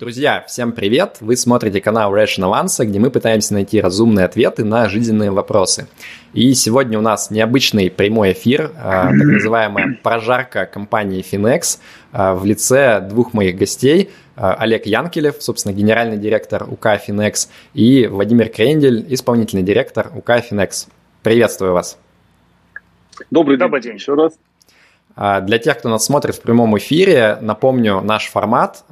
Друзья, всем привет! Вы смотрите канал Rational Answer, где мы пытаемся найти разумные ответы на жизненные вопросы. И сегодня у нас необычный прямой эфир, а, так называемая прожарка компании Finex а, в лице двух моих гостей. А, Олег Янкелев, собственно, генеральный директор УК Finex, и Владимир Крендель, исполнительный директор УК Finex. Приветствую вас. Добрый день. Добрый день еще раз. Для тех, кто нас смотрит в прямом эфире, напомню наш формат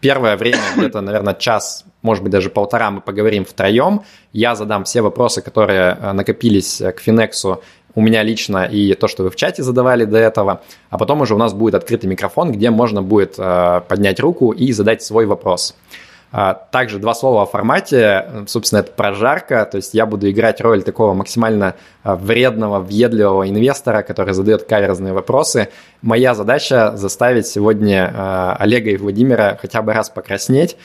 первое время, где-то, наверное, час, может быть, даже полтора мы поговорим втроем. Я задам все вопросы, которые э, накопились э, к Финексу у меня лично и то, что вы в чате задавали до этого. А потом уже у нас будет открытый микрофон, где можно будет э, поднять руку и задать свой вопрос. А, также два слова о формате. Собственно, это прожарка. То есть я буду играть роль такого максимально а, вредного, въедливого инвестора, который задает каверзные вопросы. Моя задача заставить сегодня а, Олега и Владимира хотя бы раз покраснеть.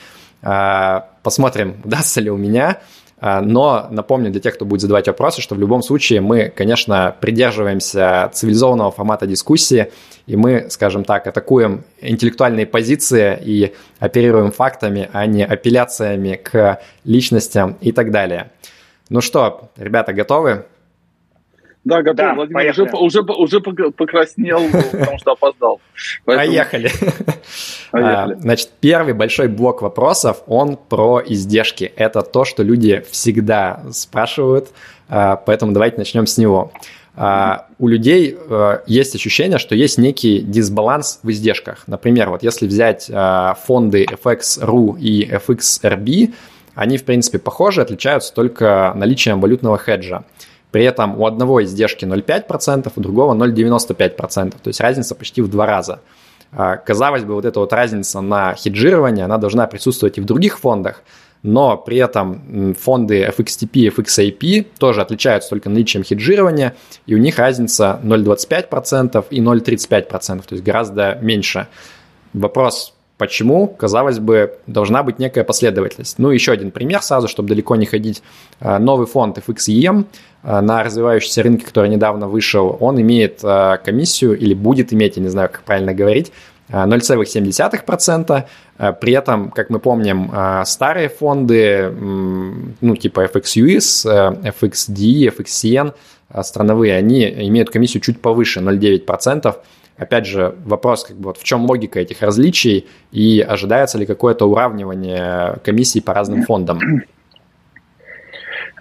Посмотрим, удастся ли у меня. А, но напомню для тех, кто будет задавать вопросы, что в любом случае мы, конечно, придерживаемся цивилизованного формата дискуссии, и мы, скажем так, атакуем интеллектуальные позиции и оперируем фактами, а не апелляциями к личностям и так далее. Ну что, ребята, готовы? Да, готов. Да, Владимир уже, уже, уже покраснел, потому что опоздал. Поэтому... Поехали. Поехали. А, значит, первый большой блок вопросов, он про издержки. Это то, что люди всегда спрашивают, а, поэтому давайте начнем с него. Uh, у людей uh, есть ощущение, что есть некий дисбаланс в издержках. Например, вот если взять фонды FX.ru и FXRB, они, в принципе, похожи, отличаются только наличием валютного хеджа. При этом у одного издержки 0,5%, у другого 0,95%. То есть разница почти в два раза. А, казалось бы, вот эта вот разница на хеджирование, она должна присутствовать и в других фондах, но при этом фонды FXTP и FXIP тоже отличаются только наличием хеджирования, и у них разница 0,25% и 0,35%, то есть гораздо меньше. Вопрос, Почему, казалось бы, должна быть некая последовательность. Ну, еще один пример сразу, чтобы далеко не ходить. Э, новый фонд FXEM на развивающемся рынке, который недавно вышел, он имеет э, комиссию или будет иметь, я не знаю, как правильно говорить, 0,7%. При этом, как мы помним, старые фонды, ну, типа FXUS, FXD, FXCN, страновые, они имеют комиссию чуть повыше, 0,9%. Опять же, вопрос, как бы, вот в чем логика этих различий и ожидается ли какое-то уравнивание комиссий по разным фондам?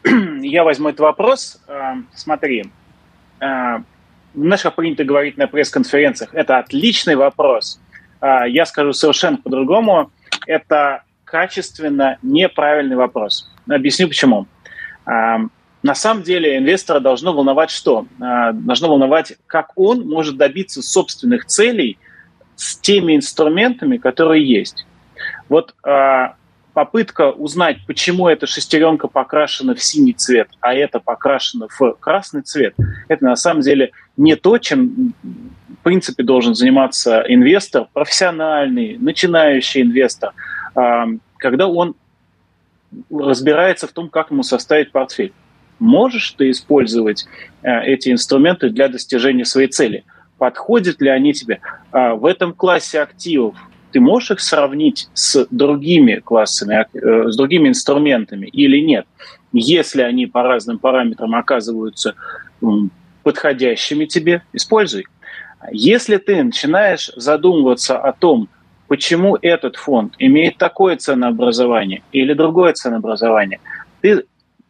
Я возьму этот вопрос. Э, смотри, э, как принято говорить на пресс-конференциях, это отличный вопрос. Э, я скажу совершенно по-другому. Это качественно неправильный вопрос. Объясню почему. На самом деле инвестора должно волновать что? Должно волновать, как он может добиться собственных целей с теми инструментами, которые есть. Вот попытка узнать, почему эта шестеренка покрашена в синий цвет, а это покрашено в красный цвет, это на самом деле не то, чем в принципе должен заниматься инвестор, профессиональный, начинающий инвестор, а, когда он разбирается в том, как ему составить портфель можешь ты использовать э, эти инструменты для достижения своей цели? Подходят ли они тебе? А, в этом классе активов ты можешь их сравнить с другими классами, э, с другими инструментами или нет? Если они по разным параметрам оказываются подходящими тебе, используй. Если ты начинаешь задумываться о том, почему этот фонд имеет такое ценообразование или другое ценообразование, ты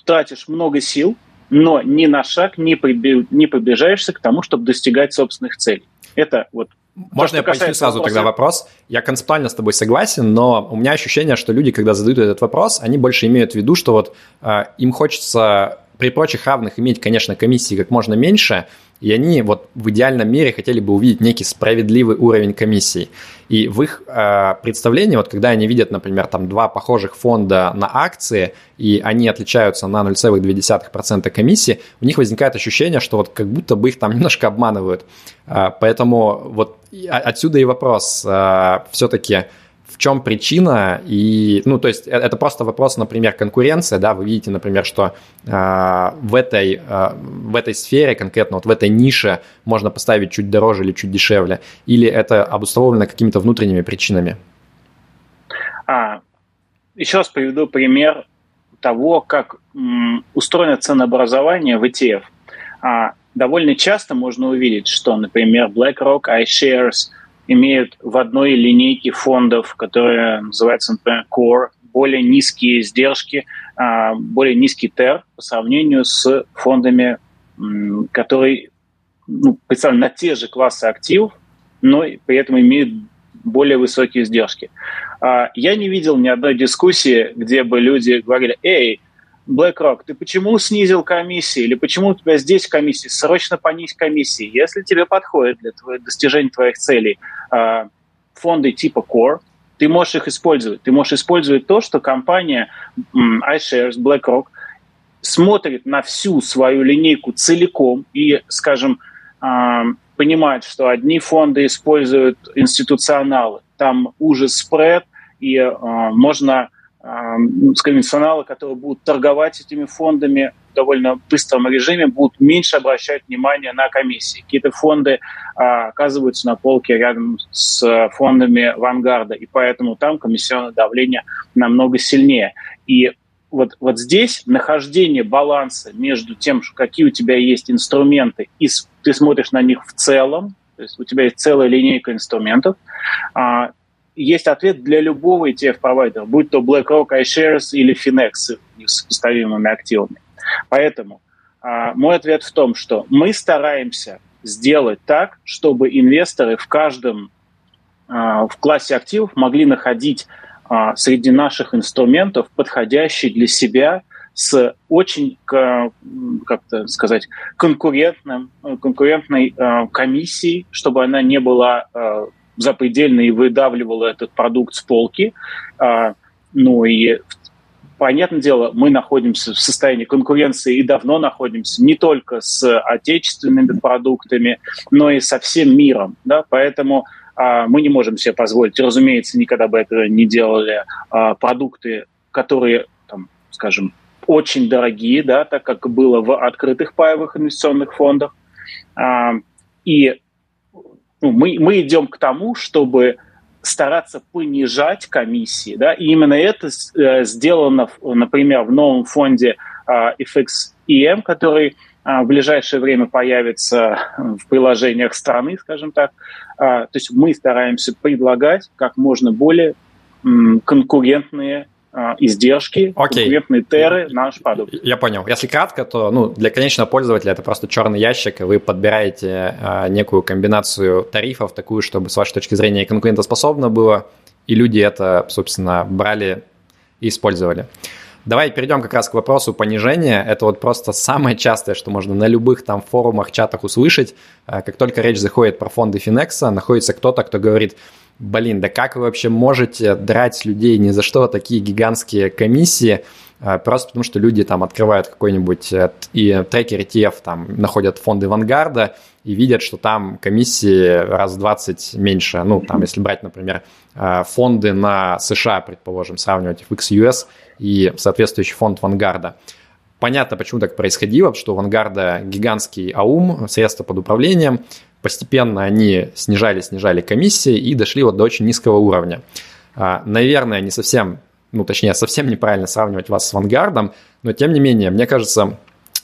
тратишь много сил, но ни на шаг не, приби, не приближаешься к тому, чтобы достигать собственных целей. Это вот можно я поясню сразу вопроса? тогда вопрос? Я концептуально с тобой согласен, но у меня ощущение, что люди, когда задают этот вопрос, они больше имеют в виду, что вот э, им хочется при прочих равных иметь, конечно, комиссии как можно меньше, и они вот в идеальном мире хотели бы увидеть некий справедливый уровень комиссий. И в их э, представлении, вот когда они видят, например, там два похожих фонда на акции, и они отличаются на 0,2% комиссии, у них возникает ощущение, что вот как будто бы их там немножко обманывают. Э, поэтому вот отсюда и вопрос. Э, все-таки в чем причина, и, ну, то есть э, это просто вопрос, например, конкуренция, да, вы видите, например, что э, в, этой, э, в этой сфере, конкретно вот в этой нише можно поставить чуть дороже или чуть дешевле, или это обусловлено какими-то внутренними причинами? А, еще раз приведу пример того, как м, устроено ценообразование в ETF. А, довольно часто можно увидеть, что, например, BlackRock, iShares имеют в одной линейке фондов, которая называется, например, Core, более низкие издержки, а, более низкий TER по сравнению с фондами, которые ну, представлены на те же классы активов, но при этом имеют более высокие издержки. А, я не видел ни одной дискуссии, где бы люди говорили, эй, BlackRock, ты почему снизил комиссии или почему у тебя здесь комиссии? Срочно понизь комиссии. Если тебе подходит для твоего, достижения твоих целей а, фонды типа Core, ты можешь их использовать. Ты можешь использовать то, что компания iShares, BlackRock смотрит на всю свою линейку целиком и, скажем, а, понимает, что одни фонды используют институционалы, там уже спред, и можно конвенционалы, которые будут торговать этими фондами в довольно быстром режиме, будут меньше обращать внимание на комиссии. Какие-то фонды а, оказываются на полке рядом с фондами Вангарда, и поэтому там комиссионное давление намного сильнее. И вот, вот здесь нахождение баланса между тем, какие у тебя есть инструменты, и ты смотришь на них в целом, то есть у тебя есть целая линейка инструментов, а, есть ответ для любого ETF-провайдера, будь то BlackRock, iShares или Finex с сопоставимыми активами. Поэтому а, мой ответ в том, что мы стараемся сделать так, чтобы инвесторы в каждом а, в классе активов могли находить а, среди наших инструментов подходящий для себя с очень, как то сказать, конкурентным, конкурентной комиссией, чтобы она не была запредельно и выдавливала этот продукт с полки. А, ну и понятное дело, мы находимся в состоянии конкуренции и давно находимся не только с отечественными продуктами, но и со всем миром. Да? Поэтому а, мы не можем себе позволить, разумеется, никогда бы это не делали, а, продукты, которые, там, скажем, очень дорогие, да, так как было в открытых паевых инвестиционных фондах. И ну, мы, мы идем к тому, чтобы стараться понижать комиссии, да, и именно это э, сделано, например, в новом фонде э, FXEM, который э, в ближайшее время появится в приложениях страны, скажем так. То есть мы стараемся предлагать как можно более конкурентные издержки, Окей. конкурентные теры на продукт. Я понял. Если кратко, то ну, для конечного пользователя это просто черный ящик, и вы подбираете а, некую комбинацию тарифов, такую, чтобы с вашей точки зрения конкурентоспособно было, и люди это, собственно, брали и использовали. Давай перейдем как раз к вопросу понижения. Это вот просто самое частое, что можно на любых там форумах, чатах услышать. А, как только речь заходит про фонды Финекса, находится кто-то, кто говорит, блин, да как вы вообще можете драть людей ни за что такие гигантские комиссии, а, просто потому что люди там открывают какой-нибудь э, и трекер ETF, там находят фонды Вангарда и видят, что там комиссии раз в 20 меньше. Ну, там, если брать, например, э, фонды на США, предположим, сравнивать FXUS и соответствующий фонд Вангарда. Понятно, почему так происходило, что у Вангарда гигантский АУМ, средства под управлением, постепенно они снижали, снижали комиссии и дошли вот до очень низкого уровня. А, наверное, не совсем, ну, точнее, совсем неправильно сравнивать вас с Вангардом, но тем не менее, мне кажется,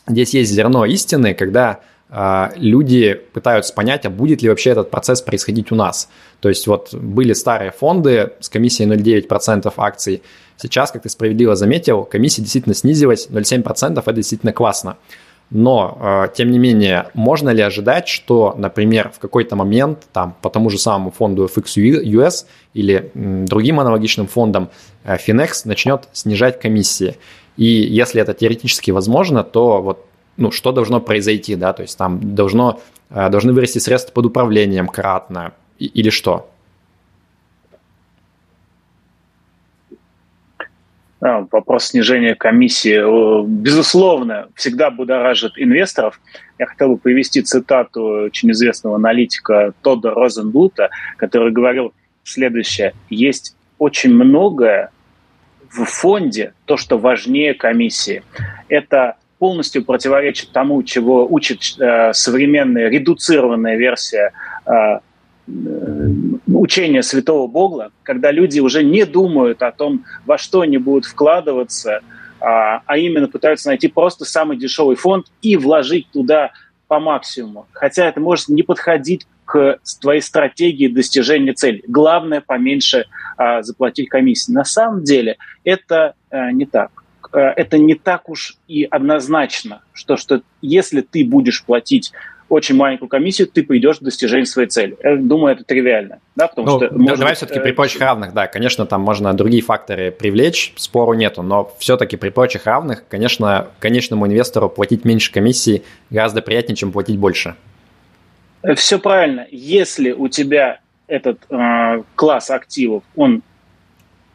здесь есть зерно истины, когда а, люди пытаются понять, а будет ли вообще этот процесс происходить у нас. То есть вот были старые фонды с комиссией 0,9% акций. Сейчас, как ты справедливо заметил, комиссия действительно снизилась, 0,7% это действительно классно. Но, э, тем не менее, можно ли ожидать, что, например, в какой-то момент там, по тому же самому фонду FXUS или другим аналогичным фондам э, Finex начнет снижать комиссии? И если это теоретически возможно, то вот ну, что должно произойти, да, то есть там должно, э, должны вырасти средства под управлением кратно или что? Вопрос снижения комиссии, безусловно, всегда будоражит инвесторов. Я хотел бы привести цитату очень известного аналитика Тодда Розенблута, который говорил следующее. Есть очень многое в фонде, то, что важнее комиссии. Это полностью противоречит тому, чего учит э, современная редуцированная версия э, учение святого Богла, когда люди уже не думают о том, во что они будут вкладываться, а, а именно пытаются найти просто самый дешевый фонд и вложить туда по максимуму. Хотя это может не подходить к твоей стратегии достижения цели. Главное поменьше а, заплатить комиссии. На самом деле это а, не так. Э, это не так уж и однозначно, что, что если ты будешь платить очень маленькую комиссию, ты пойдешь к достижению своей цели. Я думаю, это тривиально. Да, потому ну, что, может, давай все-таки при прочих равных, да, конечно, там можно другие факторы привлечь, спору нету, но все-таки при прочих равных, конечно, конечному инвестору платить меньше комиссии гораздо приятнее, чем платить больше. Все правильно. Если у тебя этот э, класс активов, он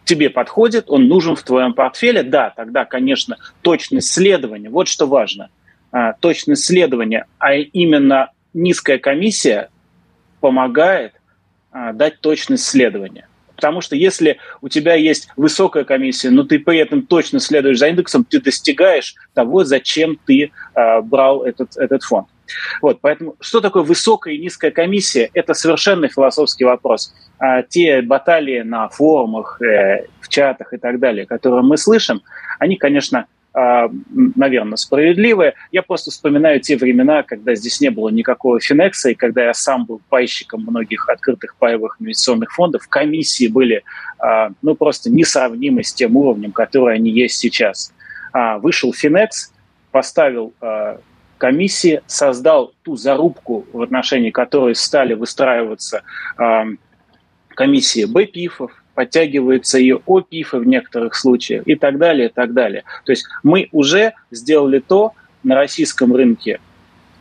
тебе подходит, он нужен в твоем портфеле, да, тогда, конечно, точность следования, вот что важно – точность следования, а именно низкая комиссия помогает а, дать точность следования. Потому что если у тебя есть высокая комиссия, но ты при этом точно следуешь за индексом, ты достигаешь того, зачем ты э, брал этот, этот фонд. Вот, поэтому что такое высокая и низкая комиссия? Это совершенно философский вопрос. А те баталии на форумах, э, в чатах и так далее, которые мы слышим, они, конечно, а, наверное, справедливые. Я просто вспоминаю те времена, когда здесь не было никакого Финекса, и когда я сам был пайщиком многих открытых паевых инвестиционных фондов, комиссии были а, ну, просто несравнимы с тем уровнем, который они есть сейчас. А, вышел Финекс, поставил комиссии, создал ту зарубку, в отношении которой стали выстраиваться комиссии БПИФов, подтягиваются и ОПИФы в некоторых случаях и так далее, и так далее. То есть мы уже сделали то на российском рынке,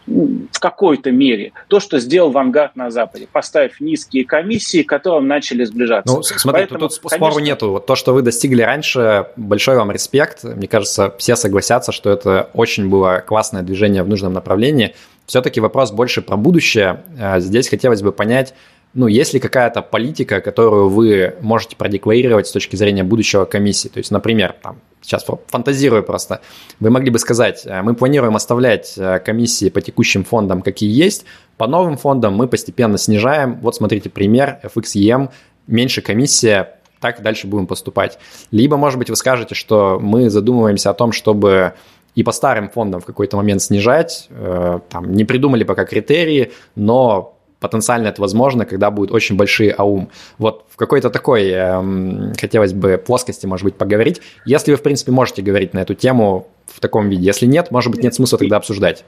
в какой-то мере то, что сделал Вангард на Западе, поставив низкие комиссии, к которым начали сближаться. Ну, смотри, Поэтому, тут, тут конечно... спору нету. Вот то, что вы достигли раньше, большой вам респект. Мне кажется, все согласятся, что это очень было классное движение в нужном направлении. Все-таки вопрос больше про будущее. А здесь хотелось бы понять, ну, есть ли какая-то политика, которую вы можете продекларировать с точки зрения будущего комиссии? То есть, например, там, сейчас фантазирую просто, вы могли бы сказать, э, мы планируем оставлять э, комиссии по текущим фондам, какие есть, по новым фондам мы постепенно снижаем. Вот смотрите пример, FXEM, меньше комиссия, так дальше будем поступать. Либо, может быть, вы скажете, что мы задумываемся о том, чтобы и по старым фондам в какой-то момент снижать, э, там, не придумали пока критерии, но потенциально это возможно, когда будут очень большие аум. Вот в какой-то такой э, хотелось бы плоскости, может быть, поговорить. Если вы, в принципе, можете говорить на эту тему в таком виде. Если нет, может быть, нет смысла тогда обсуждать.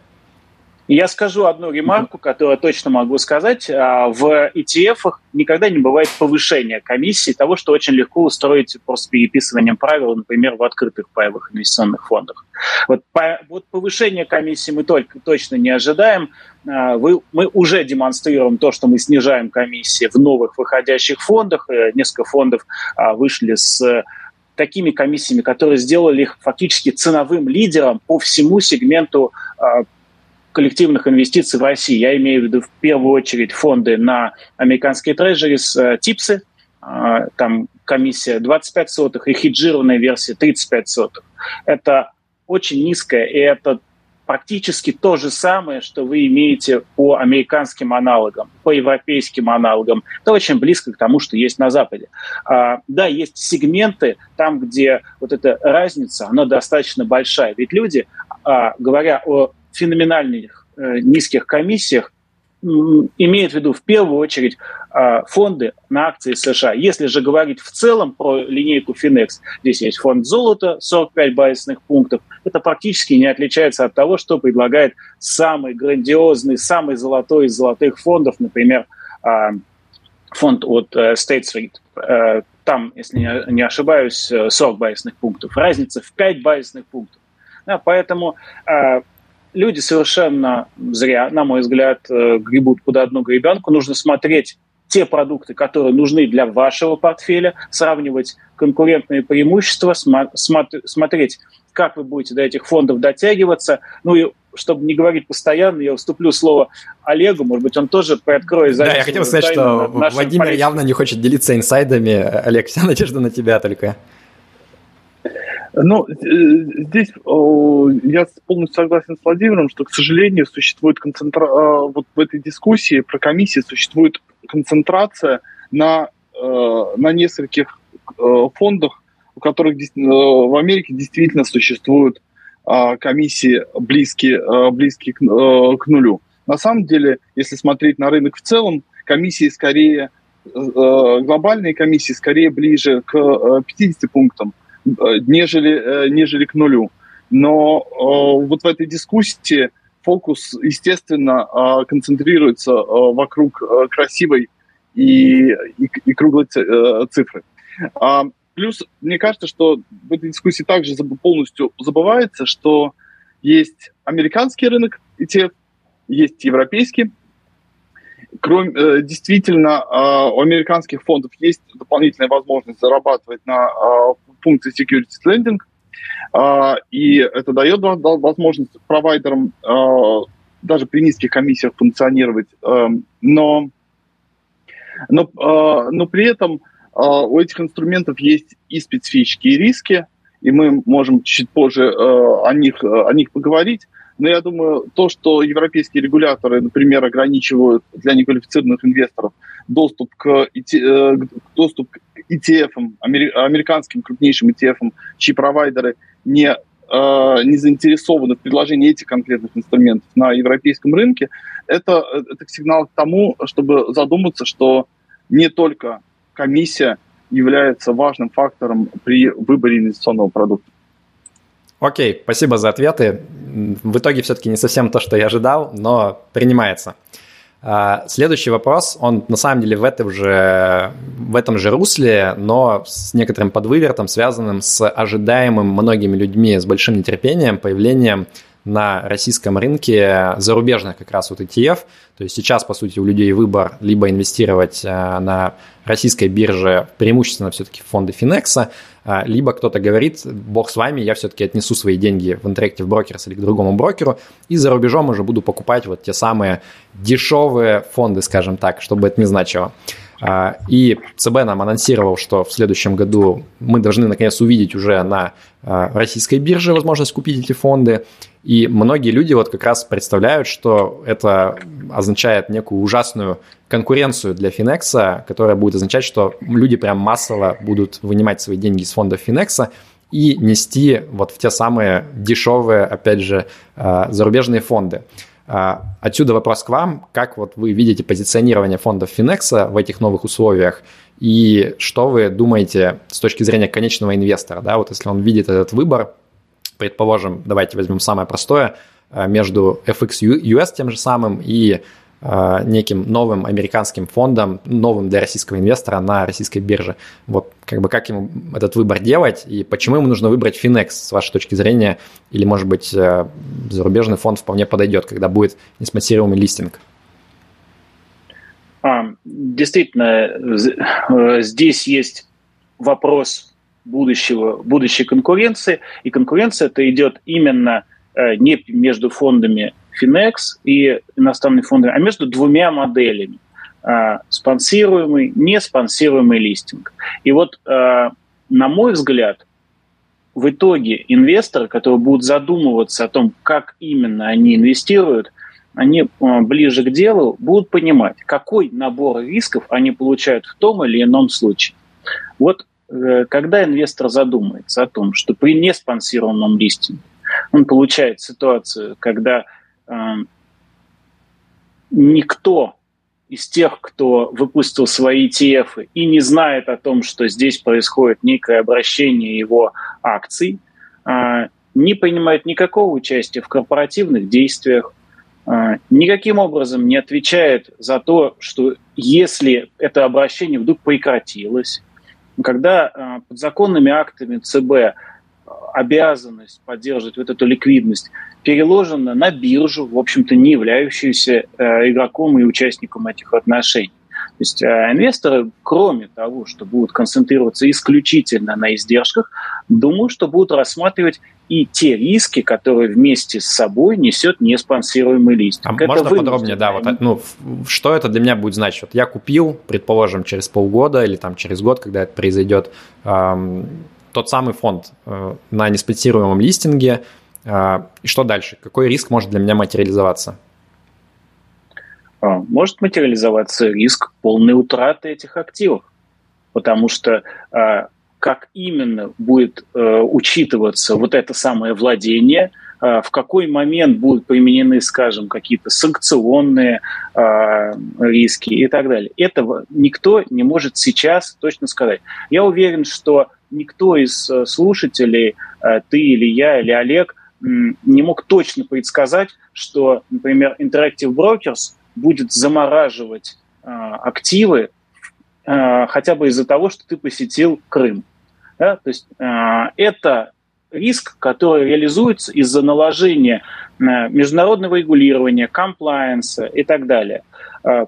Я скажу одну ремарку, которую точно могу сказать. А, в ETF никогда не бывает повышения комиссии того, что очень легко устроить просто переписыванием правил, например, в открытых паевых инвестиционных фондах. Вот, по, вот повышение комиссии мы только точно не ожидаем. А, вы, мы уже демонстрируем то, что мы снижаем комиссии в новых выходящих фондах. Э, несколько фондов а, вышли с такими комиссиями, которые сделали их фактически ценовым лидером по всему сегменту коллективных инвестиций в России. Я имею в виду в первую очередь фонды на американские трежерис, э, ТИПСы, там комиссия 25 сотых и хеджированная версия 35 сотых. Это очень низкая, и это практически то же самое, что вы имеете по американским аналогам, по европейским аналогам. Это очень близко к тому, что есть на Западе. А, да, есть сегменты там, где вот эта разница, она достаточно большая. Ведь люди, а, говоря о феноменальных э, низких комиссиях имеет в виду в первую очередь э, фонды на акции США. Если же говорить в целом про линейку Finex, здесь есть фонд золота, 45 базисных пунктов, это практически не отличается от того, что предлагает самый грандиозный, самый золотой из золотых фондов, например, э, фонд от э, State Street. Э, там, если не, ошибаюсь, 40 базисных пунктов. Разница в 5 базисных пунктов. Поэтому э, люди совершенно зря, на мой взгляд, э, гребут под одну гребенку. Нужно смотреть те продукты, которые нужны для вашего портфеля, сравнивать конкурентные преимущества, смотреть, как вы будете до этих фондов дотягиваться. Ну и чтобы не говорить постоянно, я уступлю слово Олегу, может быть, он тоже приоткроет Да, я хотел сказать, что Владимир политикам. явно не хочет делиться инсайдами. Олег, вся надежда на тебя только. Ну, э, здесь я полностью согласен с Владимиром, что, к сожалению, существует концентра... А, вот в этой дискуссии про комиссии существует концентрация на, на нескольких фондах, у которых в Америке действительно существуют комиссии близкие, близкие к, к нулю. На самом деле, если смотреть на рынок в целом, комиссии скорее, глобальные комиссии скорее ближе к 50 пунктам, нежели, нежели к нулю. Но вот в этой дискуссии фокус, естественно, а, концентрируется а, вокруг а, красивой и, и, и круглой э, цифры. Плюс, мне кажется, что в этой дискуссии также полностью забывается, что есть американский рынок ETF, есть европейский. Кроме, э, действительно, у американских фондов есть дополнительная возможность зарабатывать на функции security lending – а, и это дает возможность провайдерам а, даже при низких комиссиях функционировать. Эм, но, но, а, но при этом у этих инструментов есть и специфические риски, и мы можем чуть позже э, о них, о них поговорить. Но я думаю, то, что европейские регуляторы, например, ограничивают для неквалифицированных инвесторов доступ к, э, доступ к ETF, американским крупнейшим ETF, чьи провайдеры не, э, не заинтересованы в предложении этих конкретных инструментов на европейском рынке, это, это сигнал к тому, чтобы задуматься, что не только комиссия является важным фактором при выборе инвестиционного продукта. Окей, спасибо за ответы. В итоге все-таки не совсем то, что я ожидал, но принимается. А, следующий вопрос, он на самом деле в этом же, в этом же русле, но с некоторым подвывертом, связанным с ожидаемым многими людьми с большим нетерпением появлением на российском рынке зарубежных как раз вот ETF. То есть сейчас, по сути, у людей выбор либо инвестировать э, на российской бирже преимущественно все-таки фонды Финекса, э, либо кто-то говорит, бог с вами, я все-таки отнесу свои деньги в Interactive Brokers или к другому брокеру, и за рубежом уже буду покупать вот те самые дешевые фонды, скажем так, чтобы это не значило. А, и ЦБ нам анонсировал, что в следующем году мы должны наконец увидеть уже на российской бирже возможность купить эти фонды. И многие люди вот как раз представляют, что это означает некую ужасную конкуренцию для Финекса, которая будет означать, что люди прям массово будут вынимать свои деньги из фондов Финекса и нести вот в те самые дешевые, опять же, а, зарубежные фонды. А, отсюда вопрос к вам. Как вот вы видите позиционирование фондов Финекса в этих новых условиях? И что вы думаете с точки зрения конечного инвестора? Да, вот если он видит этот выбор, предположим, давайте возьмем самое простое, а, между FX US тем же самым и Э, неким новым американским фондом, новым для российского инвестора на российской бирже. Вот как бы как ему этот выбор делать и почему ему нужно выбрать Finex с вашей точки зрения или, может быть, э, зарубежный фонд вполне подойдет, когда будет неспонсируемый листинг? А, действительно, э, здесь есть вопрос будущего, будущей конкуренции, и конкуренция это идет именно не между фондами Finex и иностранные фонды, а между двумя моделями а, спонсируемый, не спонсируемый листинг. И вот, а, на мой взгляд, в итоге инвесторы, которые будут задумываться о том, как именно они инвестируют, они ближе к делу будут понимать, какой набор рисков они получают в том или ином случае. Вот э, когда инвестор задумается о том, что при неспонсированном листинге он получает ситуацию, когда Эм, никто из тех, кто выпустил свои ETF и не знает о том, что здесь происходит некое обращение его акций, э, не принимает никакого участия в корпоративных действиях, э, никаким образом не отвечает за то, что если это обращение вдруг прекратилось, когда э, подзаконными актами ЦБ обязанность поддерживать вот эту ликвидность переложена на биржу, в общем-то, не являющуюся э, игроком и участником этих отношений. То есть э, инвесторы, кроме того, что будут концентрироваться исключительно на издержках, думаю, что будут рассматривать и те риски, которые вместе с собой несет неспонсируемый лист. А это можно подробнее, да, вот, ну, что это для меня будет значить? Вот я купил, предположим, через полгода или там через год, когда это произойдет, эм, тот самый фонд э, на неспонсируемом листинге. Э, и что дальше? Какой риск может для меня материализоваться? А, может материализоваться риск полной утраты этих активов. Потому что а, как именно будет э, учитываться вот это самое владение, в какой момент будут применены, скажем, какие-то санкционные риски и так далее. Этого никто не может сейчас точно сказать. Я уверен, что никто из э, слушателей, э, ты или я, или Олег, не мог точно предсказать, что, например, Interactive Brokers будет замораживать э, активы хотя бы из-за того, что ты посетил Крым. Да? То есть это риск, который реализуется из-за наложения международного регулирования, комплайенса и так далее.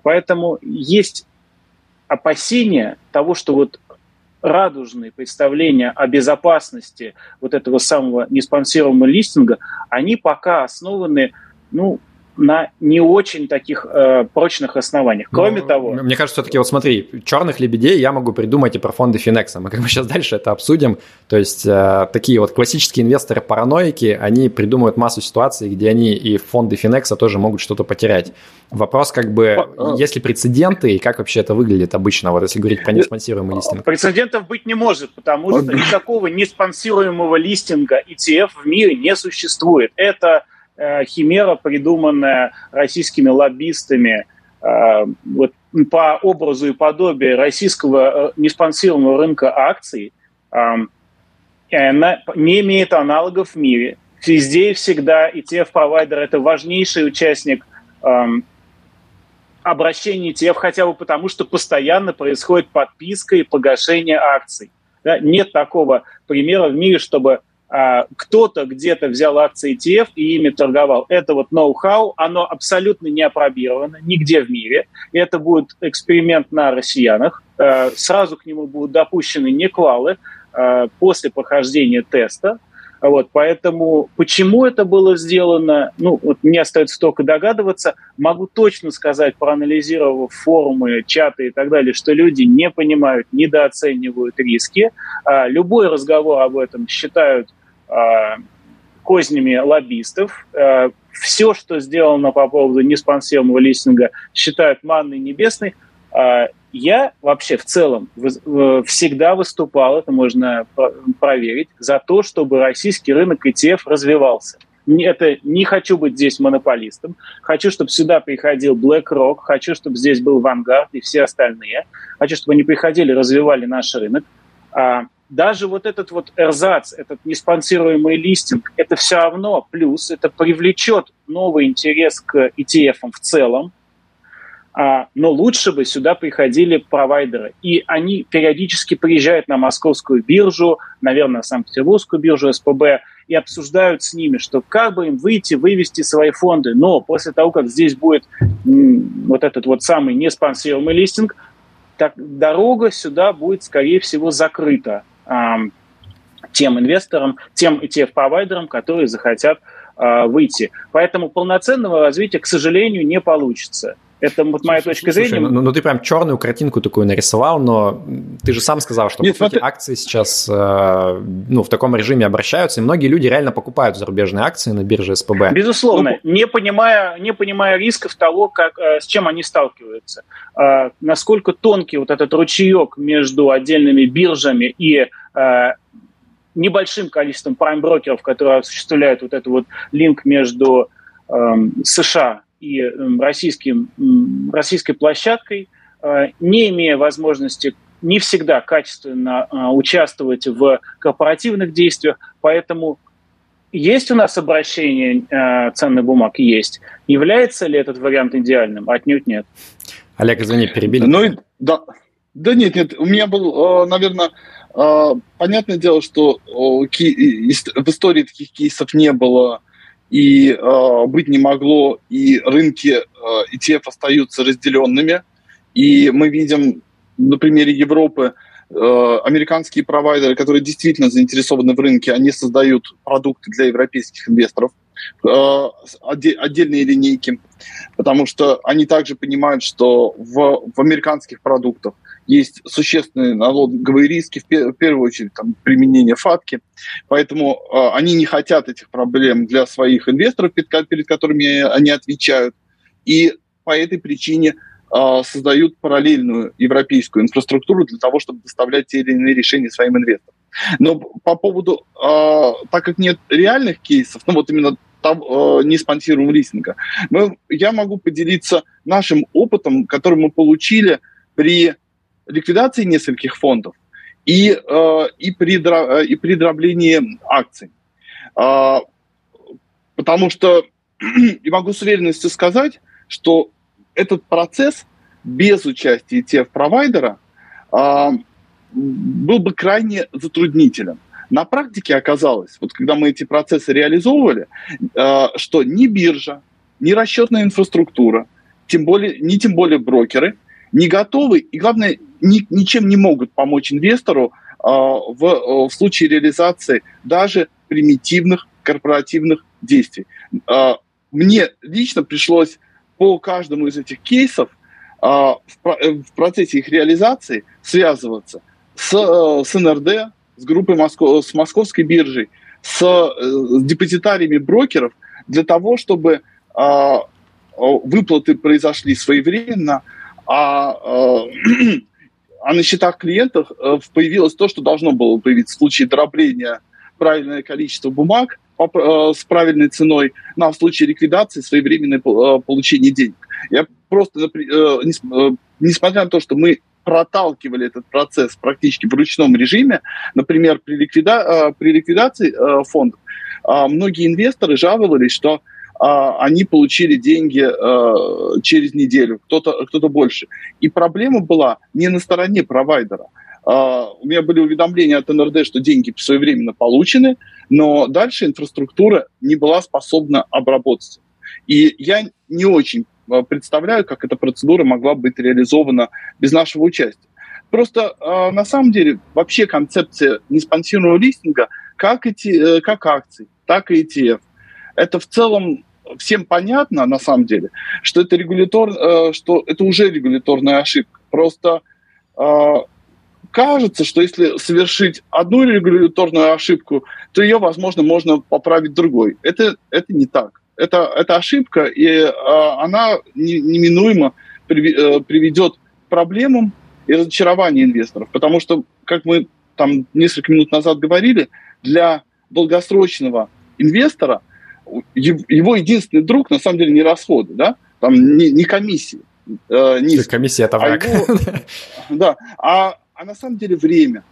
Поэтому есть опасения того, что вот радужные представления о безопасности вот этого самого неспонсируемого листинга, они пока основаны, ну, на не очень таких э, прочных основаниях. Кроме ну, того... Мне кажется, все-таки, вот смотри, черных лебедей я могу придумать и про фонды Финекса. Мы как бы сейчас дальше это обсудим. То есть э, такие вот классические инвесторы-параноики, они придумывают массу ситуаций, где они и фонды Финекса тоже могут что-то потерять. Вопрос как бы, а. есть ли прецеденты и как вообще это выглядит обычно, вот если говорить про неспонсируемый листинг? Прецедентов быть не может, потому что никакого неспонсируемого листинга ETF в мире не существует. Это Э, химера, придуманная российскими лоббистами э, вот, по образу и подобию российского э, неспонсируемого рынка акций, она не имеет аналогов в мире. Везде и всегда ETF-провайдер – это важнейший участник обращения ETF, хотя бы потому, что постоянно происходит подписка и погашение акций. Да? Нет такого примера в мире, чтобы кто-то где-то взял акции ETF и ими торговал. Это вот ноу-хау, оно абсолютно не опробировано нигде в мире. Это будет эксперимент на россиянах. А, сразу к нему будут допущены неквалы а, после прохождения теста. Вот, поэтому почему это было сделано, ну, вот мне остается только догадываться. Могу точно сказать, проанализировав форумы, чаты и так далее, что люди не понимают, недооценивают риски. А, любой разговор об этом считают кознями лоббистов. Э, Все, что сделано по поводу неспонсируемого листинга, считают манной небесной. Э, я вообще в целом всегда выступал, это можно проверить, за то, чтобы российский рынок ETF развивался. Это не хочу быть здесь монополистом. Хочу, чтобы сюда приходил BlackRock. Хочу, чтобы здесь был Vanguard и все остальные. Хочу, чтобы они приходили, развивали наш рынок. Даже вот этот вот эрзац, этот неспонсируемый листинг, это все равно плюс, это привлечет новый интерес к ETF в целом, а, но лучше бы сюда приходили провайдеры. И они периодически приезжают на московскую биржу, наверное, Санкт-Петербургскую биржу СПБ, и обсуждают с ними, что как бы им выйти, вывести свои фонды. Но после того, как здесь будет вот этот вот самый неспонсируемый листинг, так дорога сюда будет, скорее всего, закрыта тем инвесторам, тем ETF-провайдерам, которые захотят а, выйти. Поэтому полноценного развития, к сожалению, не получится. Это вот моя Слушай, точка зрения. Ну, ну ты прям черную картинку такую нарисовал, но ты же сам сказал, что Нет, по сути, смотри... акции сейчас э, ну, в таком режиме обращаются, и многие люди реально покупают зарубежные акции на бирже СПБ. Безусловно, ну, не, понимая, не понимая рисков того, как, э, с чем они сталкиваются. Э, насколько тонкий вот этот ручеек между отдельными биржами и э, небольшим количеством прайм-брокеров, которые осуществляют вот этот вот линк между э, США и российским, российской площадкой, э, не имея возможности не всегда качественно э, участвовать в корпоративных действиях, поэтому есть у нас обращение э, ценных бумаг? Есть. Является ли этот вариант идеальным? Отнюдь нет. Олег, извини, перебили. Ну, да, да нет, нет, у меня был, наверное, понятное дело, что в истории таких кейсов не было и э, быть не могло, и рынки э, ETF остаются разделенными. И мы видим на примере Европы э, американские провайдеры, которые действительно заинтересованы в рынке, они создают продукты для европейских инвесторов, э, отдельные линейки, потому что они также понимают, что в, в американских продуктах есть существенные налоговые риски, в, первую очередь там, применение фатки. Поэтому э, они не хотят этих проблем для своих инвесторов, перед, которыми они отвечают. И по этой причине э, создают параллельную европейскую инфраструктуру для того, чтобы доставлять те или иные решения своим инвесторам. Но по поводу, э, так как нет реальных кейсов, ну вот именно там, э, не спонсируем листинга, мы, я могу поделиться нашим опытом, который мы получили при ликвидации нескольких фондов и, э, и, при, э, и при дроблении акций. Э, потому что и могу с уверенностью сказать, что этот процесс без участия ETF-провайдера э, был бы крайне затруднителен. На практике оказалось, вот когда мы эти процессы реализовывали, э, что ни биржа, ни расчетная инфраструктура, тем более, не тем более брокеры, не готовы и, главное, ни, ничем не могут помочь инвестору э, в, э, в случае реализации даже примитивных корпоративных действий. Э, мне лично пришлось по каждому из этих кейсов э, в, в процессе их реализации связываться с, э, с НРД, с группой Москов, с московской биржей, с, с депозитариями брокеров для того, чтобы э, выплаты произошли своевременно, а, э, а на счетах клиентов э, появилось то, что должно было появиться в случае дробления правильное количество бумаг э, с правильной ценой, на ну, в случае ликвидации своевременное получение денег. Я просто, несмотря на то, что мы проталкивали этот процесс практически в ручном режиме, например, при, ликвида... при ликвидации фондов, многие инвесторы жаловались, что а, они получили деньги а, через неделю, кто-то кто больше. И проблема была не на стороне провайдера. А, у меня были уведомления от НРД, что деньги своевременно получены, но дальше инфраструктура не была способна обработать. И я не очень представляю, как эта процедура могла быть реализована без нашего участия. Просто на самом деле вообще концепция неспонсируемого листинга, как, эти, э, как акций, так и ETF, это в целом всем понятно, на самом деле, что это, регулятор, э, что это уже регуляторная ошибка. Просто э, кажется, что если совершить одну регуляторную ошибку, то ее, возможно, можно поправить другой. Это, это не так. Это, это ошибка, и э, она неминуемо приведет к проблемам и разочарованию инвесторов. Потому что, как мы там несколько минут назад говорили, для долгосрочного инвестора его единственный друг, на самом деле, не расходы, да, там не, не комиссии. Э, комиссия это враг. А его, да, а, а на самом деле время.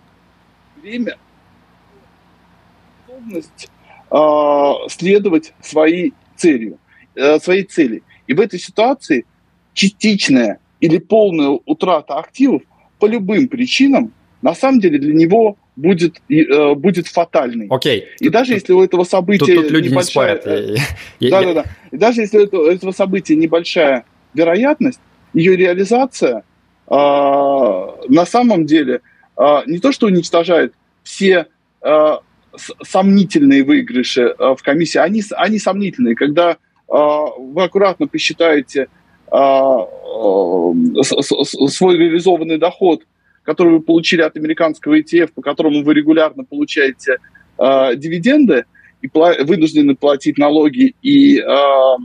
Время, способность э, следовать своей целью, э, своей цели. И в этой ситуации частичная или полная утрата активов по любым причинам на самом деле для него будет, э, будет фатальный. Окей. И тут, даже если у этого события тут, тут люди небольшая... Не спорят. Да, да, да. И даже если у этого, этого события небольшая вероятность, ее реализация э, на самом деле э, не то, что уничтожает все э, сомнительные выигрыши э, в комиссии, они, они сомнительные. Когда э, вы аккуратно посчитаете э, э, свой реализованный доход – который вы получили от американского ETF, по которому вы регулярно получаете э, дивиденды и пла- вынуждены платить налоги и, э,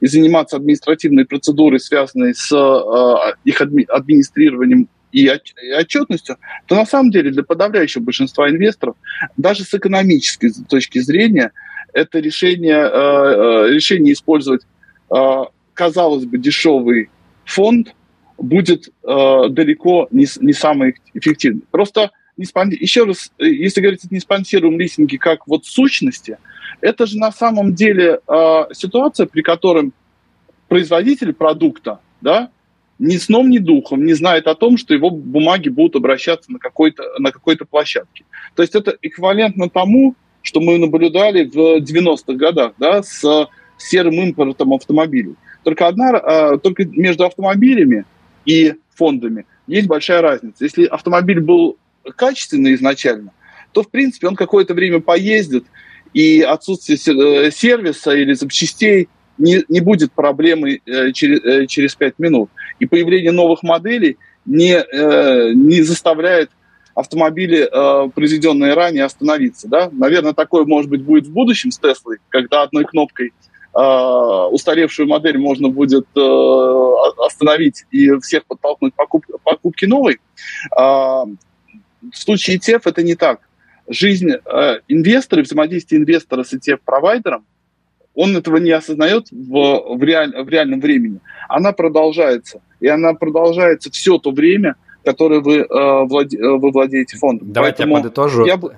и заниматься административной процедурой, связанной с э, их адми- администрированием и, от- и отчетностью, то на самом деле для подавляющего большинства инвесторов, даже с экономической точки зрения, это решение, э решение использовать, э, казалось бы, дешевый фонд – будет э, далеко не, не самый эффективный. Просто не спон... еще раз, э, если говорить о неспонсируемом листинге как вот сущности, это же на самом деле э, ситуация, при которой производитель продукта, да, ни сном, ни духом не знает о том, что его бумаги будут обращаться на какой-то, на какой-то площадке. То есть это эквивалентно тому, что мы наблюдали в 90-х годах да, с серым импортом автомобилей. Только, одна, э, только между автомобилями и фондами, есть большая разница. Если автомобиль был качественный изначально, то, в принципе, он какое-то время поездит, и отсутствие э, сервиса или запчастей не, не будет проблемой э, через, э, через 5 минут. И появление новых моделей не, не заставляет автомобили, произведенные ранее, остановиться. Да? Наверное, такое, может быть, будет в будущем с Теслой, когда одной кнопкой устаревшую модель можно будет остановить и всех подтолкнуть покуп, покупки новой. В случае ETF это не так. Жизнь инвестора, взаимодействие инвестора с ETF-провайдером он этого не осознает в, в, реаль, в реальном времени. Она продолжается. И она продолжается все то время, которое вы, э, владе, э, вы владеете фондом. Давайте Поэтому я подытожу. Я бы...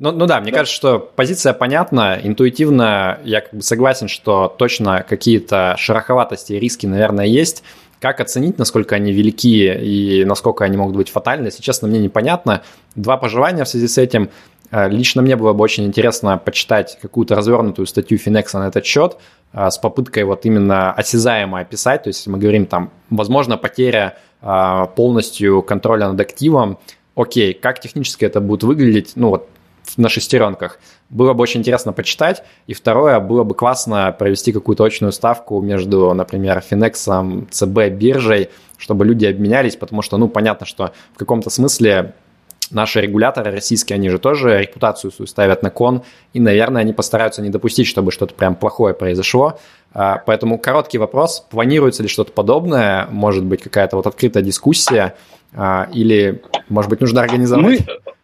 Ну, ну да, мне да. кажется, что позиция понятна, интуитивно я как бы согласен, что точно какие-то шероховатости и риски, наверное, есть. Как оценить, насколько они велики и насколько они могут быть фатальны, если честно, мне непонятно. Два пожелания в связи с этим. Э, лично мне было бы очень интересно почитать какую-то развернутую статью Финекса на этот счет э, с попыткой вот именно осязаемо описать, то есть мы говорим там, возможно, потеря э, полностью контроля над активом, окей, как технически это будет выглядеть, ну вот на шестеренках. Было бы очень интересно почитать. И второе, было бы классно провести какую-то очную ставку между, например, Финексом, ЦБ, биржей, чтобы люди обменялись, потому что, ну, понятно, что в каком-то смысле наши регуляторы российские, они же тоже репутацию свою ставят на кон, и, наверное, они постараются не допустить, чтобы что-то прям плохое произошло. А, поэтому короткий вопрос, планируется ли что-то подобное, может быть, какая-то вот открытая дискуссия, а, или, может быть, нужно организовать... Мы,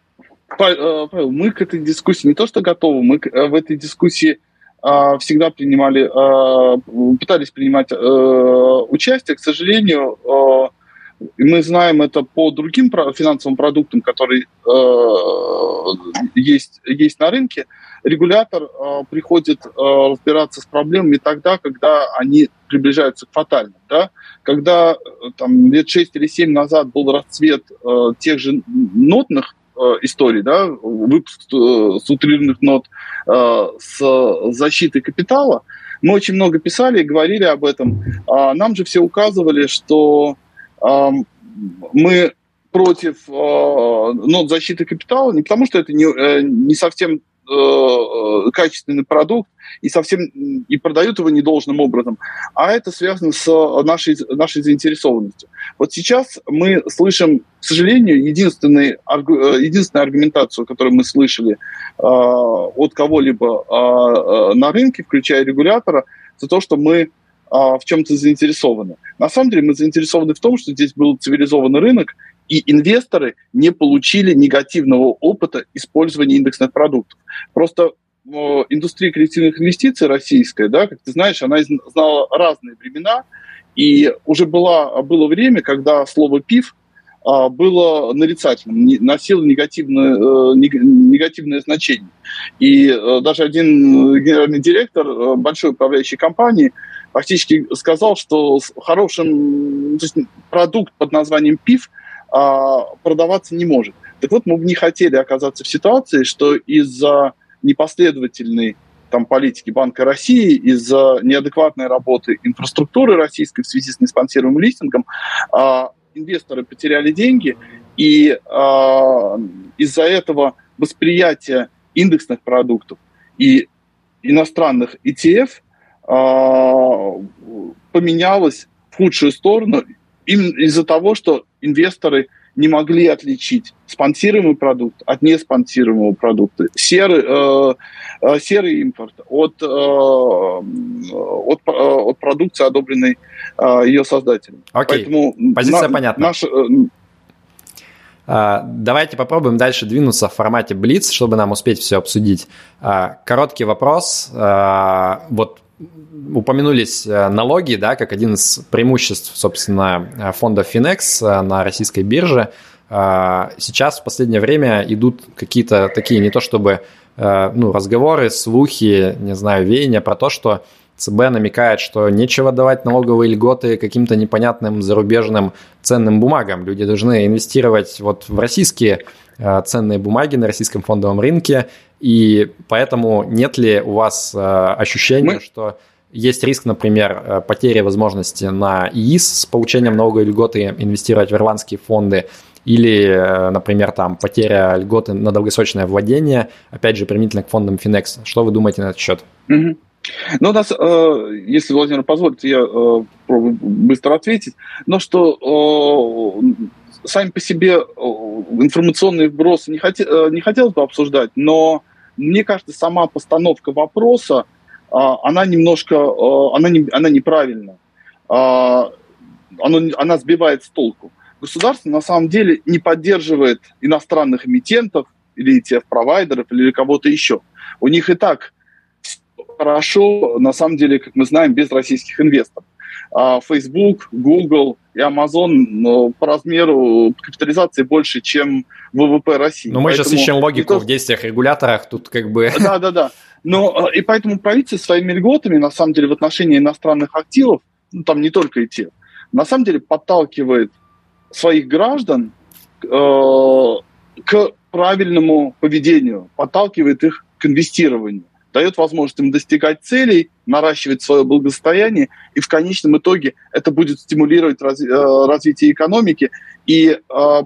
Павел, мы к этой дискуссии не то что готовы, мы э, в этой дискуссии а, всегда принимали, пытались принимать э, участие. К сожалению, мы знаем это по другим финансовым продуктам, которые э, есть, есть на рынке. Регулятор э, приходит э, разбираться с проблемами тогда, когда они приближаются к фатальным. Да? Когда э, там, лет 6 или 7 назад был расцвет э, тех же нотных э, историй, да, выпуск э, с утрированных нот э, с защитой капитала, мы очень много писали и говорили об этом. А нам же все указывали, что мы против нот защиты капитала не потому, что это не, э, не совсем э, качественный продукт и совсем и продают его недолжным образом, а это связано с нашей, нашей заинтересованностью. Вот сейчас мы слышим, к сожалению, единственный, э, единственную аргументацию, которую мы слышали от кого-либо на рынке, включая регулятора, за то, что мы в чем-то заинтересованы. На самом деле мы заинтересованы в том, что здесь был цивилизованный рынок, и инвесторы не получили негативного опыта использования индексных продуктов. Просто э, индустрия коллективных инвестиций российская, да, как ты знаешь, она знала разные времена, и уже была, было время, когда слово «пив» а, было нарицательным, носило негативное, э, негативное значение. И э, даже один генеральный директор большой управляющей компании фактически сказал, что хорошим то есть продукт под названием ПИФ а, продаваться не может. Так вот, мы бы не хотели оказаться в ситуации, что из-за непоследовательной там, политики Банка России, из-за неадекватной работы инфраструктуры российской в связи с неспонсируемым листингом, а, инвесторы потеряли деньги, и а, из-за этого восприятие индексных продуктов и иностранных ETF – а, поменялось в худшую сторону именно из-за того, что инвесторы не могли отличить спонсируемый продукт от неспонсируемого продукта, серый, э, э серый импорт от, э, от, э, от продукции, одобренной э, ее создателем. Окей, Поэтому позиция на, понятна. Наш, э, а, Давайте попробуем дальше двинуться в формате Blitz, чтобы нам успеть все обсудить. А, короткий вопрос. Вот упомянулись э, налоги, да, как один из преимуществ, собственно, э, фонда Finex э, на российской бирже. Сейчас в последнее время идут какие-то такие, не то чтобы ну, разговоры, слухи, не знаю, веяния про то, что ЦБ намекает, что нечего давать налоговые льготы каким-то непонятным зарубежным ценным бумагам. Люди должны инвестировать вот в российские ценные бумаги на российском фондовом рынке. И поэтому нет ли у вас ощущения, Мы... что есть риск, например, э, потери возможности на ИИС с получением налоговой льготы инвестировать в ирландские фонды, или, э, например, там потеря льготы на долгосрочное владение, опять же, применительно к фондам Finex. Что вы думаете на этот счет? Ну, у нас, э, если Владимир позволит, я попробую быстро ответить, но что сами по себе информационные вбросы не, хоте, не хотелось бы обсуждать, но мне кажется, сама постановка вопроса, она немножко, она, не, она неправильна. Оно, она сбивает с толку. Государство на самом деле не поддерживает иностранных эмитентов или ETF-провайдеров или кого-то еще. У них и так хорошо, на самом деле, как мы знаем, без российских инвесторов. А Facebook, Google и Amazon ну, по размеру капитализации больше, чем ВВП России. Но мы поэтому сейчас ищем логику никто... в действиях регуляторах, тут как бы... Да, да, да. Но, и поэтому правительство своими льготами, на самом деле, в отношении иностранных активов, ну, там не только и те, на самом деле подталкивает своих граждан э, к правильному поведению, подталкивает их к инвестированию дает возможность им достигать целей, наращивать свое благосостояние, и в конечном итоге это будет стимулировать разви- э, развитие экономики, и э,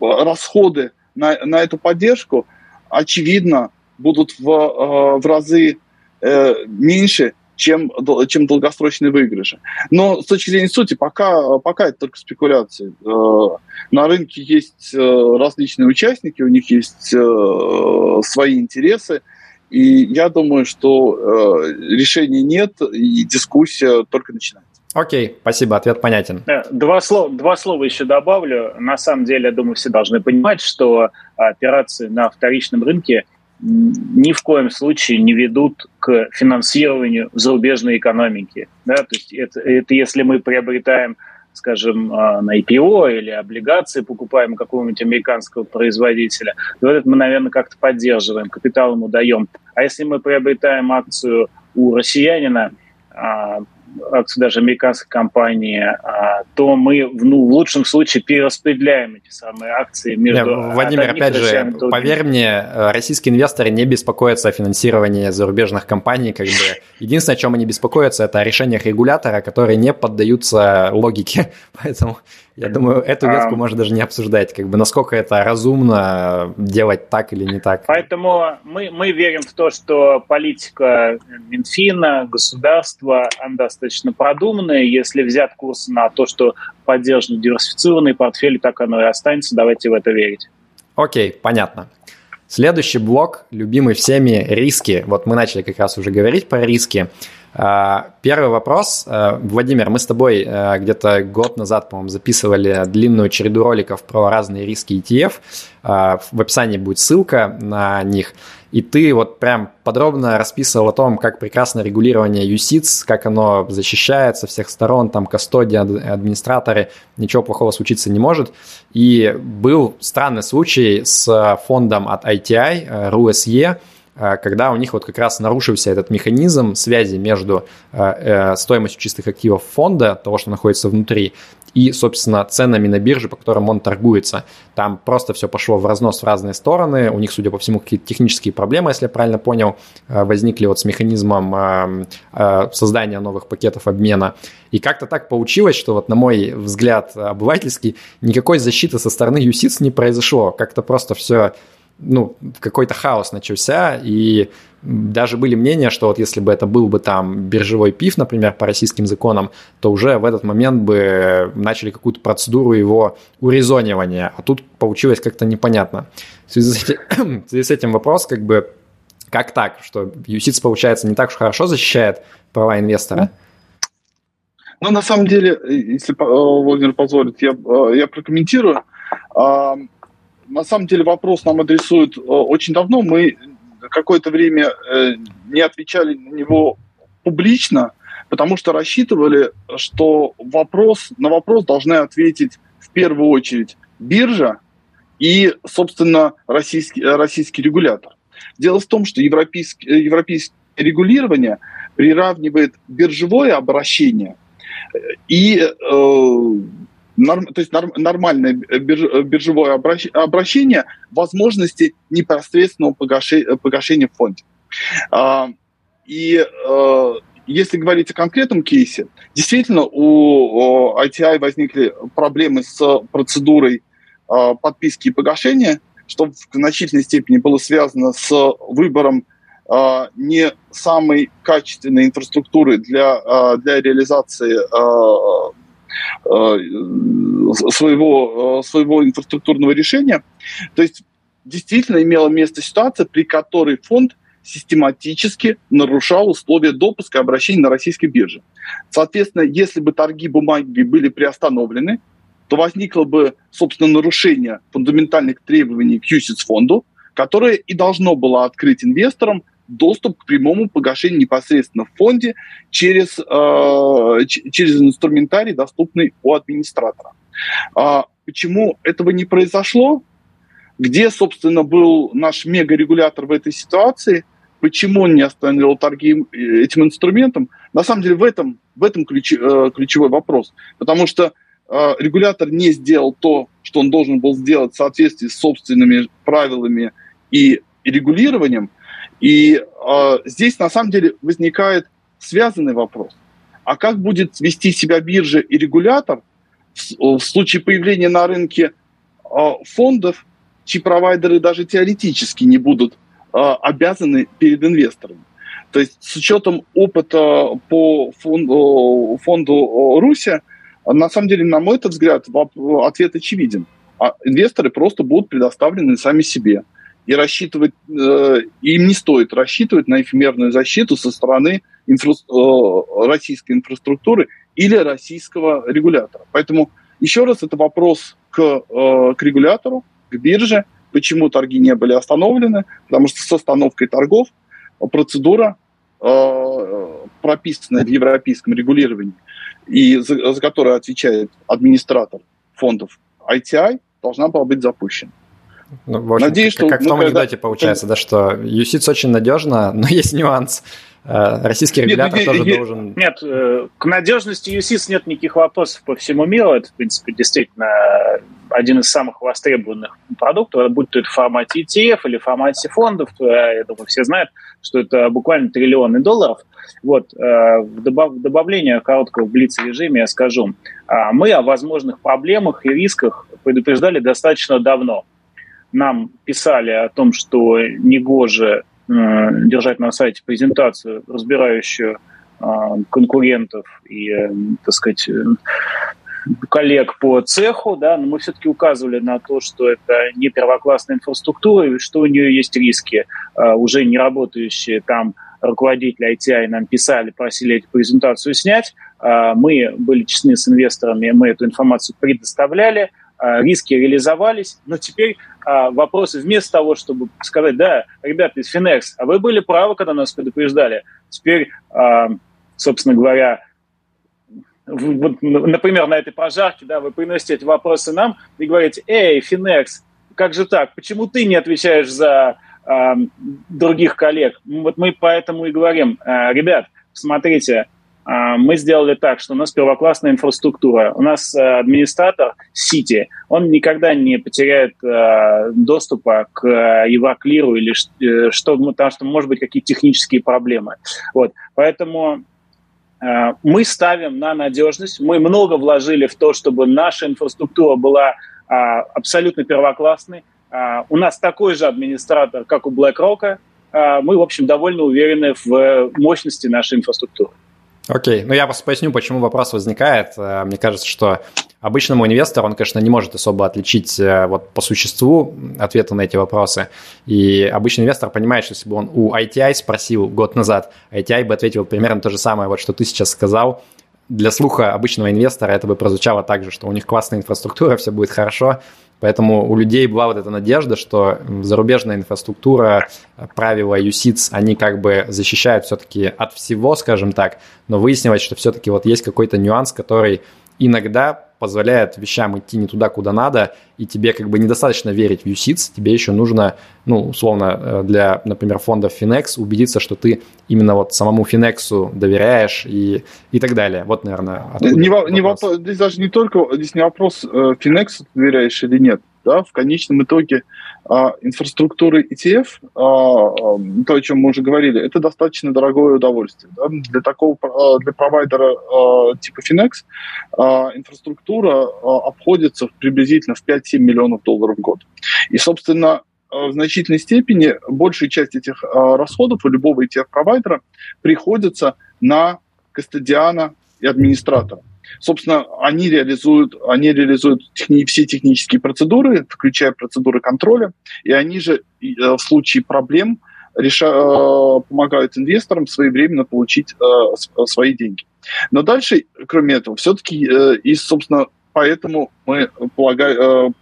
расходы на, на эту поддержку, очевидно, будут в, э, в разы э, меньше, чем, чем долгосрочные выигрыши. Но с точки зрения сути, пока, пока это только спекуляции. Э, на рынке есть э, различные участники, у них есть э, свои интересы, и я думаю, что решений нет, и дискуссия только начинается. Окей, спасибо, ответ понятен. Два слова, два слова еще добавлю. На самом деле, я думаю, все должны понимать, что операции на вторичном рынке ни в коем случае не ведут к финансированию зарубежной экономики. Да? То есть это, это если мы приобретаем, скажем, а, на IPO или облигации покупаем какого-нибудь американского производителя, то это мы, наверное, как-то поддерживаем, капитал ему даем. А если мы приобретаем акцию у россиянина, а, акции даже американской компании, а, то мы ну, в лучшем случае перераспределяем эти самые акции между... Не, Владимир, опять же, поверь мне, российские инвесторы не беспокоятся о финансировании зарубежных компаний. Как бы. Единственное, о чем они беспокоятся, это о решениях регулятора, которые не поддаются логике. Поэтому я думаю, эту ветку а, можно даже не обсуждать, как бы насколько это разумно делать так или не так. Поэтому мы, мы верим в то, что политика Минфина, государства, она достаточно продуманная. Если взят курс на то, что поддержан диверсифицированный портфель, так оно и останется. Давайте в это верить. Окей, понятно. Следующий блок, любимый всеми, риски. Вот мы начали как раз уже говорить про риски. А, первый вопрос. А, Владимир, мы с тобой а, где-то год назад, по-моему, записывали длинную череду роликов про разные риски ETF. В описании будет ссылка на них. И ты вот прям подробно расписывал о том, как прекрасно регулирование USITS, как оно защищает со всех сторон, там кастоди, администраторы, ничего плохого случиться не может. И был странный случай с фондом от ITI, RUSE, когда у них вот как раз нарушился этот механизм связи между э, э, стоимостью чистых активов фонда, того, что находится внутри, и, собственно, ценами на бирже, по которым он торгуется. Там просто все пошло в разнос в разные стороны. У них, судя по всему, какие-то технические проблемы, если я правильно понял, возникли вот с механизмом создания новых пакетов обмена. И как-то так получилось, что вот на мой взгляд обывательский, никакой защиты со стороны юсиц не произошло. Как-то просто все ну, какой-то хаос начался, и даже были мнения, что вот если бы это был бы там биржевой пиф, например, по российским законам, то уже в этот момент бы начали какую-то процедуру его урезонивания, а тут получилось как-то непонятно. В связи с этим, в связи с этим вопрос как бы, как так, что юстиц, получается, не так уж хорошо защищает права инвестора? Ну, на самом деле, если Владимир позволит, я, я прокомментирую на самом деле вопрос нам адресуют э, очень давно. Мы какое-то время э, не отвечали на него публично, потому что рассчитывали, что вопрос, на вопрос должны ответить в первую очередь биржа и, собственно, российский, российский регулятор. Дело в том, что европейское, европейское регулирование приравнивает биржевое обращение и э, норм, то есть норм, нормальное биржевое обращение возможности непосредственного погашения, погашения в фонде. А, и а, если говорить о конкретном кейсе, действительно у ITI возникли проблемы с процедурой а, подписки и погашения, что в значительной степени было связано с выбором не самой качественной инфраструктуры для, для реализации Э, своего, э, своего инфраструктурного решения. То есть действительно имела место ситуация, при которой фонд систематически нарушал условия допуска и обращения на российской бирже. Соответственно, если бы торги бумаги были приостановлены, то возникло бы, собственно, нарушение фундаментальных требований к USITS фонду, которое и должно было открыть инвесторам доступ к прямому погашению непосредственно в фонде через, э, через инструментарий, доступный у администратора. А почему этого не произошло? Где, собственно, был наш мегарегулятор в этой ситуации? Почему он не остановил торги этим инструментом? На самом деле в этом, в этом ключ, э, ключевой вопрос. Потому что э, регулятор не сделал то, что он должен был сделать в соответствии с собственными правилами и регулированием. И э, здесь на самом деле возникает связанный вопрос. А как будет вести себя биржа и регулятор в, в случае появления на рынке э, фондов, чьи провайдеры даже теоретически не будут э, обязаны перед инвесторами? То есть с учетом опыта по фонду, фонду Руся, на самом деле, на мой взгляд, ответ очевиден. Инвесторы просто будут предоставлены сами себе и рассчитывать, э, им не стоит рассчитывать на эфемерную защиту со стороны инфра, э, российской инфраструктуры или российского регулятора. Поэтому еще раз это вопрос к, э, к регулятору, к бирже, почему торги не были остановлены, потому что с остановкой торгов процедура, э, прописанная в европейском регулировании, и за, за которую отвечает администратор фондов ITI, должна была быть запущена. Ну, в общем, Надеюсь, как, что как в том когда... анекдоте получается, да, что USITS очень надежно, но есть нюанс. Э, российский регулятор нет, тоже нет, должен... Нет, э, к надежности USIS нет никаких вопросов по всему миру. Это, в принципе, действительно один из самых востребованных продуктов, будь то это в формате ETF или в формате фондов. Я думаю, все знают, что это буквально триллионы долларов. Вот, э, в добавление короткого блиц-режиме я скажу. А, мы о возможных проблемах и рисках предупреждали достаточно давно нам писали о том, что негоже э, держать на сайте презентацию, разбирающую э, конкурентов и, э, так сказать, э, коллег по цеху, да, но мы все-таки указывали на то, что это не первоклассная инфраструктура, и что у нее есть риски, э, уже не работающие там руководители ITI нам писали, просили эту презентацию снять. Э, мы были честны с инвесторами, мы эту информацию предоставляли, риски реализовались, но теперь а, вопросы вместо того, чтобы сказать, да, ребята из Finex, а вы были правы, когда нас предупреждали. Теперь, а, собственно говоря, например, на этой прожарке, да, вы приносите эти вопросы нам и говорите, эй, Finex, как же так, почему ты не отвечаешь за а, других коллег? Вот мы поэтому и говорим, а, ребят, смотрите, мы сделали так, что у нас первоклассная инфраструктура. У нас э, администратор сети, он никогда не потеряет э, доступа к Евроклиру или э, что, потому что может быть какие-то технические проблемы. Вот. Поэтому мы ставим на надежность. Мы много вложили в то, чтобы наша инфраструктура была а, абсолютно первоклассной. А, у нас такой же администратор, как у BlackRock. Мы, в общем, довольно уверены в мощности нашей инфраструктуры. Окей, ну я просто поясню, почему вопрос возникает. Э, мне кажется, что обычному инвестору он, конечно, не может особо отличить э, вот по существу ответы на эти вопросы. И обычный инвестор понимает, что если бы он у ITI спросил год назад, ITI бы ответил примерно то же самое, вот что ты сейчас сказал. Для слуха обычного инвестора это бы прозвучало так же, что у них классная инфраструктура, все будет хорошо, Поэтому у людей была вот эта надежда, что зарубежная инфраструктура, правила USITS, они как бы защищают все-таки от всего, скажем так, но выяснилось, что все-таки вот есть какой-то нюанс, который иногда позволяет вещам идти не туда, куда надо, и тебе как бы недостаточно верить в USITS, тебе еще нужно, ну, условно, э, для, например, фондов Finex убедиться, что ты именно вот самому Finex доверяешь и, и так далее. Вот, наверное, не, не вопрос. Здесь даже не только, здесь не вопрос, э, Finex доверяешь или нет да, в конечном итоге а, инфраструктуры ETF, а, то, о чем мы уже говорили, это достаточно дорогое удовольствие. Да? Для такого а, для провайдера а, типа Finex а, инфраструктура а, обходится приблизительно в 5-7 миллионов долларов в год. И, собственно, в значительной степени большая часть этих а, расходов у любого ETF-провайдера приходится на кастодиана и администратора. Собственно, они реализуют, они реализуют техни, все технические процедуры, включая процедуры контроля, и они же э, в случае проблем реша, помогают инвесторам своевременно получить свои деньги. Но дальше, кроме этого, все-таки и, собственно, поэтому мы, полагаю,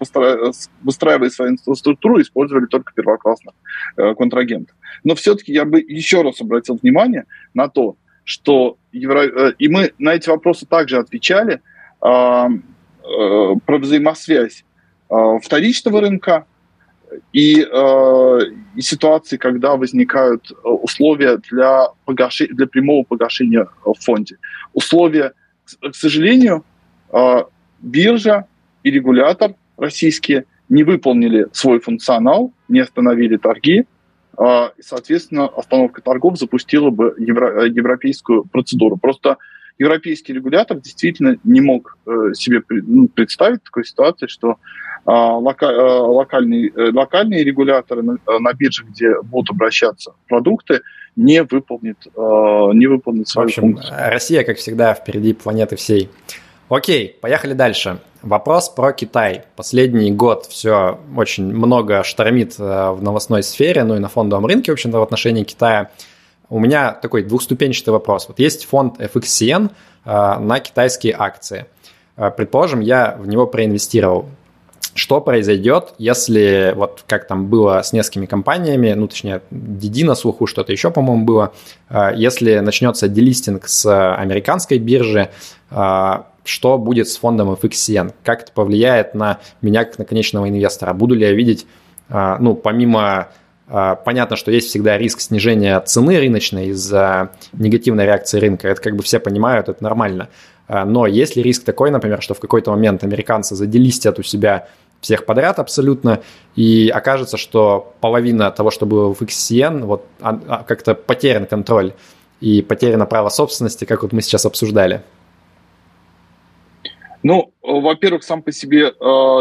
выстраивая свою инфраструктуру, использовали только первоклассных контрагентов. Но все-таки я бы еще раз обратил внимание на то, что Евро... и мы на эти вопросы также отвечали, Э, про взаимосвязь э, вторичного рынка и, э, и ситуации, когда возникают условия для, погаши... для прямого погашения в фонде. Условия, к сожалению, биржа и регулятор российские не выполнили свой функционал, не остановили торги, соответственно, остановка торгов запустила бы евро... европейскую процедуру. Просто европейский регулятор действительно не мог э, себе ну, представить такой ситуации, что а, э, локальные, э, локальные регуляторы на, на бирже, где будут обращаться продукты, не выполнит, не выполнит свою В общем, функцию. Россия, как всегда, впереди планеты всей. Окей, поехали дальше. Вопрос про Китай. Последний год все очень много штормит в новостной сфере, ну и на фондовом рынке, в общем-то, в отношении Китая. У меня такой двухступенчатый вопрос. Вот есть фонд FXCN э, на китайские акции. Э, предположим, я в него проинвестировал. Что произойдет, если вот как там было с несколькими компаниями, ну точнее Диди на слуху, что-то еще, по-моему, было, э, если начнется делистинг с американской биржи, что будет с фондом FXCN? Как это повлияет на меня как на конечного инвестора? Буду ли я видеть, ну, помимо а, понятно, что есть всегда риск снижения цены рыночной из-за негативной реакции рынка. Это как бы все понимают, это нормально. А, но есть ли риск такой, например, что в какой-то момент американцы заделистят у себя всех подряд абсолютно, и окажется, что половина того, что было в XCN, вот а, как-то потерян контроль и потеряно право собственности, как вот мы сейчас обсуждали? Ну, во-первых, сам по себе э,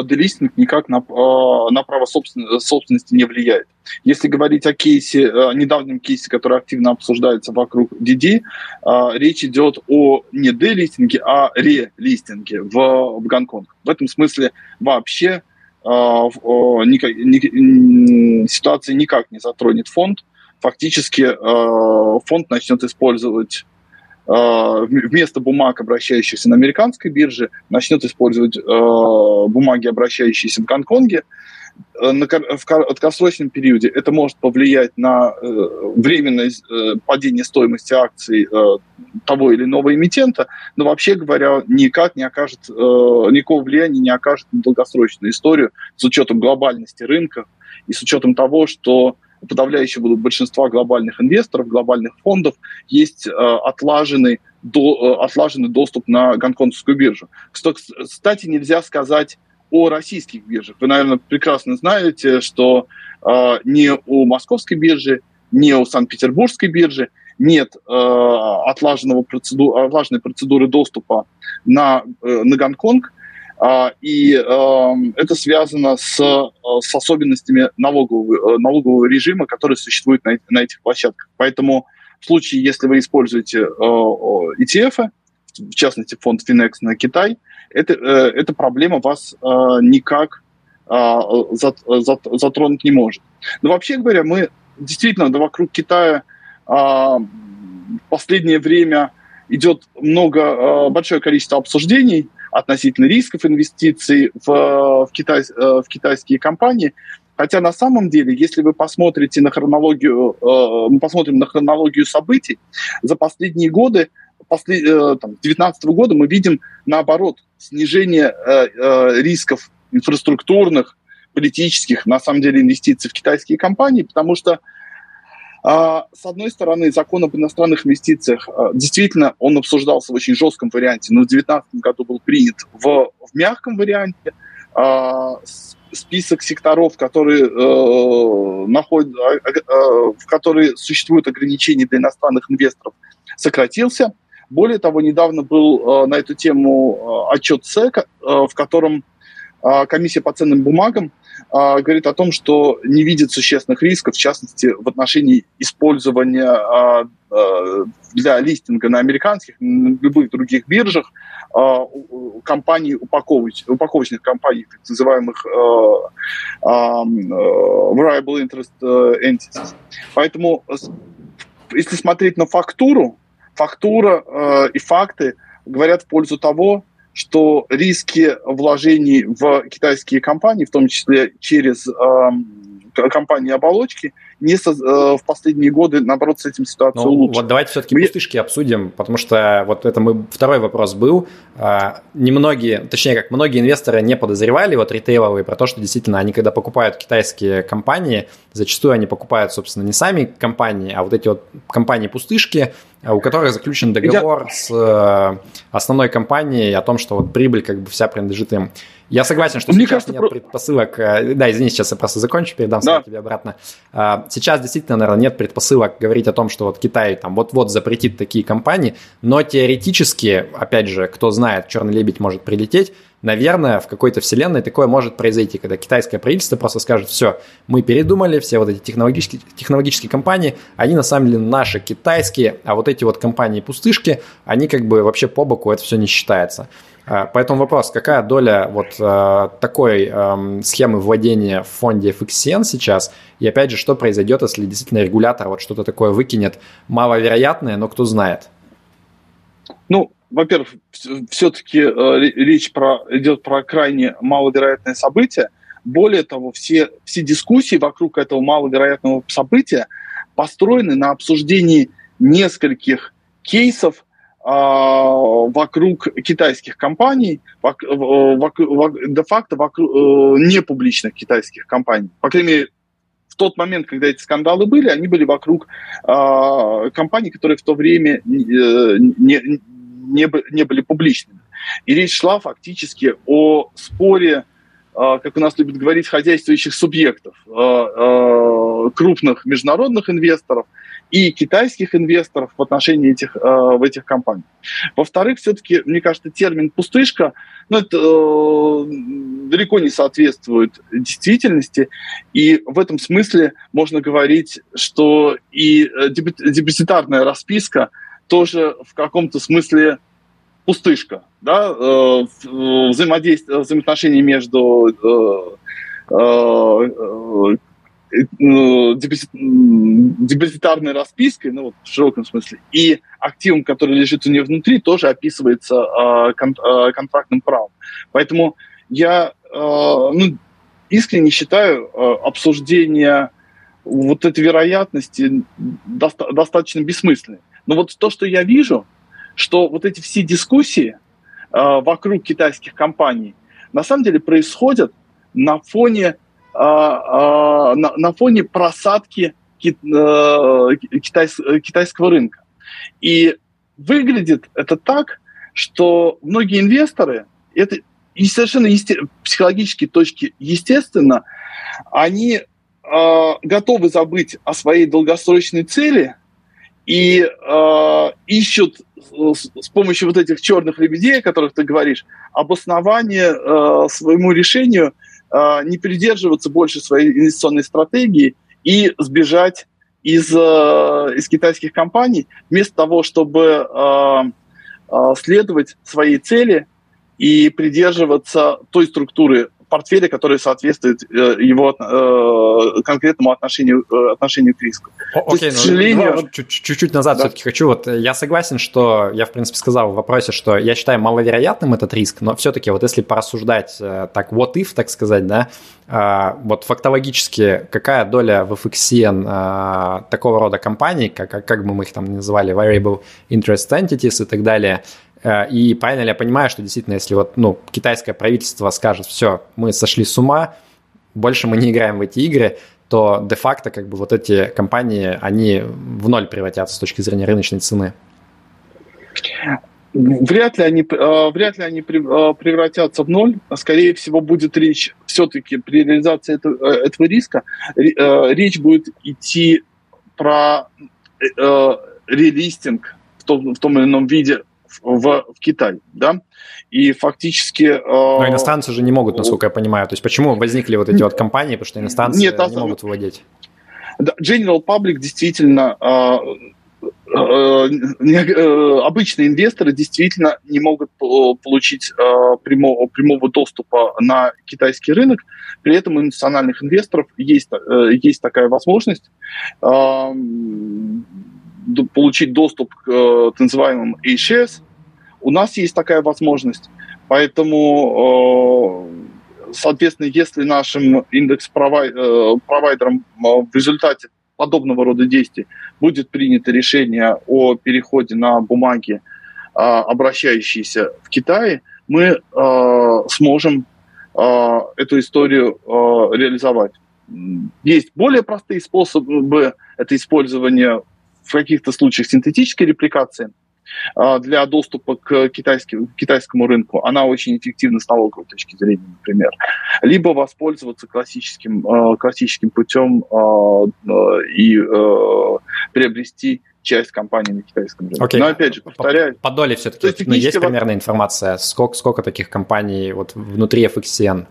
делистинг никак на, э, на право собствен, собственности не влияет. Если говорить о кейсе, э, недавнем кейсе, который активно обсуждается вокруг DD, э, речь идет о не делистинге, а релистинге в, в Гонконг. В этом смысле вообще э, э, никак, ни, ситуация никак не затронет фонд. Фактически э, фонд начнет использовать Э, вместо бумаг, обращающихся на американской бирже, начнет использовать э, бумаги, обращающиеся в Гонконге, э, на, в краткосрочном периоде это может повлиять на временное падение стоимости акций того или иного эмитента, но вообще говоря, никак не окажет, никакого влияния не окажет на долгосрочную историю с учетом глобальности рынка и с учетом того, что у подавляющего большинства глобальных инвесторов, глобальных фондов есть э, отлаженный, до, э, отлаженный доступ на гонконгскую биржу. Кстати, нельзя сказать о российских биржах. Вы, наверное, прекрасно знаете, что э, ни у московской биржи, ни у Санкт-Петербургской биржи нет э, отлаженного процеду, отлаженной процедуры доступа на, э, на Гонконг, и эм, это связано с, э, с особенностями налогового, э, налогового режима, который существует на, на этих площадках. Поэтому в случае, если вы используете ETF, в частности фонд Finex на Китай, это, э, эта проблема вас никак затронуть не может. Но вообще говоря, мы действительно да, вокруг Китая в последнее время идет много, большое количество обсуждений, относительно рисков инвестиций в, в, китай, э, в китайские компании. Хотя на самом деле, если вы посмотрите на хронологию, э, мы посмотрим на хронологию событий, за последние годы, после, 2019 э, года мы видим, наоборот, снижение рисков инфраструктурных, политических, на самом деле, инвестиций в китайские компании, потому что с одной стороны, закон об иностранных инвестициях, а, действительно, он обсуждался в очень жестком варианте, но в 2019 году был принят в, в мягком варианте. А, список секторов, которые, э, находят, в которые существуют ограничения для иностранных инвесторов, сократился. Более того, недавно был на эту тему отчет СЭК, в котором комиссия по ценным бумагам говорит о том, что не видит существенных рисков, в частности, в отношении использования для листинга на американских, на любых других биржах компаний, упаковоч, упаковочных компаний, так называемых variable interest entities. Поэтому, если смотреть на фактуру, фактура и факты говорят в пользу того, что риски вложений в китайские компании, в том числе через э, компании оболочки, не со, э, в последние годы, наоборот, с этим ситуация ну, улучшилась. Вот давайте все-таки мы... пустышки обсудим, потому что вот это мы, второй вопрос был. А, немногие, точнее, как многие инвесторы не подозревали, вот ритейловые, про то, что действительно они, когда покупают китайские компании, зачастую они покупают, собственно, не сами компании, а вот эти вот компании-пустышки, а у которых заключен договор Я... с э, основной компанией о том, что вот прибыль как бы вся принадлежит им. Я согласен, что Мне сейчас кажется, нет про... предпосылок. Э, да, извини, сейчас я просто закончу, передам да. тебе обратно. Сейчас действительно, наверное, нет предпосылок говорить о том, что вот Китай там вот-вот запретит такие компании, но теоретически, опять же, кто знает, черный лебедь может прилететь, наверное, в какой-то вселенной такое может произойти, когда китайское правительство просто скажет, все, мы передумали, все вот эти технологические, технологические компании, они на самом деле наши китайские, а вот эти вот компании-пустышки, они как бы вообще по боку, это все не считается. А, поэтому вопрос, какая доля вот э, такой схемы вводения в фонде FXCN сейчас, и опять же, что произойдет, если действительно регулятор вот что-то такое выкинет, маловероятное, но кто знает? Ну, во-первых, все-таки э, речь про, идет про крайне маловероятное событие. Более того, все, все дискуссии вокруг этого маловероятного события построены на обсуждении нескольких кейсов вокруг китайских компаний, де-факто вокруг э, непубличных китайских компаний. По крайней мере, в тот момент, когда эти скандалы были, они были вокруг э, компаний, которые в то время э, не, не, не были публичными. И речь шла фактически о споре, а, как у нас любят говорить, хозяйствующих субъектов, а, а, крупных международных инвесторов и китайских инвесторов в отношении этих, в этих компаний. Во-вторых, все-таки, мне кажется, термин «пустышка» ну, это э, далеко не соответствует действительности, и в этом смысле можно говорить, что и э, депозитарная расписка – тоже в каком-то смысле пустышка, да, э, взаимодействие, взаимоотношения между э, э, депозитарной распиской, ну, вот в широком смысле, и активом, который лежит у нее внутри, тоже описывается контрактным правом. Поэтому я ну, искренне считаю обсуждение вот этой вероятности доста- достаточно бессмысленным. Но вот то, что я вижу, что вот эти все дискуссии вокруг китайских компаний на самом деле происходят на фоне, на, на фоне просадки ки, э, китайс, китайского рынка. И выглядит это так, что многие инвесторы, это и совершенно есте, психологические точки, естественно, они э, готовы забыть о своей долгосрочной цели и э, ищут с помощью вот этих черных лебедей, о которых ты говоришь, обоснование э, своему решению э, не придерживаться больше своей инвестиционной стратегии и сбежать из, э, из китайских компаний, вместо того, чтобы э, следовать своей цели и придерживаться той структуры портфеля, который соответствует э, его э, конкретному отношению, э, отношению к риску. О, окей, есть, ну, сожалению... чуть-чуть назад да. все-таки хочу. Вот я согласен, что я, в принципе, сказал в вопросе, что я считаю маловероятным этот риск, но все-таки вот если порассуждать так what if, так сказать, да, вот фактологически какая доля в FXCN такого рода компаний, как, как бы мы их там называли, variable interest entities и так далее, Э, и правильно ли я понимаю, что действительно, если вот, ну, китайское правительство скажет, все, мы сошли с ума, больше мы не играем в эти игры, то де-факто как бы вот эти компании, они в ноль превратятся с точки зрения рыночной цены? Вряд ли они, э, вряд ли они э, превратятся в ноль. Скорее всего, будет речь все-таки при реализации этого риска, речь будет идти про релистинг в том, в том или ином виде в, в Китай, да, и фактически... Э, Но иностранцы же не могут, насколько я понимаю, то есть почему возникли вот эти вот компании, потому что иностранцы Нет, не могут выводить? General Public действительно Э, э, обычные инвесторы действительно не могут получить э, прямого, прямого доступа на китайский рынок. При этом у национальных инвесторов есть, есть такая возможность получить доступ к так называемым A-shares. У нас есть такая возможность. Поэтому, соответственно, если нашим индекс-провайдерам в результате подобного рода действий будет принято решение о переходе на бумаги, а, обращающиеся в Китае, мы а, сможем а, эту историю реализовать. Есть более простые способы это использование в каких-то случаях синтетической репликации – а, для доступа к китайскому, китайскому рынку, она очень эффективна с налоговой точки зрения, например. Либо воспользоваться классическим, а, классическим путем а, и приобрести часть компании на китайском рынке. Okay. Но опять же, повторяю... По, по доле все-таки есть, ну, есть примерная информация, сколько, сколько таких компаний вот внутри FXCN?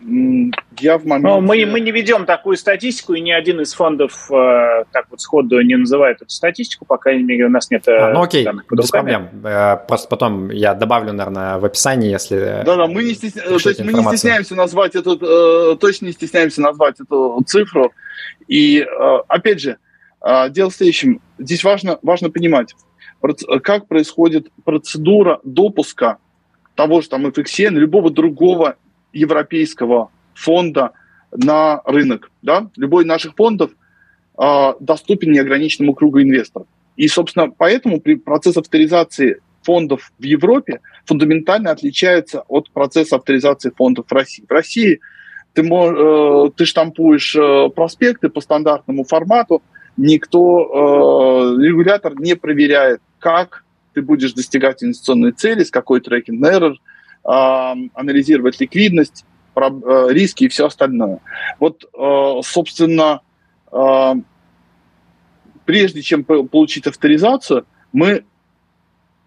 Я в моменте... Но мы, мы не ведем такую статистику, и ни один из фондов э, так вот сходу не называет эту статистику, по крайней мере, у нас нет э, а, Ну окей, без проблем. Э, просто потом я добавлю, наверное, в описании, если... Да-да, мы не, стесня... то есть мы не стесняемся назвать эту, э, точно не стесняемся назвать эту цифру. И, э, опять же, э, дело в следующем. Здесь важно, важно понимать, как происходит процедура допуска того же там FXN, любого другого европейского фонда на рынок. Да? Любой из наших фондов э, доступен неограниченному кругу инвесторов. И, собственно, поэтому при процесс авторизации фондов в Европе фундаментально отличается от процесса авторизации фондов в России. В России ты, э, ты штампуешь э, проспекты по стандартному формату, никто, э, регулятор не проверяет, как ты будешь достигать инвестиционной цели, с какой трекинг error, анализировать ликвидность, э, риски и все остальное. Вот, э, собственно, э, прежде чем получить авторизацию, мы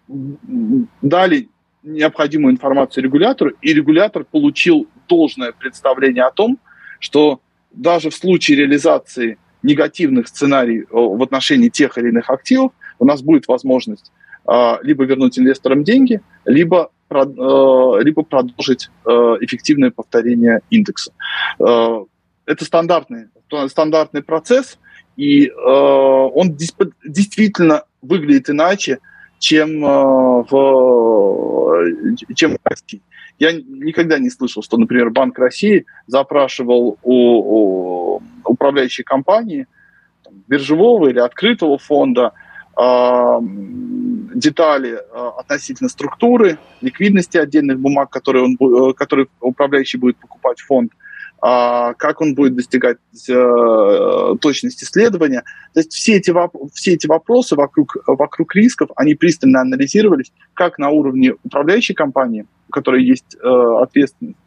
дали необходимую информацию регулятору, и регулятор получил должное представление о том, что даже в случае реализации негативных сценариев в отношении тех или иных активов у нас будет возможность либо вернуть инвесторам деньги, либо Э, либо продолжить э, эффективное повторение индекса. Э, это стандартный, стандартный процесс, и он действительно выглядит иначе, чем в, чем России. Я никогда не слышал, что, например, Банк России запрашивал у, у управляющей компании биржевого или открытого фонда детали относительно структуры, ликвидности отдельных бумаг, которые, он, э, которые управляющий будет покупать фонд, как он будет достигать э, точности исследования. То есть все эти, все эти вопросы вокруг, вокруг рисков, они пристально анализировались как на уровне управляющей компании, у которой есть э, ответственность,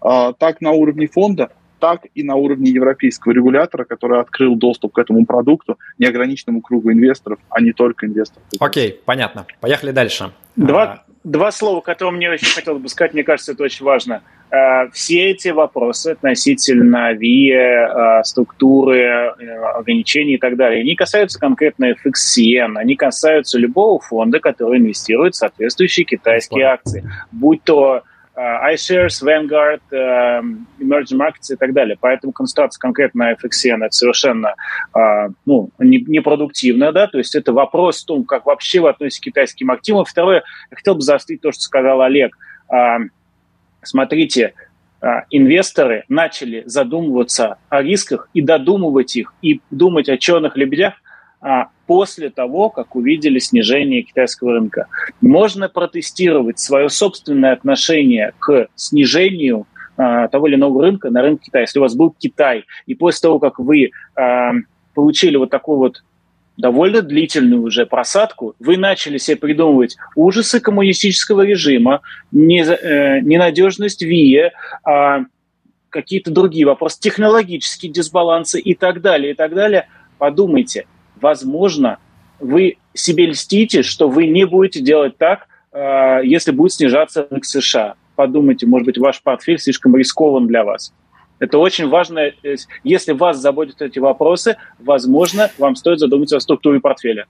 так на уровне фонда, так и на уровне европейского регулятора, который открыл доступ к этому продукту неограниченному кругу инвесторов, а не только инвесторов. Окей, понятно. Поехали дальше. Два, а... два слова, которые мне очень хотелось бы сказать, мне кажется, это очень важно. А, все эти вопросы относительно ВИЭ, структуры, э, ограничений и так далее, они касаются конкретно FXCN, они касаются любого фонда, который инвестирует в соответствующие китайские акции, будь то iShares, Vanguard, э, Emerging Markets и так далее. Поэтому констатация конкретно на FXN это совершенно э, ну, непродуктивно, да, то есть это вопрос в том, как вообще вы относитесь к китайским активам. Второе, я хотел бы заострить то, что сказал Олег. Смотрите, инвесторы начали задумываться о рисках и додумывать их, и думать о черных лебедях после того, как увидели снижение китайского рынка. Можно протестировать свое собственное отношение к снижению а, того или иного рынка на рынке Китая. Если у вас был Китай, и после того, как вы а, получили вот такую вот довольно длительную уже просадку, вы начали себе придумывать ужасы коммунистического режима, не, э, ненадежность ВИЭ, какие-то другие вопросы, технологические дисбалансы и так далее, и так далее. Подумайте, возможно, вы себе льстите, что вы не будете делать так, э, если будет снижаться рынок США. Подумайте, может быть, ваш портфель слишком рискован для вас. Это очень важно. Если вас заботят эти вопросы, возможно, вам стоит задуматься о структуре портфеля.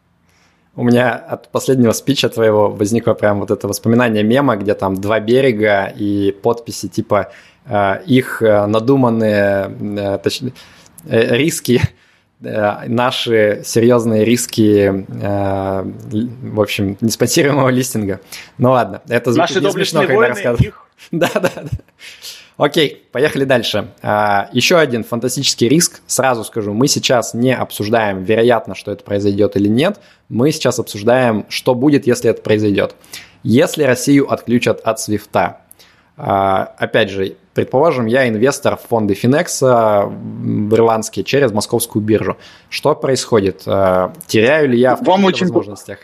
У меня от последнего спича твоего возникло прям вот это воспоминание мема, где там два берега и подписи типа э, их э, надуманные, э, точнее, риски, наши серьезные риски, в общем, неспонсируемого листинга. Ну ладно, это Наши смешно, когда рассказываю. Да, да, да. Окей, поехали дальше. А, еще один фантастический риск. Сразу скажу, мы сейчас не обсуждаем, вероятно, что это произойдет или нет. Мы сейчас обсуждаем, что будет, если это произойдет. Если Россию отключат от свифта, а, опять же, предположим, я инвестор в фонды Финекса ирландские через московскую биржу. Что происходит? А, теряю ли я в Вам очень возможностях?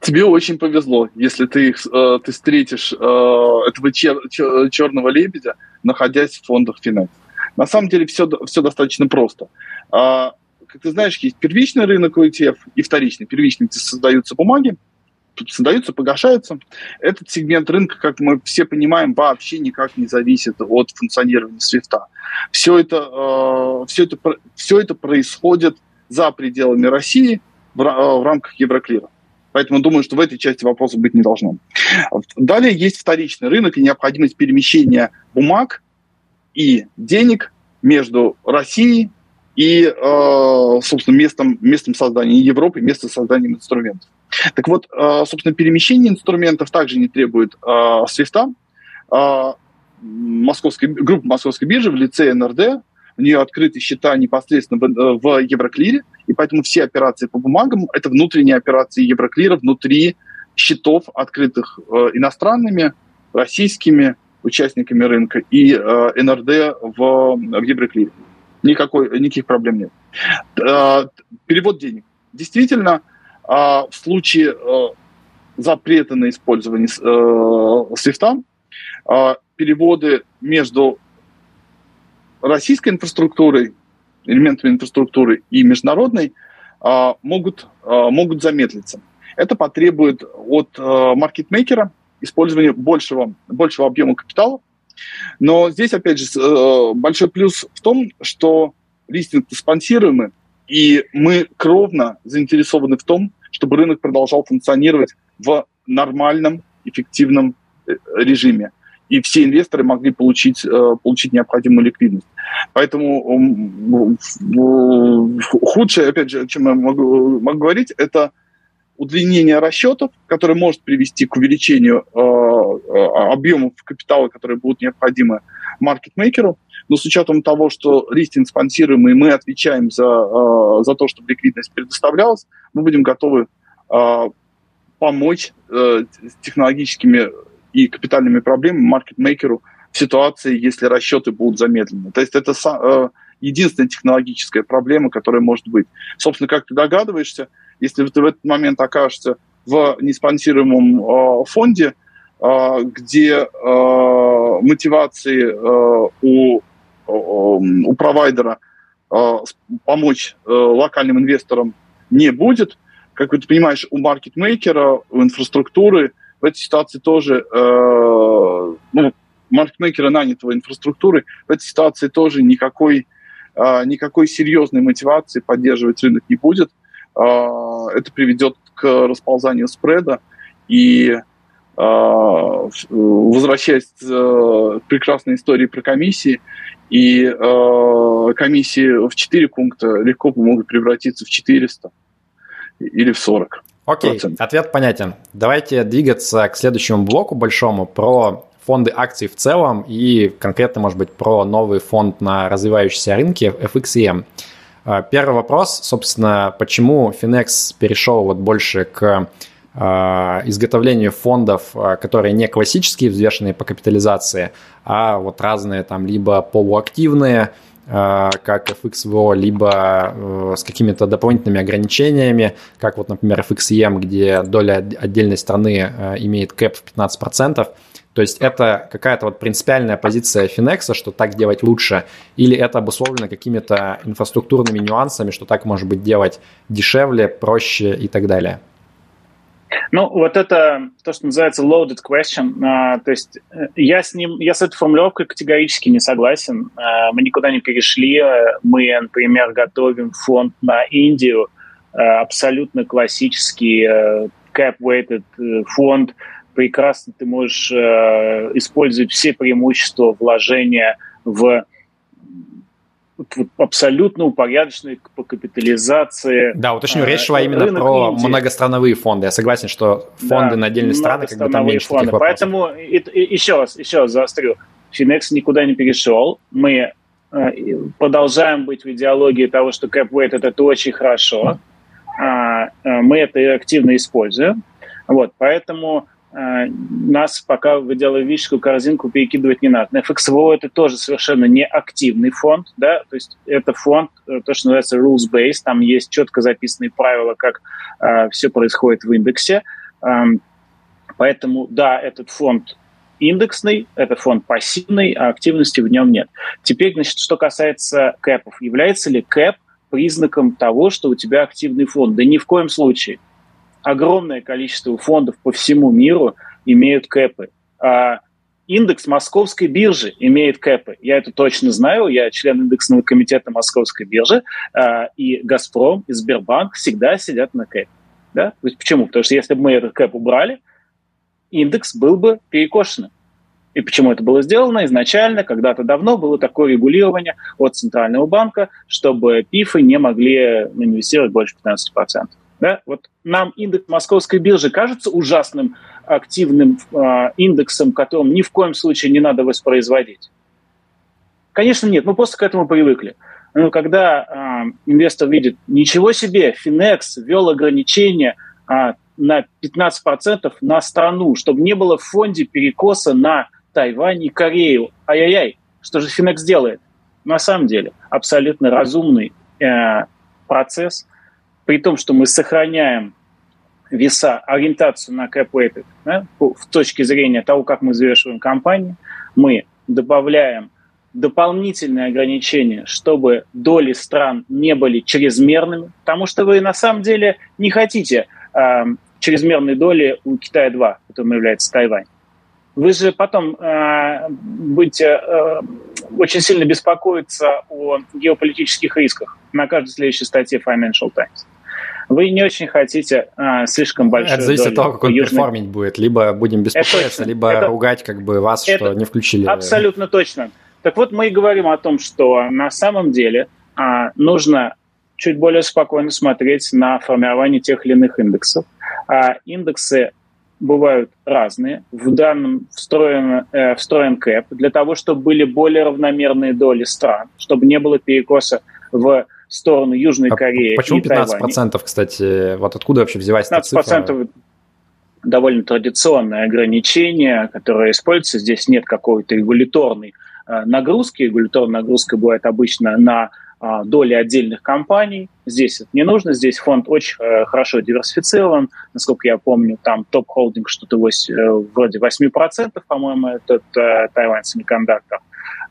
Тебе очень повезло, если ты, э, ты встретишь э, этого чер, чер, черного лебедя, находясь в фондах Финекс. На самом деле все, все достаточно просто. А, как ты знаешь, есть первичный рынок ETF и вторичный. Первичный, создаются бумаги, создаются, погашаются. Этот сегмент рынка, как мы все понимаем, вообще никак не зависит от функционирования свифта. Все это, э, все это, все это происходит за пределами России в, в рамках Евроклира. Поэтому думаю, что в этой части вопроса быть не должно. Далее есть вторичный рынок и необходимость перемещения бумаг и денег между Россией и, э, собственно, местом, местом создания Европы, местом создания инструментов. Так вот, э, собственно, перемещение инструментов также не требует э, свифта. Московской, группа Московской биржи в лице НРД у нее открыты счета непосредственно в, в Евроклире, и поэтому все операции по бумагам – это внутренние операции Евроклира внутри счетов, открытых э, иностранными, российскими участниками рынка и э, НРД в, в Евроклире. Никакой, никаких проблем нет. Э, перевод денег. Действительно, э, в случае э, запрета на использование э, свифта, э, переводы между российской инфраструктурой, элементами инфраструктуры и международной а, могут, а, могут замедлиться. Это потребует от а, маркетмейкера использования большего, большего объема капитала. Но здесь, опять же, э, большой плюс в том, что листинг спонсируемый, и мы кровно заинтересованы в том, чтобы рынок продолжал функционировать в нормальном, эффективном э, режиме и все инвесторы могли получить, э, получить необходимую ликвидность. Поэтому худшее, опять же, чем я могу, могу говорить, это удлинение расчетов, которое может привести к увеличению э, объемов капитала, которые будут необходимы маркетмейкеру. Но с учетом того, что листинг спонсируемый, мы отвечаем за, э, за то, чтобы ликвидность предоставлялась, мы будем готовы э, помочь э, технологическими и капитальными проблемами маркетмейкеру в ситуации, если расчеты будут замедлены. То есть это э, единственная технологическая проблема, которая может быть. Собственно, как ты догадываешься, если ты в этот момент окажешься в неспонсируемом э, фонде, где э, мотивации э, у, э, у провайдера э, помочь э, локальным инвесторам не будет, как ты понимаешь, у маркетмейкера, у инфраструктуры в этой ситуации тоже, э, ну, маркетмейкера нанятого инфраструктуры, в этой ситуации тоже никакой, э, никакой серьезной мотивации поддерживать рынок не будет. Э, это приведет к расползанию спреда и э, возвращаясь к э, прекрасной истории про комиссии, и э, комиссии в 4 пункта легко могут превратиться в 400 или в 40. Окей, okay, ответ понятен. Давайте двигаться к следующему блоку большому про фонды акций в целом и конкретно, может быть, про новый фонд на развивающиеся рынке FXEM. Первый вопрос, собственно, почему Finex перешел вот больше к изготовлению фондов, а, которые не классические, взвешенные по капитализации, а вот разные там либо полуактивные, Э, как FXVO, либо э, с какими-то дополнительными ограничениями, как вот, например, FXEM, где доля отдельной страны э, имеет кэп в 15%. То есть это какая-то вот принципиальная позиция Finex, что так делать лучше, или это обусловлено какими-то инфраструктурными нюансами, что так может быть делать дешевле, проще и так далее? Ну, вот это то, что называется loaded question. А, то есть э, я с ним, я с этой формулировкой категорически не согласен. А, мы никуда не перешли. Мы, например, готовим фонд на Индию, а, абсолютно классический э, cap-weighted э, фонд. Прекрасно ты можешь использовать все преимущества вложения в абсолютно упорядоченный по капитализации. Да, уточню, речь шла именно про Индии. многострановые фонды. Я согласен, что фонды да, на отдельные страны, как бы там меньше фонды. таких вопросов. Поэтому и, и, еще раз, еще раз заострю. Финекс никуда не перешел. Мы э, продолжаем быть в идеологии того, что cap-weight это, это очень хорошо. А, э, мы это активно используем. Вот, поэтому нас пока в идеологическую корзинку перекидывать не надо. На FXVO это тоже совершенно не активный фонд, да, то есть это фонд, э, то, что называется rules-based, там есть четко записанные правила, как э, все происходит в индексе. Э, поэтому, да, этот фонд индексный, это фонд пассивный, а активности в нем нет. Теперь, значит, что касается кэпов. Является ли кэп признаком того, что у тебя активный фонд? Да ни в коем случае – огромное количество фондов по всему миру имеют кэпы. А индекс московской биржи имеет кэпы. Я это точно знаю, я член индексного комитета московской биржи, а, и «Газпром», и «Сбербанк» всегда сидят на кэпе. Да? Почему? Потому что если бы мы этот кэп убрали, индекс был бы перекошен. И почему это было сделано? Изначально, когда-то давно, было такое регулирование от Центрального банка, чтобы пифы не могли инвестировать больше 15%. Да? Вот нам индекс московской биржи кажется ужасным активным э, индексом, которым ни в коем случае не надо воспроизводить? Конечно, нет, мы просто к этому привыкли. Но когда э, инвестор видит, ничего себе, Финекс ввел ограничения э, на 15% на страну, чтобы не было в фонде перекоса на Тайвань и Корею. Ай-яй-яй, что же Финекс делает? На самом деле, абсолютно разумный э, процесс, при том, что мы сохраняем веса, ориентацию на cap да, в точке зрения того, как мы завершиваем кампанию, мы добавляем дополнительные ограничения, чтобы доли стран не были чрезмерными, потому что вы на самом деле не хотите э, чрезмерной доли у Китая-2, которым является Тайвань. Вы же потом э, будете э, очень сильно беспокоиться о геополитических рисках на каждой следующей статье Financial Times вы не очень хотите а, слишком большую Это зависит от того, как он южной... перформить будет. Либо будем беспокоиться, либо это... ругать как бы вас, это... что не включили. Абсолютно точно. Так вот, мы и говорим о том, что на самом деле а, нужно чуть более спокойно смотреть на формирование тех или иных индексов. А индексы бывают разные. В данном встроен, э, встроен кэп для того, чтобы были более равномерные доли стран, чтобы не было перекоса в сторону Южной а Кореи почему и 15%, Тайваня. кстати? Вот откуда вообще взялась эта цифра? 15% довольно традиционное ограничение, которое используется. Здесь нет какой-то регуляторной э, нагрузки. Регуляторная нагрузка бывает обычно на э, доли отдельных компаний. Здесь это не нужно. Здесь фонд очень э, хорошо диверсифицирован. Насколько я помню, там топ-холдинг что-то вроде 8%, по-моему, этот Тайвань Семикондактор.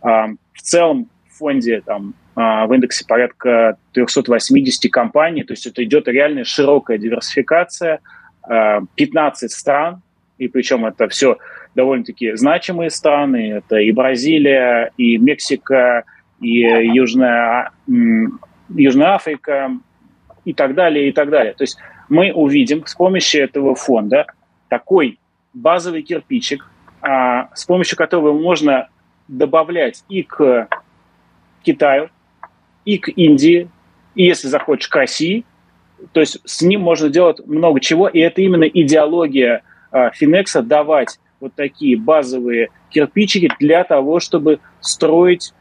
В целом фонде там а, в индексе порядка 380 компаний, то есть это идет реальная широкая диверсификация, 15 а, стран, и причем это все довольно-таки значимые страны, это и Бразилия, и Мексика, и Южная, Южная Африка, и так далее, и так далее. То есть мы увидим с помощью этого фонда такой базовый кирпичик, а, с помощью которого можно добавлять и к Китаю, и к Индии, и если захочешь, к России. То есть с ним можно делать много чего, и это именно идеология э, Финекса давать вот такие базовые кирпичики для того, чтобы строить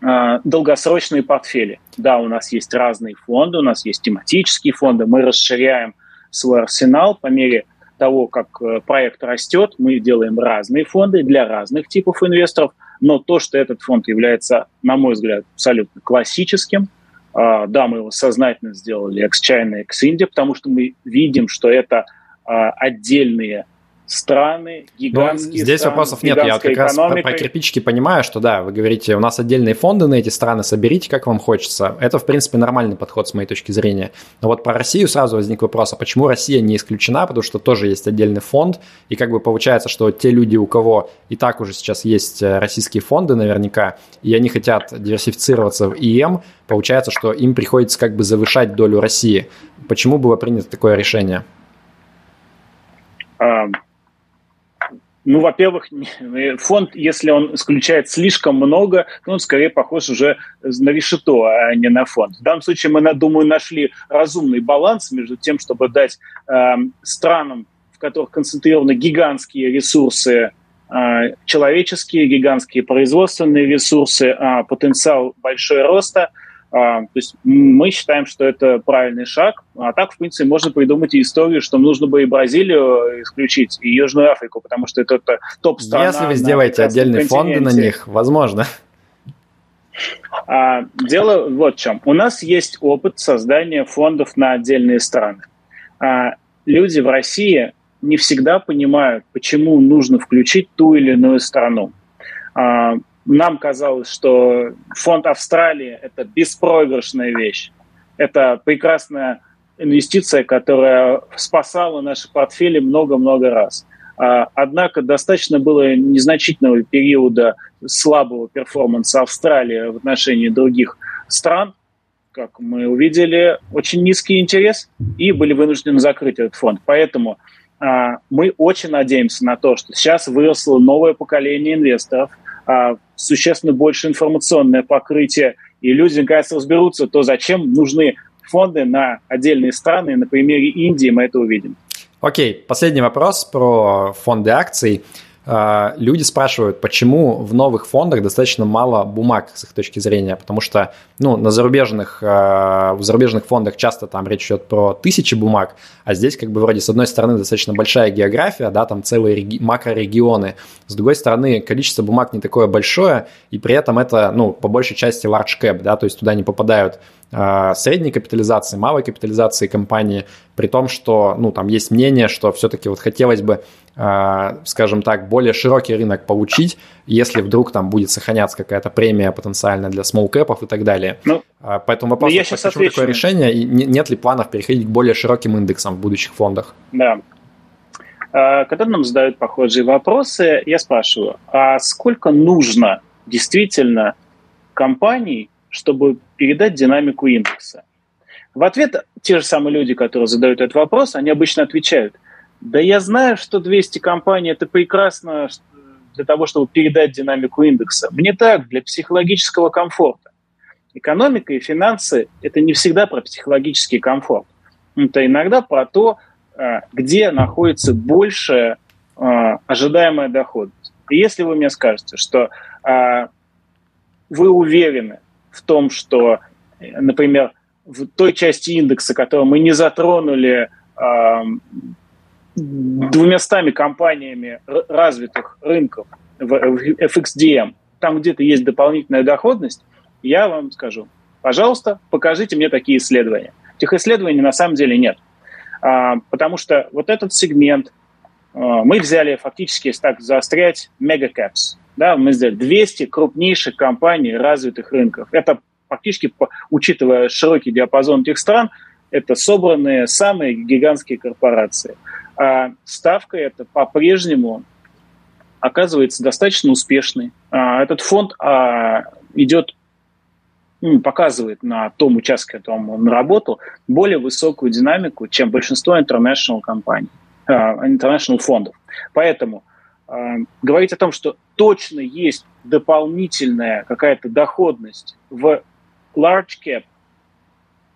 э, долгосрочные портфели. Да, у нас есть разные фонды, у нас есть тематические фонды, мы расширяем свой арсенал по мере того, как э, проект растет, мы делаем разные фонды для разных типов инвесторов – но то, что этот фонд является, на мой взгляд, абсолютно классическим, а, да, мы его сознательно сделали ex-China, ex-India, потому что мы видим, что это а, отдельные страны, гигантские ну, Здесь страны, вопросов нет, я вот как раз про, про кирпичики понимаю, что да, вы говорите, у нас отдельные фонды на эти страны, соберите, как вам хочется. Это, в принципе, нормальный подход с моей точки зрения. Но вот про Россию сразу возник вопрос, а почему Россия не исключена, потому что тоже есть отдельный фонд, и как бы получается, что те люди, у кого и так уже сейчас есть э, российские фонды наверняка, и они хотят диверсифицироваться в ИМ, получается, что им приходится как бы завышать долю России. Почему было принято такое решение? Ну, во-первых, фонд, если он исключает слишком много, то он скорее похож уже на решето, а не на фонд. В данном случае мы, думаю, нашли разумный баланс между тем, чтобы дать э, странам, в которых концентрированы гигантские ресурсы, э, человеческие, гигантские производственные ресурсы, э, потенциал большой роста – а, то есть мы считаем, что это правильный шаг. А так, в принципе, можно придумать и историю, что нужно бы и Бразилию исключить, и Южную Африку, потому что это топ-страна. Если вы сделаете отдельные фонды на них, возможно. А, дело вот в чем. У нас есть опыт создания фондов на отдельные страны. А, люди в России не всегда понимают, почему нужно включить ту или иную страну. А, нам казалось, что фонд Австралии – это беспроигрышная вещь. Это прекрасная инвестиция, которая спасала наши портфели много-много раз. А, однако достаточно было незначительного периода слабого перформанса Австралии в отношении других стран, как мы увидели, очень низкий интерес, и были вынуждены закрыть этот фонд. Поэтому а, мы очень надеемся на то, что сейчас выросло новое поколение инвесторов – а, существенно больше информационное покрытие, и люди, наконец, разберутся, то зачем нужны фонды на отдельные страны. На примере Индии мы это увидим. Окей, последний вопрос про фонды акций. А, люди спрашивают, почему в новых фондах достаточно мало бумаг с их точки зрения, потому что ну, на зарубежных, а, в зарубежных фондах часто там речь идет про тысячи бумаг, а здесь как бы вроде с одной стороны достаточно большая география, да, там целые реги- макрорегионы, с другой стороны количество бумаг не такое большое, и при этом это, ну, по большей части large cap, да, то есть туда не попадают а, средней капитализации, малой капитализации компании, при том, что, ну, там есть мнение, что все-таки вот хотелось бы скажем так, более широкий рынок получить, если вдруг там будет сохраняться какая-то премия потенциальная для small cap и так далее. Ну, а, Поэтому вопрос, ну, я почему отвечу. такое решение, и нет ли планов переходить к более широким индексам в будущих фондах? Да. А, когда нам задают похожие вопросы, я спрашиваю, а сколько нужно действительно компаний, чтобы передать динамику индекса? В ответ те же самые люди, которые задают этот вопрос, они обычно отвечают – да я знаю, что 200 компаний – это прекрасно для того, чтобы передать динамику индекса. Мне так, для психологического комфорта. Экономика и финансы – это не всегда про психологический комфорт. Это иногда про то, э, где находится большая э, ожидаемая доходность. И если вы мне скажете, что э, вы уверены в том, что, например, в той части индекса, которую мы не затронули, двумястами компаниями развитых рынков в FXDM, там где-то есть дополнительная доходность, я вам скажу, пожалуйста, покажите мне такие исследования. Этих исследований на самом деле нет. А, потому что вот этот сегмент а, мы взяли фактически, если так заострять, мегакапс. Да, мы сделали 200 крупнейших компаний развитых рынков. Это фактически, учитывая широкий диапазон этих стран, это собранные самые гигантские корпорации – а ставка эта по-прежнему оказывается достаточно успешной. А, этот фонд а, идет, ну, показывает на том участке, котором он работал, более высокую динамику, чем большинство international компаний, а, international фондов. Поэтому а, говорить о том, что точно есть дополнительная какая-то доходность в large cap,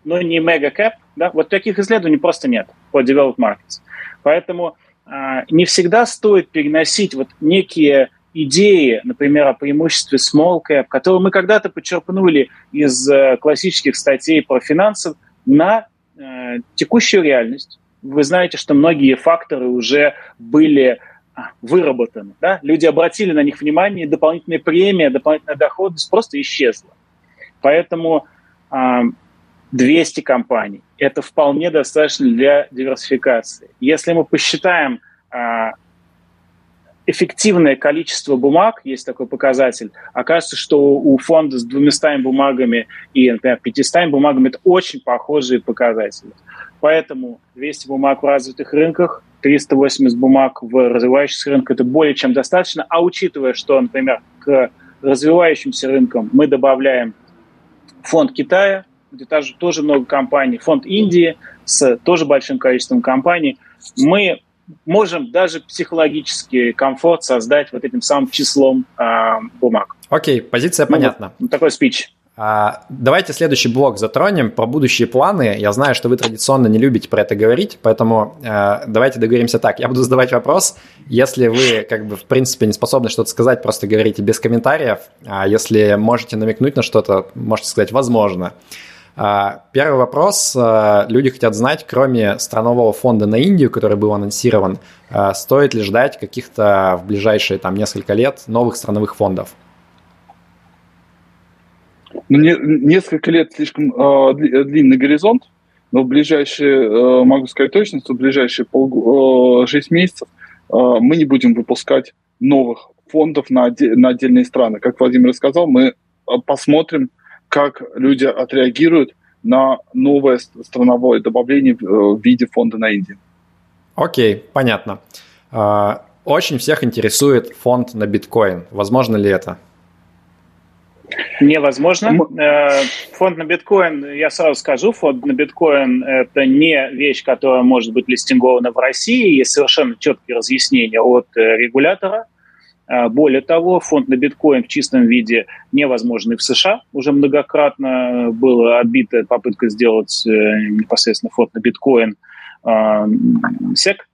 но не mega cap, да, вот таких исследований просто нет по developed markets. Поэтому э, не всегда стоит переносить вот некие идеи, например, о преимуществе small cap, которые мы когда-то почерпнули из э, классических статей про финансы, на э, текущую реальность. Вы знаете, что многие факторы уже были а, выработаны. Да? Люди обратили на них внимание, дополнительная премия, дополнительная доходность просто исчезла. Поэтому 200 компаний. Это вполне достаточно для диверсификации. Если мы посчитаем а, эффективное количество бумаг, есть такой показатель, окажется, что у фонда с 200 бумагами и, например, 500 бумагами это очень похожие показатели. Поэтому 200 бумаг в развитых рынках, 380 бумаг в развивающихся рынках – это более чем достаточно. А учитывая, что, например, к развивающимся рынкам мы добавляем фонд Китая, где тоже, тоже много компаний, фонд Индии с тоже большим количеством компаний, мы можем даже психологический комфорт создать вот этим самым числом э, бумаг. Окей, позиция ну, понятна. Вот, такой спич. А, давайте следующий блок затронем про будущие планы. Я знаю, что вы традиционно не любите про это говорить, поэтому э, давайте договоримся так. Я буду задавать вопрос. Если вы, как бы, в принципе, не способны что-то сказать, просто говорите без комментариев. А если можете намекнуть на что-то, можете сказать «возможно». А, первый вопрос. А, люди хотят знать, кроме странового фонда на Индию, который был анонсирован, а, стоит ли ждать каких-то в ближайшие там, несколько лет новых страновых фондов? Ну, не, несколько лет слишком э, длинный горизонт, но в ближайшие, э, могу сказать точно, что в ближайшие пол, э, 6 месяцев э, мы не будем выпускать новых фондов на, на отдельные страны. Как Владимир сказал, мы посмотрим, как люди отреагируют на новое страновое добавление в виде фонда на Индии. Окей, понятно. Очень всех интересует фонд на биткоин. Возможно ли это? Невозможно. Э, фонд на биткоин, я сразу скажу, фонд на биткоин – это не вещь, которая может быть листингована в России. Есть совершенно четкие разъяснения от э, регулятора. Э, более того, фонд на биткоин в чистом виде невозможен и в США. Уже многократно была отбита попытка сделать непосредственно фонд на биткоин сек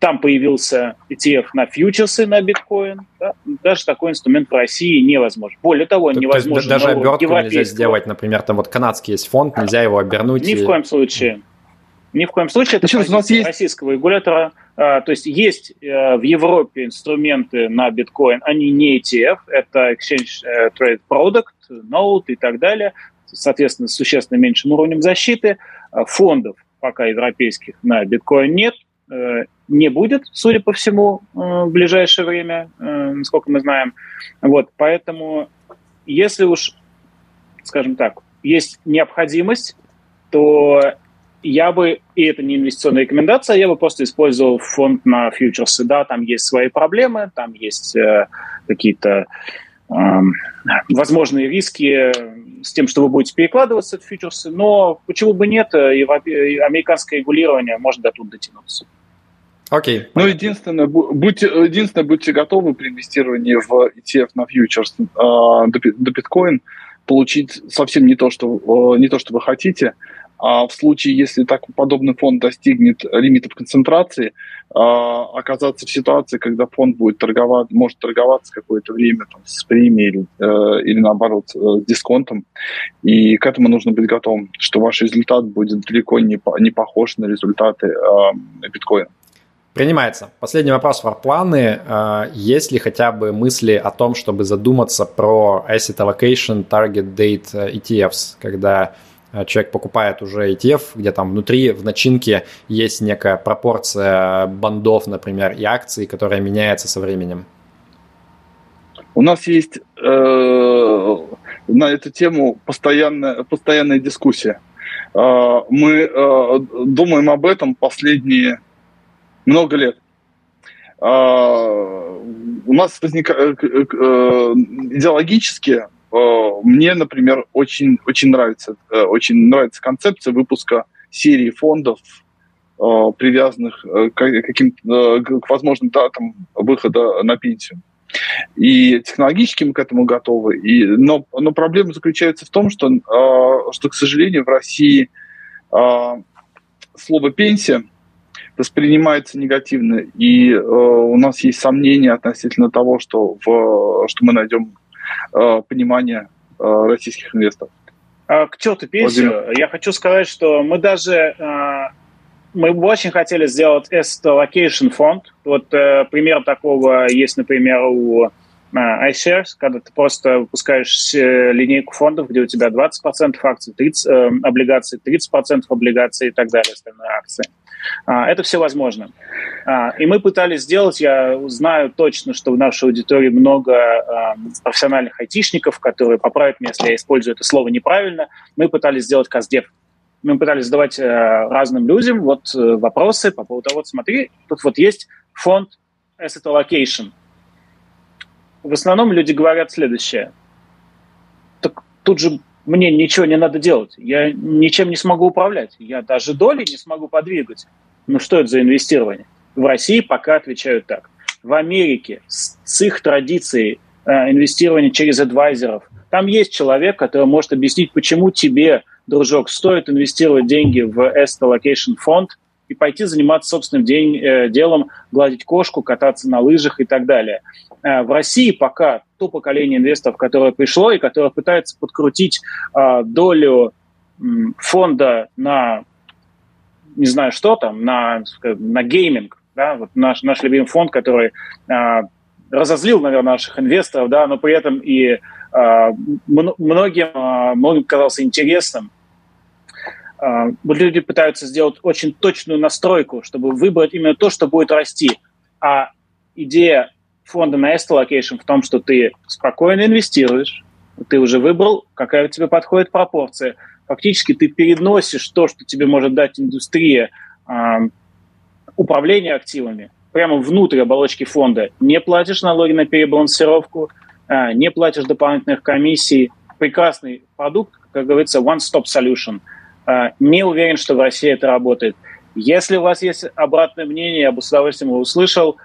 там появился ETF на фьючерсы на биткоин. Да? Даже такой инструмент в России невозможен. Более того, то, невозможно... То есть даже обертку нельзя сделать, например, там вот канадский есть фонд, нельзя его обернуть. Ни и... в коем случае. Ни в коем случае. Это Почему? позиция есть... российского регулятора. А, то есть есть а, в Европе инструменты на биткоин, они не ETF, это Exchange э, Trade Product, Note и так далее, соответственно, с существенно меньшим уровнем защиты. А, фондов пока европейских на биткоин нет, Э, не будет, судя по всему, э, в ближайшее время, э, насколько мы знаем. Вот, поэтому, если уж, скажем так, есть необходимость, то я бы, и это не инвестиционная рекомендация, я бы просто использовал фонд на фьючерсы. Да, там есть свои проблемы, там есть э, какие-то э, возможные риски с тем, что вы будете перекладываться в фьючерсы, но почему бы нет, и американское регулирование может до тут дотянуться. Окей. Okay, ну, единственное, будьте, единственное, будьте готовы при инвестировании в ETF на фьючерс э, до, до биткоин получить совсем не то, что, э, не то, что вы хотите, в случае, если так подобный фонд достигнет лимитов концентрации, э, оказаться в ситуации, когда фонд будет торговать, может торговаться какое-то время там, с премией э, или наоборот э, с дисконтом. И к этому нужно быть готовым, что ваш результат будет далеко не, не похож на результаты э, биткоина. Принимается. Последний вопрос про планы. А, есть ли хотя бы мысли о том, чтобы задуматься про Asset Allocation Target Date э, ETFs, когда э, человек покупает уже ETF, где там внутри в начинке есть некая пропорция бандов, например, и акций, которая меняется со временем? У нас есть э, на эту тему постоянная, постоянная дискуссия. Э, мы э, думаем об этом последние много лет. А, у нас возникает э, э, э, идеологически мне, например, очень, очень нравится, очень нравится концепция выпуска серии фондов, привязанных к, каким, к возможным датам выхода на пенсию. И технологически мы к этому готовы. И, но, но проблема заключается в том, что, что, к сожалению, в России слово «пенсия» воспринимается негативно. И э, у нас есть сомнения относительно того, что, в, что мы найдем э, понимание э, российских инвесторов. А, к черту пенсию. Я хочу сказать, что мы даже э, мы очень хотели сделать asset allocation фонд. Вот э, пример такого есть, например, у э, iShares, когда ты просто выпускаешь линейку фондов, где у тебя 20% акций, 30 э, облигаций, 30% облигаций и так далее, остальные акции. А, это все возможно. А, и мы пытались сделать, я знаю точно, что в нашей аудитории много а, профессиональных айтишников, которые поправят меня, если я использую это слово неправильно. Мы пытались сделать каздев. Мы пытались задавать э, разным людям вот э, вопросы по поводу того, вот смотри, тут вот есть фонд Asset Allocation. В основном люди говорят следующее. Так тут же мне ничего не надо делать. Я ничем не смогу управлять. Я даже доли не смогу подвигать. Ну что это за инвестирование? В России пока отвечают так. В Америке с, с их традицией э, инвестирования через адвайзеров, там есть человек, который может объяснить, почему тебе, дружок, стоит инвестировать деньги в Asset Allocation фонд и пойти заниматься собственным день, э, делом, гладить кошку, кататься на лыжах и так далее. Э, в России пока то поколение инвесторов, которое пришло и которое пытается подкрутить э, долю фонда на не знаю что там, на, на гейминг, да, вот наш, наш любимый фонд, который э, разозлил, наверное, наших инвесторов, да, но при этом и э, многим, э, многим казался интересным. Э, люди пытаются сделать очень точную настройку, чтобы выбрать именно то, что будет расти. А идея фонда на Asset Allocation в том, что ты спокойно инвестируешь, ты уже выбрал, какая тебе подходит пропорция – фактически ты переносишь то, что тебе может дать индустрия э, управления активами, прямо внутрь оболочки фонда. Не платишь налоги на перебалансировку, э, не платишь дополнительных комиссий. Прекрасный продукт, как говорится, one-stop solution. Э, не уверен, что в России это работает. Если у вас есть обратное мнение, я бы с удовольствием его услышал.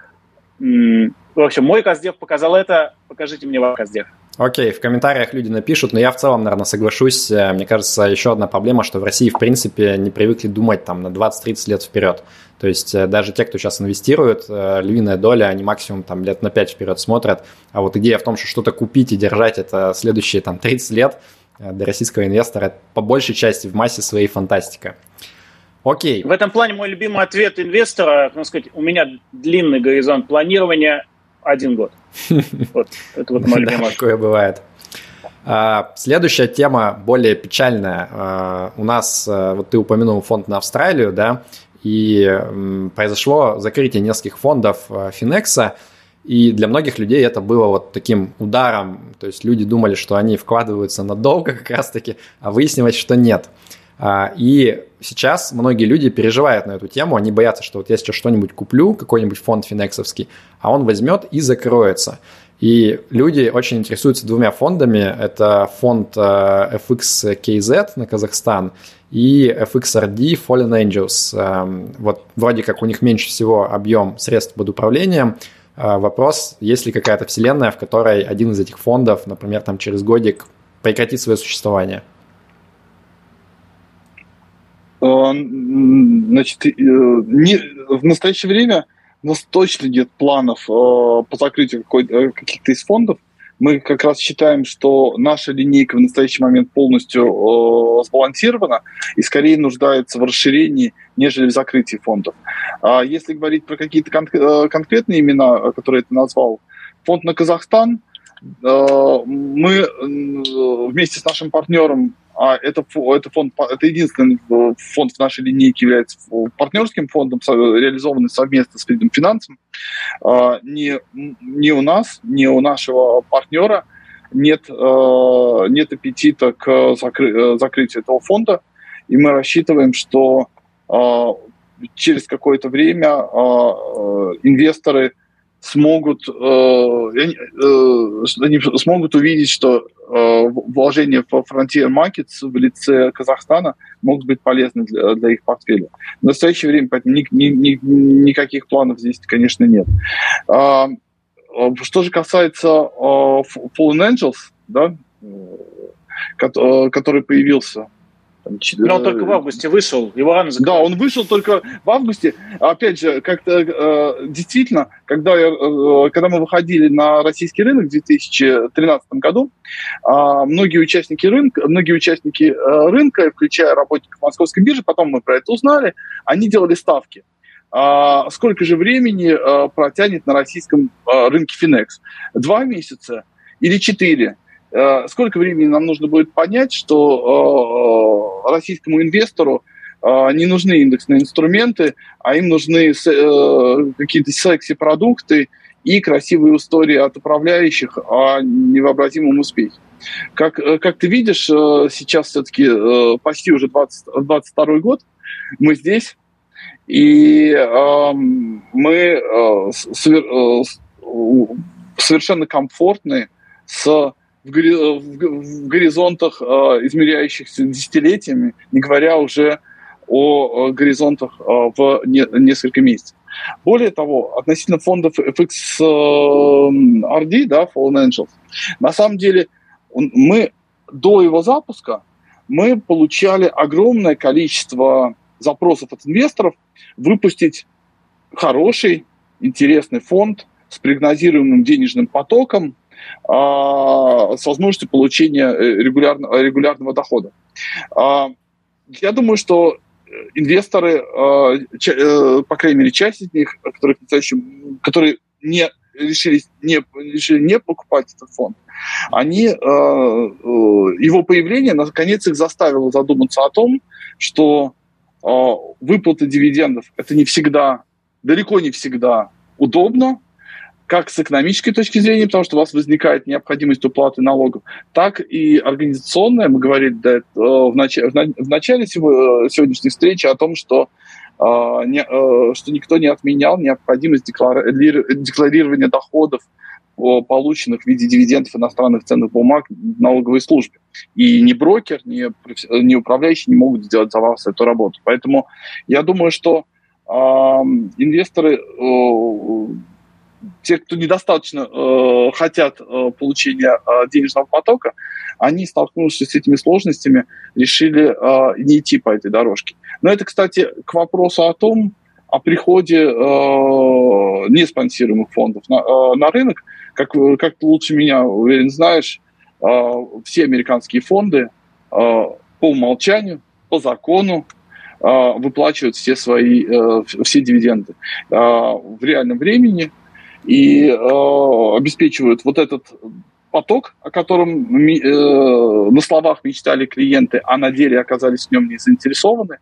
В общем, мой Каздев показал это, покажите мне ваш Каздев. Окей, в комментариях люди напишут, но я в целом, наверное, соглашусь. Э, мне кажется, еще одна проблема, что в России, в принципе, не привыкли думать там на 20-30 лет вперед. То есть э, даже те, кто сейчас инвестирует, э, львиная доля, они максимум там лет на 5 вперед смотрят. А вот идея в том, что что-то купить и держать это следующие там 30 лет для российского инвестора по большей части в массе своей фантастика. Окей. В этом плане мой любимый ответ инвестора, так сказать, у меня длинный горизонт планирования – один год. Вот, это вот мой любимый. Такое бывает. А, следующая тема более печальная. А, у нас, а, вот ты упомянул фонд на Австралию, да, и произошло закрытие нескольких фондов Финекса, и для многих людей это было вот таким ударом, то есть люди думали, что они вкладываются надолго как раз-таки, а выяснилось, что нет. И сейчас многие люди переживают на эту тему, они боятся, что вот я сейчас что-нибудь куплю, какой-нибудь фонд финексовский, а он возьмет и закроется. И люди очень интересуются двумя фондами. Это фонд э, FXKZ на Казахстан и FXRD Fallen Angels. Эм, вот вроде как у них меньше всего объем средств под управлением. Э, вопрос, есть ли какая-то вселенная, в которой один из этих фондов, например, там через годик прекратит свое существование? Э, значит, э, не, в настоящее время у нас точно нет планов э, по закрытию каких-то из фондов. Мы как раз считаем, что наша линейка в настоящий момент полностью сбалансирована и скорее нуждается в расширении, нежели в закрытии фондов. А если говорить про какие-то кон- конкретные имена, которые ты назвал, фонд на Казахстан, мы вместе с нашим партнером а это, это, фонд, это единственный фонд в нашей линейке является партнерским фондом, реализованный совместно с видом финансом. А, ни, ни у нас, ни у нашего партнера нет, а, нет аппетита к закры, закрытию этого фонда, и мы рассчитываем, что через какое-то время инвесторы смогут, э, э, смогут увидеть, что э, вложения в Frontier Markets в лице Казахстана могут быть полезны для, для их портфеля. В настоящее время поэтому ни, ни, ни, никаких планов здесь, конечно, нет. А, что же касается Fallen Angels, да, который появился но он только в августе вышел, его рано закрыли. Да, он вышел только в августе. Опять же, как-то э, действительно, когда, я, э, когда мы выходили на российский рынок в 2013 году, э, многие участники рынка, многие участники э, рынка, включая работников Московской биржи, потом мы про это узнали, они делали ставки. А сколько же времени а, протянет на российском а, рынке Финекс? Два месяца или четыре? Э, сколько времени нам нужно будет понять, что э, российскому инвестору не нужны индексные инструменты, а им нужны какие-то секси-продукты и красивые истории от управляющих о невообразимом успехе. Как, как ты видишь, сейчас все-таки почти уже 20, 22 год, мы здесь, и э, мы э, э, совершенно комфортны с, в, гори, в, горизонтах, э, измеряющихся десятилетиями, не говоря уже о, горизонтах э, в не, несколько месяцев. Более того, относительно фондов FX RD, да, Fallen Angels, на самом деле мы до его запуска мы получали огромное количество запросов от инвесторов выпустить хороший, интересный фонд с прогнозируемым денежным потоком, с возможностью получения э, регулярного, регулярного дохода. А, я думаю, что инвесторы, а, э, по крайней мере, часть из них, которые, которые не решили не, решили не покупать этот фонд, они, его появление, наконец, их заставило задуматься о том, что а, выплаты дивидендов – это не всегда, далеко не всегда удобно, как с экономической точки зрения, потому что у вас возникает необходимость уплаты налогов, так и организационная. Мы говорили да, э, в, начале, начале сегодняшней встречи о том, что, э, что никто не отменял необходимость декларирования доходов полученных в виде дивидендов иностранных ценных бумаг в налоговой службе. И ни брокер, ни, ни управляющий не могут сделать за вас эту работу. Поэтому я думаю, что э, инвесторы, э, те, кто недостаточно э, хотят э, получения э, денежного потока, они, столкнувшись с этими сложностями, решили э, не идти по этой дорожке. Но это, кстати, к вопросу о том, о приходе э, неспонсируемых фондов на, э, на рынок как, как ты лучше меня, уверен, знаешь, а, все американские фонды а, по умолчанию, по закону а, выплачивают все свои, э, все дивиденды в реальном времени и обеспечивают вот этот поток, о котором э, на словах мечтали клиенты, а на деле оказались в нем не заинтересованы.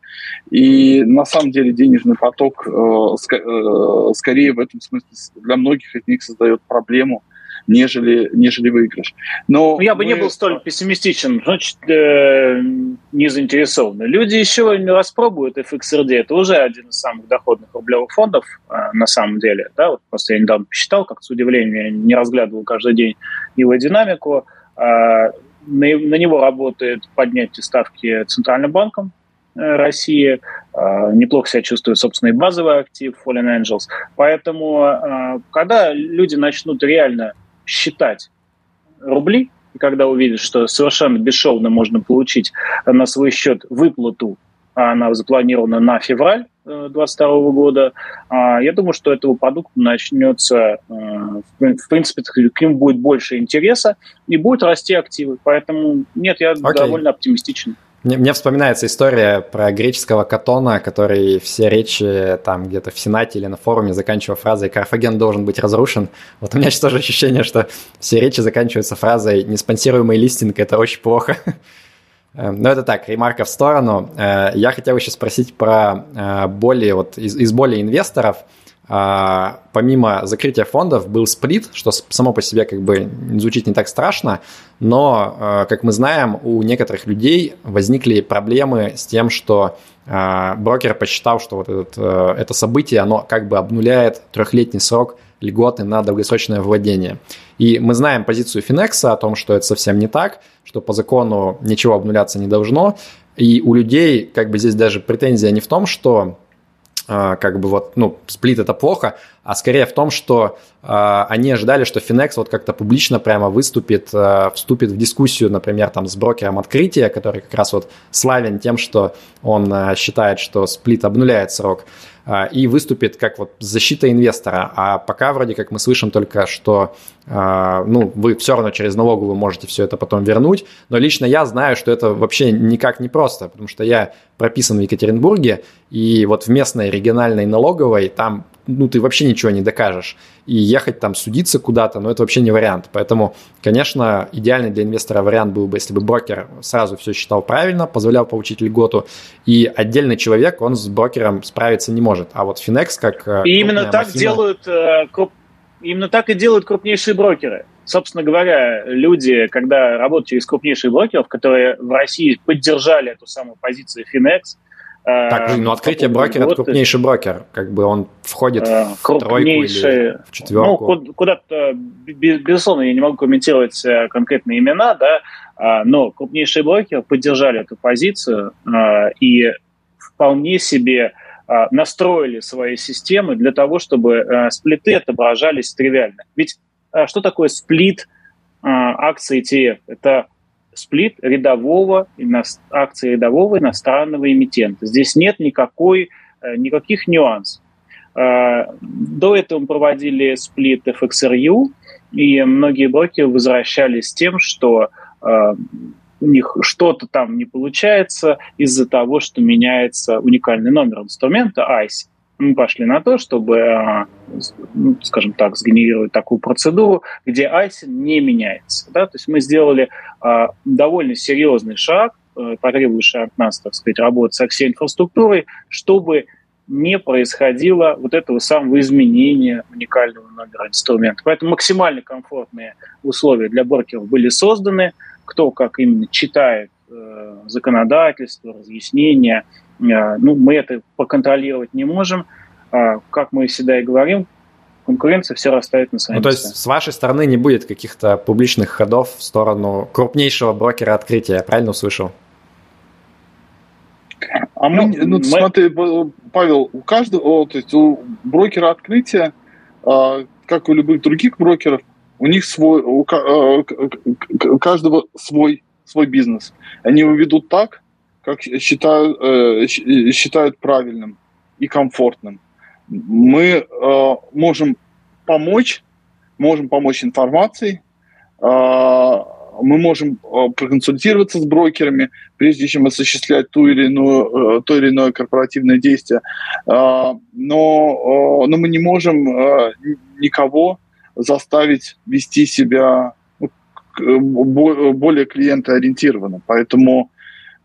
И на самом деле денежный поток э, э, скорее в этом смысле для многих из них создает проблему, нежели, нежели выигрыш. Но ну, я бы мы... не был столь пессимистичен, значит, э, не заинтересованы. Люди еще не распробуют FXRD, это уже один из самых доходных рублевых фондов э, на самом деле. Да? Вот просто я недавно посчитал, как с удивлением, я не разглядывал каждый день его динамику. Э, на, на него работает поднятие ставки Центральным банком, э, России. Э, неплохо себя чувствует собственный базовый актив Fallen Angels. Поэтому, э, когда люди начнут реально считать рубли, и когда увидят, что совершенно бесшовно можно получить на свой счет выплату, а она запланирована на февраль 2022 э, года, а, я думаю, что этого продукта начнется, э, в принципе, к нему будет больше интереса и будут расти активы. Поэтому нет, я okay. довольно оптимистичен. Мне, мне вспоминается история про греческого катона, который все речи там где-то в Сенате или на форуме заканчивал фразой «Карфаген должен быть разрушен». Вот у меня сейчас тоже ощущение, что все речи заканчиваются фразой «Неспонсируемый листинг – это очень плохо». Эм, но это так, ремарка в сторону. Э, я хотел еще спросить про э, более, вот из, из более инвесторов – а, помимо закрытия фондов был сплит, что само по себе как бы звучит не так страшно, но, а, как мы знаем, у некоторых людей возникли проблемы с тем, что а, брокер посчитал, что вот этот, это событие, оно как бы обнуляет трехлетний срок льготы на долгосрочное владение. И мы знаем позицию Финекса о том, что это совсем не так, что по закону ничего обнуляться не должно. И у людей как бы здесь даже претензия не в том, что как бы вот, ну, сплит это плохо, а скорее в том, что э, они ожидали, что Finex вот как-то публично прямо выступит, э, вступит в дискуссию, например, там с брокером открытия, который как раз вот славен тем, что он э, считает, что сплит обнуляет срок. И выступит как вот защита инвестора. А пока вроде как мы слышим только, что а, ну, вы все равно через налоговую можете все это потом вернуть, но лично я знаю, что это вообще никак не просто, потому что я прописан в Екатеринбурге, и вот в местной региональной налоговой там ну, ты вообще ничего не докажешь. И ехать там судиться куда-то, ну, это вообще не вариант. Поэтому, конечно, идеальный для инвестора вариант был бы, если бы брокер сразу все считал правильно, позволял получить льготу, и отдельный человек, он с брокером справиться не может. А вот Finex, как... Э, и именно так махина... делают, э, круп... именно так и делают крупнейшие брокеры. Собственно говоря, люди, когда работают через крупнейших брокеров, которые в России поддержали эту самую позицию Finex, так, ну открытие брокера – это крупнейший брокер, как бы он входит э, в тройку или в четверку. Ну, куда-то, безусловно, я не могу комментировать э, конкретные имена, да, а, но крупнейшие брокеры поддержали эту позицию и вполне себе настроили свои системы для того, чтобы э, сплиты отображались тривиально. Ведь что такое сплит акций ETF? Это сплит рядового, акции рядового иностранного эмитента. Здесь нет никакой, э, никаких нюансов. Э, до этого мы проводили сплит FXRU, и многие брокеры возвращались с тем, что э, у них что-то там не получается из-за того, что меняется уникальный номер инструмента ICE мы пошли на то, чтобы, а, ну, скажем так, сгенерировать такую процедуру, где ISIN не меняется. Да? То есть мы сделали а, довольно серьезный шаг, э, потребующий от нас, так сказать, работы со всей инфраструктурой, чтобы не происходило вот этого самого изменения уникального номера инструмента. Поэтому максимально комфортные условия для брокеров были созданы. Кто как именно читает э, законодательство, разъяснения, ну, мы это поконтролировать не можем. А, как мы всегда и говорим, конкуренция все расставит на свои ну, То есть с вашей стороны не будет каких-то публичных ходов в сторону крупнейшего брокера открытия, я правильно услышал? А мы, ну, ну мы... смотри, Павел, у каждого, то есть у брокера открытия, а, как у любых других брокеров, у них свой, у каждого свой, свой бизнес. Они его ведут так, как считают, э, считают правильным и комфортным. Мы э, можем помочь, можем помочь информацией, э, мы можем проконсультироваться с брокерами, прежде чем осуществлять ту или иную, то или иное корпоративное действие. Но, но мы не можем никого заставить вести себя ну, более клиентоориентированно. Поэтому Э,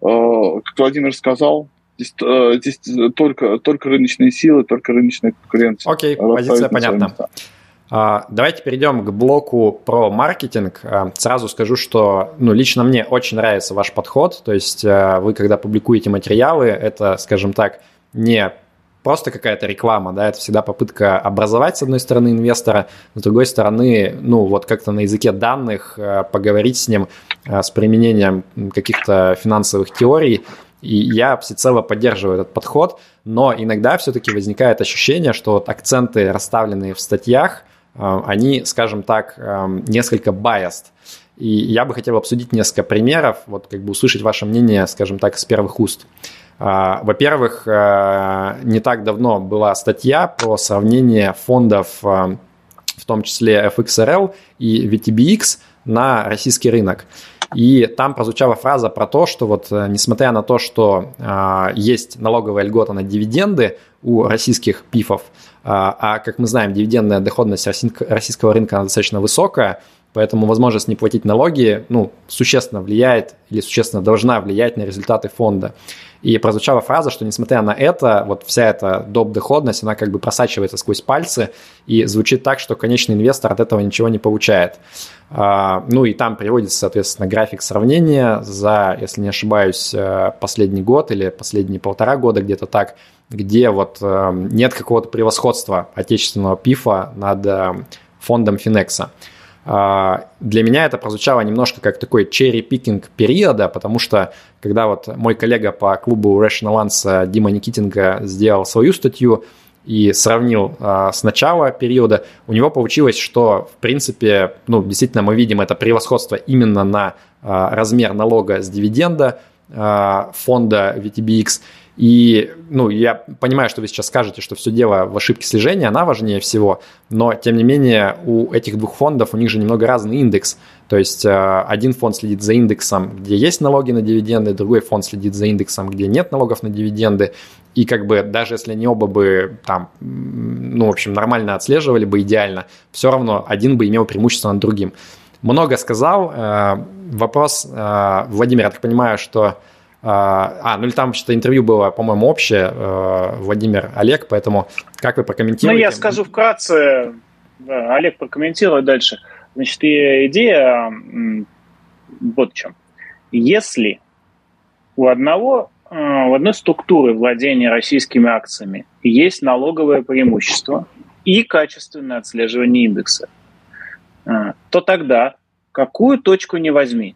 Владимир сказал, здесь, э, здесь только, только рыночные силы, только рыночная конкуренция. Окей, позиция понятна. А, давайте перейдем к блоку про маркетинг. А, сразу скажу, что ну, лично мне очень нравится ваш подход. То есть э, вы, когда публикуете материалы, это, скажем так, не просто какая-то реклама, да, это всегда попытка образовать, с одной стороны, инвестора, с другой стороны, ну, вот как-то на языке данных э, поговорить с ним э, с применением каких-то финансовых теорий, и я всецело поддерживаю этот подход, но иногда все-таки возникает ощущение, что вот акценты, расставленные в статьях, э, они, скажем так, несколько biased. И я бы хотел обсудить несколько примеров, вот как бы услышать ваше мнение, скажем так, с первых уст. Во-первых, э, не так давно была статья про сравнение фондов, э, в том числе FXRL и VTBX, на российский рынок. И там прозвучала фраза про то, что вот э, несмотря на то, что есть налоговая льгота на дивиденды у российских пифов, а как мы знаем, дивидендная доходность российского рынка достаточно высокая, Поэтому возможность не платить налоги ну, существенно влияет или существенно должна влиять на результаты фонда. И прозвучала фраза, что несмотря на это, вот вся эта доп. доходность, она как бы просачивается сквозь пальцы и звучит так, что конечный инвестор от этого ничего не получает. А, ну и там приводится, соответственно, график сравнения за, если не ошибаюсь, э, последний год или последние полтора года где-то так, где вот э, нет какого-то превосходства отечественного ПИФа над э, фондом Финекса. А, для меня это прозвучало немножко как такой черри-пикинг периода, потому что когда вот мой коллега по клубу Rational Lance Дима Никитенко сделал свою статью и сравнил а, с начала периода, у него получилось, что в принципе, ну, действительно мы видим это превосходство именно на а, размер налога с дивиденда, фонда VTBX. И, ну, я понимаю, что вы сейчас скажете, что все дело в ошибке слежения, она важнее всего, но, тем не менее, у этих двух фондов, у них же немного разный индекс. То есть э, один фонд следит за индексом, где есть налоги на дивиденды, другой фонд следит за индексом, где нет налогов на дивиденды. И как бы даже если они оба бы там, ну, в общем, нормально отслеживали бы идеально, все равно один бы имел преимущество над другим. Много сказал. Э, вопрос, э, Владимир, я так понимаю, что а, а, ну или там что-то интервью было, по-моему, общее, э, Владимир, Олег, поэтому как вы прокомментируете? Ну, я скажу вкратце, Олег прокомментирует дальше. Значит, идея вот в чем. Если у одного, э, у одной структуры владения российскими акциями есть налоговое преимущество и качественное отслеживание индекса, э, то тогда какую точку не возьми,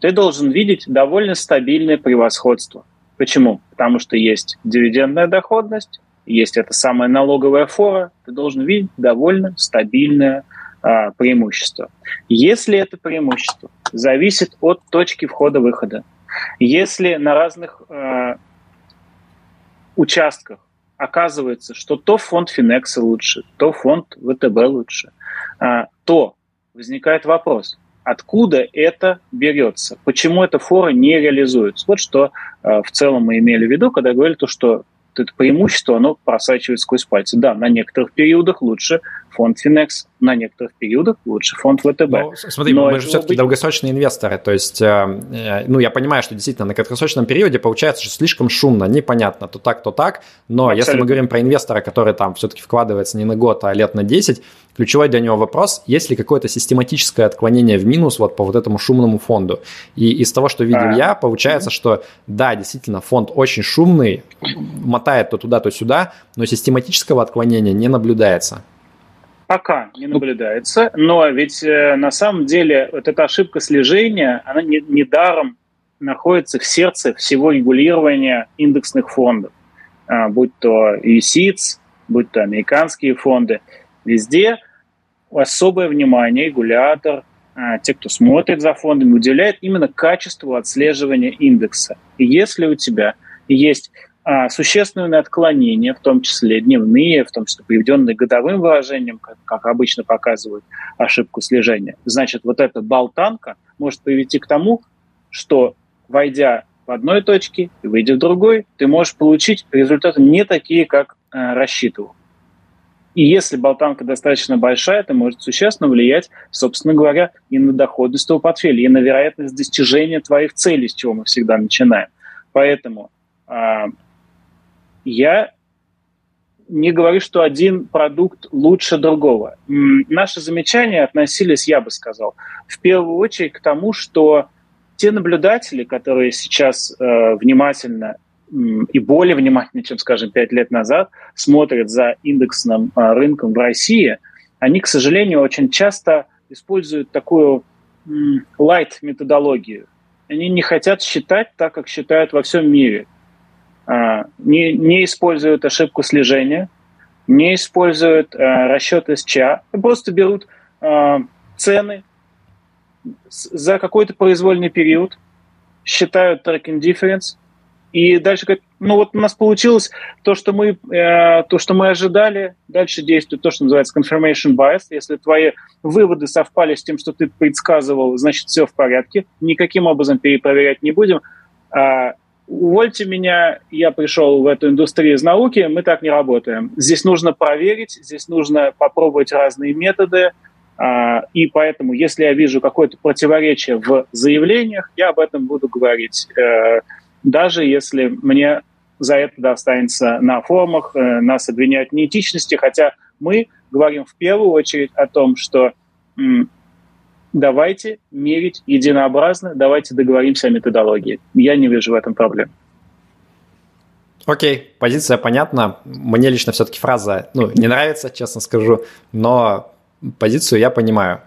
ты должен видеть довольно стабильное превосходство. Почему? Потому что есть дивидендная доходность, есть это самая налоговая фора, ты должен видеть довольно стабильное а, преимущество. Если это преимущество зависит от точки входа-выхода, если на разных а, участках оказывается, что то фонд Финекса лучше, то фонд ВТБ лучше, а, то возникает вопрос, откуда это берется, почему эта фора не реализуется. Вот что э, в целом мы имели в виду, когда говорили то, что это преимущество, оно просачивается сквозь пальцы. Да, на некоторых периодах лучше фонд Финекс, на некоторых периодах лучше фонд ВТБ. Ну, смотри, Но мы же все-таки быть... долгосрочные инвесторы, то есть, э, э, ну, я понимаю, что действительно на краткосрочном периоде получается, что слишком шумно, непонятно, то так, то так, но Абсолютно. если мы говорим про инвестора, который там все-таки вкладывается не на год, а лет на 10, ключевой для него вопрос, есть ли какое-то систематическое отклонение в минус вот по вот этому шумному фонду. И из того, что видел а. я, получается, что да, действительно, фонд очень шумный, мотает то туда, то сюда, но систематического отклонения не наблюдается. Пока не наблюдается, но ведь э, на самом деле вот эта ошибка слежения, она не, недаром находится в сердце всего регулирования индексных фондов, а, будь то USITS, будь то американские фонды. Везде особое внимание регулятор, а, те, кто смотрит за фондами, уделяет именно качеству отслеживания индекса. И если у тебя есть существенные отклонения, в том числе дневные, в том числе приведенные годовым выражением, как, как обычно показывают ошибку слежения. Значит, вот эта болтанка может привести к тому, что, войдя в одной точке и выйдя в другой, ты можешь получить результаты не такие, как э, рассчитывал. И если болтанка достаточно большая, это может существенно влиять, собственно говоря, и на доходность твоего портфеля, и на вероятность достижения твоих целей, с чего мы всегда начинаем. Поэтому э, я не говорю, что один продукт лучше другого. Наши замечания относились, я бы сказал, в первую очередь к тому, что те наблюдатели, которые сейчас э, внимательно и более внимательно, чем, скажем, пять лет назад, смотрят за индексным э, рынком в России, они, к сожалению, очень часто используют такую light методологию. Они не хотят считать так, как считают во всем мире – не, не используют ошибку слежения, не используют а, расчет СЧА, просто берут а, цены за какой-то произвольный период, считают tracking difference, и дальше говорят, ну вот у нас получилось то, что мы, э, то, что мы ожидали, дальше действует то, что называется confirmation bias. Если твои выводы совпали с тем, что ты предсказывал, значит, все в порядке, никаким образом перепроверять не будем увольте меня, я пришел в эту индустрию из науки, мы так не работаем. Здесь нужно проверить, здесь нужно попробовать разные методы, а, и поэтому, если я вижу какое-то противоречие в заявлениях, я об этом буду говорить, э, даже если мне за это достанется на форумах, э, нас обвиняют в неэтичности, хотя мы говорим в первую очередь о том, что давайте мерить единообразно, давайте договоримся о методологии. Я не вижу в этом проблем. Окей, позиция понятна. Мне лично все-таки фраза ну, не нравится, честно скажу, но позицию я понимаю.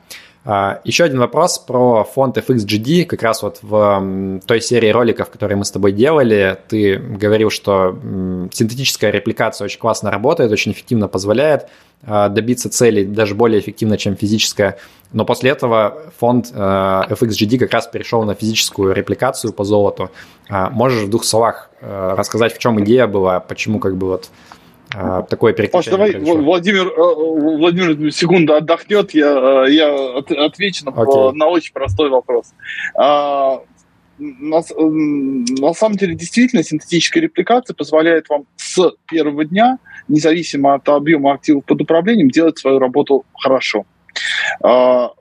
А, еще один вопрос про фонд FXGD. Как раз вот в той серии роликов, которые мы с тобой делали, ты говорил, что синтетическая репликация очень классно работает, очень эффективно позволяет а, добиться целей даже более эффективно, чем физическая. Но после этого фонд а, FXGD как раз перешел на физическую репликацию по золоту. Можешь в двух словах рассказать, в чем идея была, почему как бы вот такое переключение. Паш, давай Владимир, э, Владимир секунду отдохнет, я, э, я отвечу на, okay. на очень простой вопрос. А, на, на самом деле, действительно, синтетическая репликация позволяет вам с первого дня, независимо от объема активов под управлением, делать свою работу хорошо. А,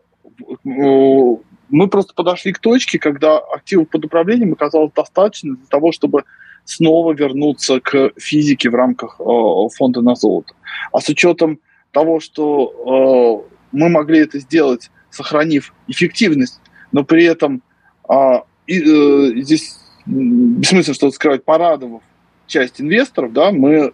мы просто подошли к точке, когда активов под управлением оказалось достаточно для того, чтобы снова вернуться к физике в рамках э, фонда на золото. А с учетом того, что э, мы могли это сделать, сохранив эффективность, но при этом и, э, здесь бессмысленно что-то скрывать, порадовав часть инвесторов, да, мы,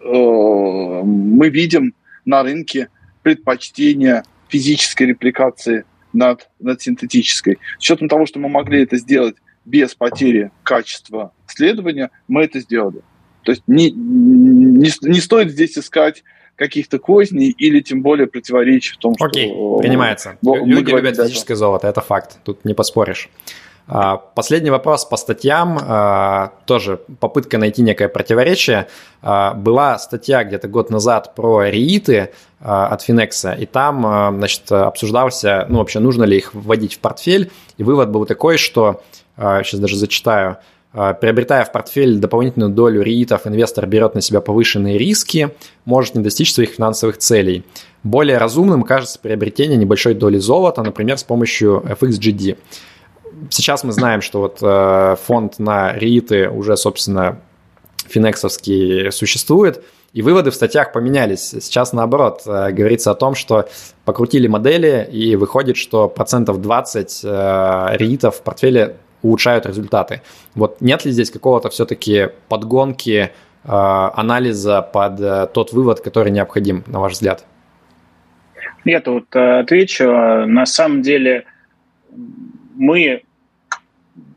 мы видим на рынке предпочтение физической репликации над, над синтетической. С учетом того, что мы могли это сделать без потери качества следования, мы это сделали. То есть не, не, не стоит здесь искать каких-то козней или тем более противоречий в том, Окей, что... Окей, принимается. Люди любят физическое золото, это факт, тут не поспоришь. А, последний вопрос по статьям, а, тоже попытка найти некое противоречие. А, была статья где-то год назад про реиты от Финекса, и там значит, обсуждался, ну вообще нужно ли их вводить в портфель, и вывод был такой, что, сейчас даже зачитаю, Приобретая в портфель дополнительную долю реитов, инвестор берет на себя повышенные риски, может не достичь своих финансовых целей. Более разумным кажется приобретение небольшой доли золота, например, с помощью FXGD сейчас мы знаем, что вот э, фонд на рииты уже, собственно, финексовский существует, и выводы в статьях поменялись. Сейчас, наоборот, э, говорится о том, что покрутили модели, и выходит, что процентов 20 э, риитов в портфеле улучшают результаты. Вот нет ли здесь какого-то все-таки подгонки анализа под тот вывод, который необходим, на ваш взгляд? Я тут отвечу. На самом деле мы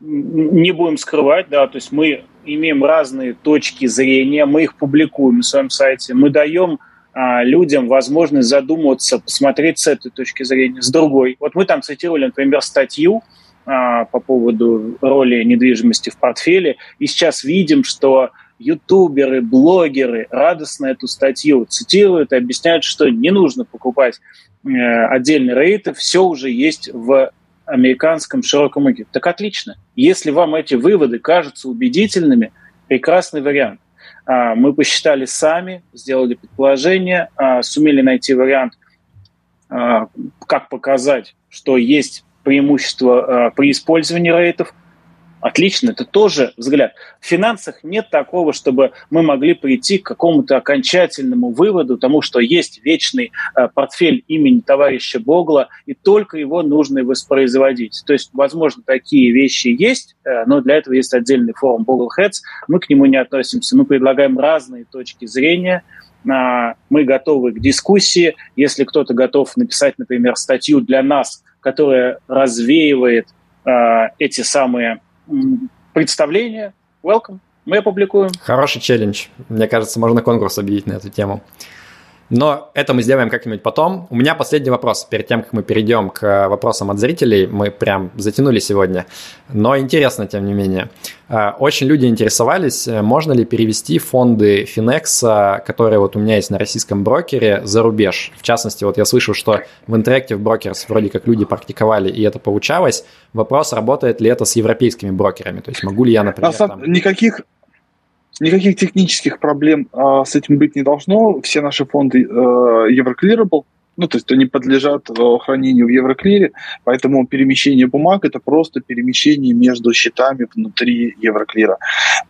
не будем скрывать, да, то есть мы имеем разные точки зрения, мы их публикуем на своем сайте, мы даем а, людям возможность задуматься, посмотреть с этой точки зрения, с другой. Вот мы там цитировали, например, статью а, по поводу роли недвижимости в портфеле, и сейчас видим, что ютуберы, блогеры радостно эту статью цитируют и объясняют, что не нужно покупать э, отдельные рейты, все уже есть в американском широком рынке. Так отлично. Если вам эти выводы кажутся убедительными, прекрасный вариант. А, мы посчитали сами, сделали предположение, а, сумели найти вариант, а, как показать, что есть преимущество при использовании рейтов – Отлично, это тоже взгляд. В финансах нет такого, чтобы мы могли прийти к какому-то окончательному выводу, тому, что есть вечный э, портфель имени товарища Богла, и только его нужно воспроизводить. То есть, возможно, такие вещи есть, э, но для этого есть отдельный форум Boggle Heads. Мы к нему не относимся. Мы предлагаем разные точки зрения, э, мы готовы к дискуссии. Если кто-то готов написать, например, статью для нас, которая развеивает э, эти самые представление, welcome, мы опубликуем. Хороший челлендж. Мне кажется, можно конкурс объявить на эту тему. Но это мы сделаем как-нибудь потом. У меня последний вопрос. Перед тем, как мы перейдем к вопросам от зрителей, мы прям затянули сегодня. Но интересно, тем не менее. А, очень люди интересовались, э, можно ли перевести фонды Finex, которые вот у меня есть на российском брокере, за рубеж. В частности, вот я слышал, что в Interactive Brokers вроде как люди практиковали, и это получалось. Вопрос, работает ли это с европейскими брокерами? То есть могу ли я, например... Там... Никаких Никаких технических проблем а, с этим быть не должно. Все наши фонды а, Euroclearable, ну, то есть они подлежат а, хранению в Евроклире, поэтому перемещение бумаг – это просто перемещение между счетами внутри Евроклира.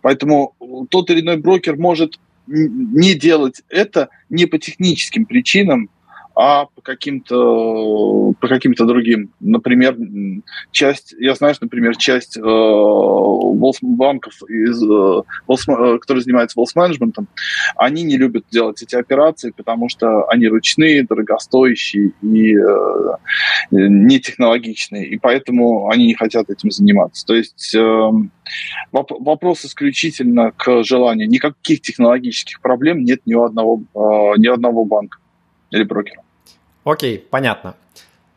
Поэтому тот или иной брокер может не делать это не по техническим причинам, а по каким-то по каким-то другим. Например, часть, я знаю, что, например, часть э, банков, из, э, э которые занимаются wealth менеджментом, они не любят делать эти операции, потому что они ручные, дорогостоящие и э, не технологичные, и поэтому они не хотят этим заниматься. То есть э, вопрос исключительно к желанию. Никаких технологических проблем нет ни у одного, э, ни одного банка или брокера. Окей, понятно.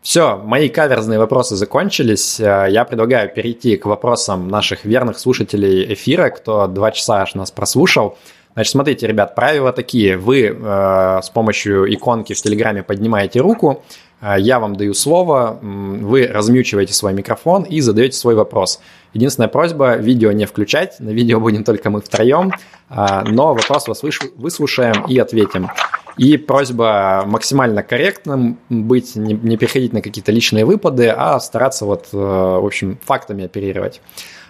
Все, мои каверзные вопросы закончились. Э, я предлагаю перейти к вопросам наших верных слушателей эфира, кто два часа аж нас прослушал. Значит, смотрите, ребят, правила такие. Вы э, с помощью иконки в Телеграме поднимаете руку, э, я вам даю слово, вы размьючиваете свой микрофон и задаете свой вопрос. Единственная просьба – видео не включать, на видео будем только мы втроем, э, но вопрос вас выслушаем и ответим. И просьба максимально корректным быть, не, не переходить на какие-то личные выпады, а стараться вот, э, в общем, фактами оперировать.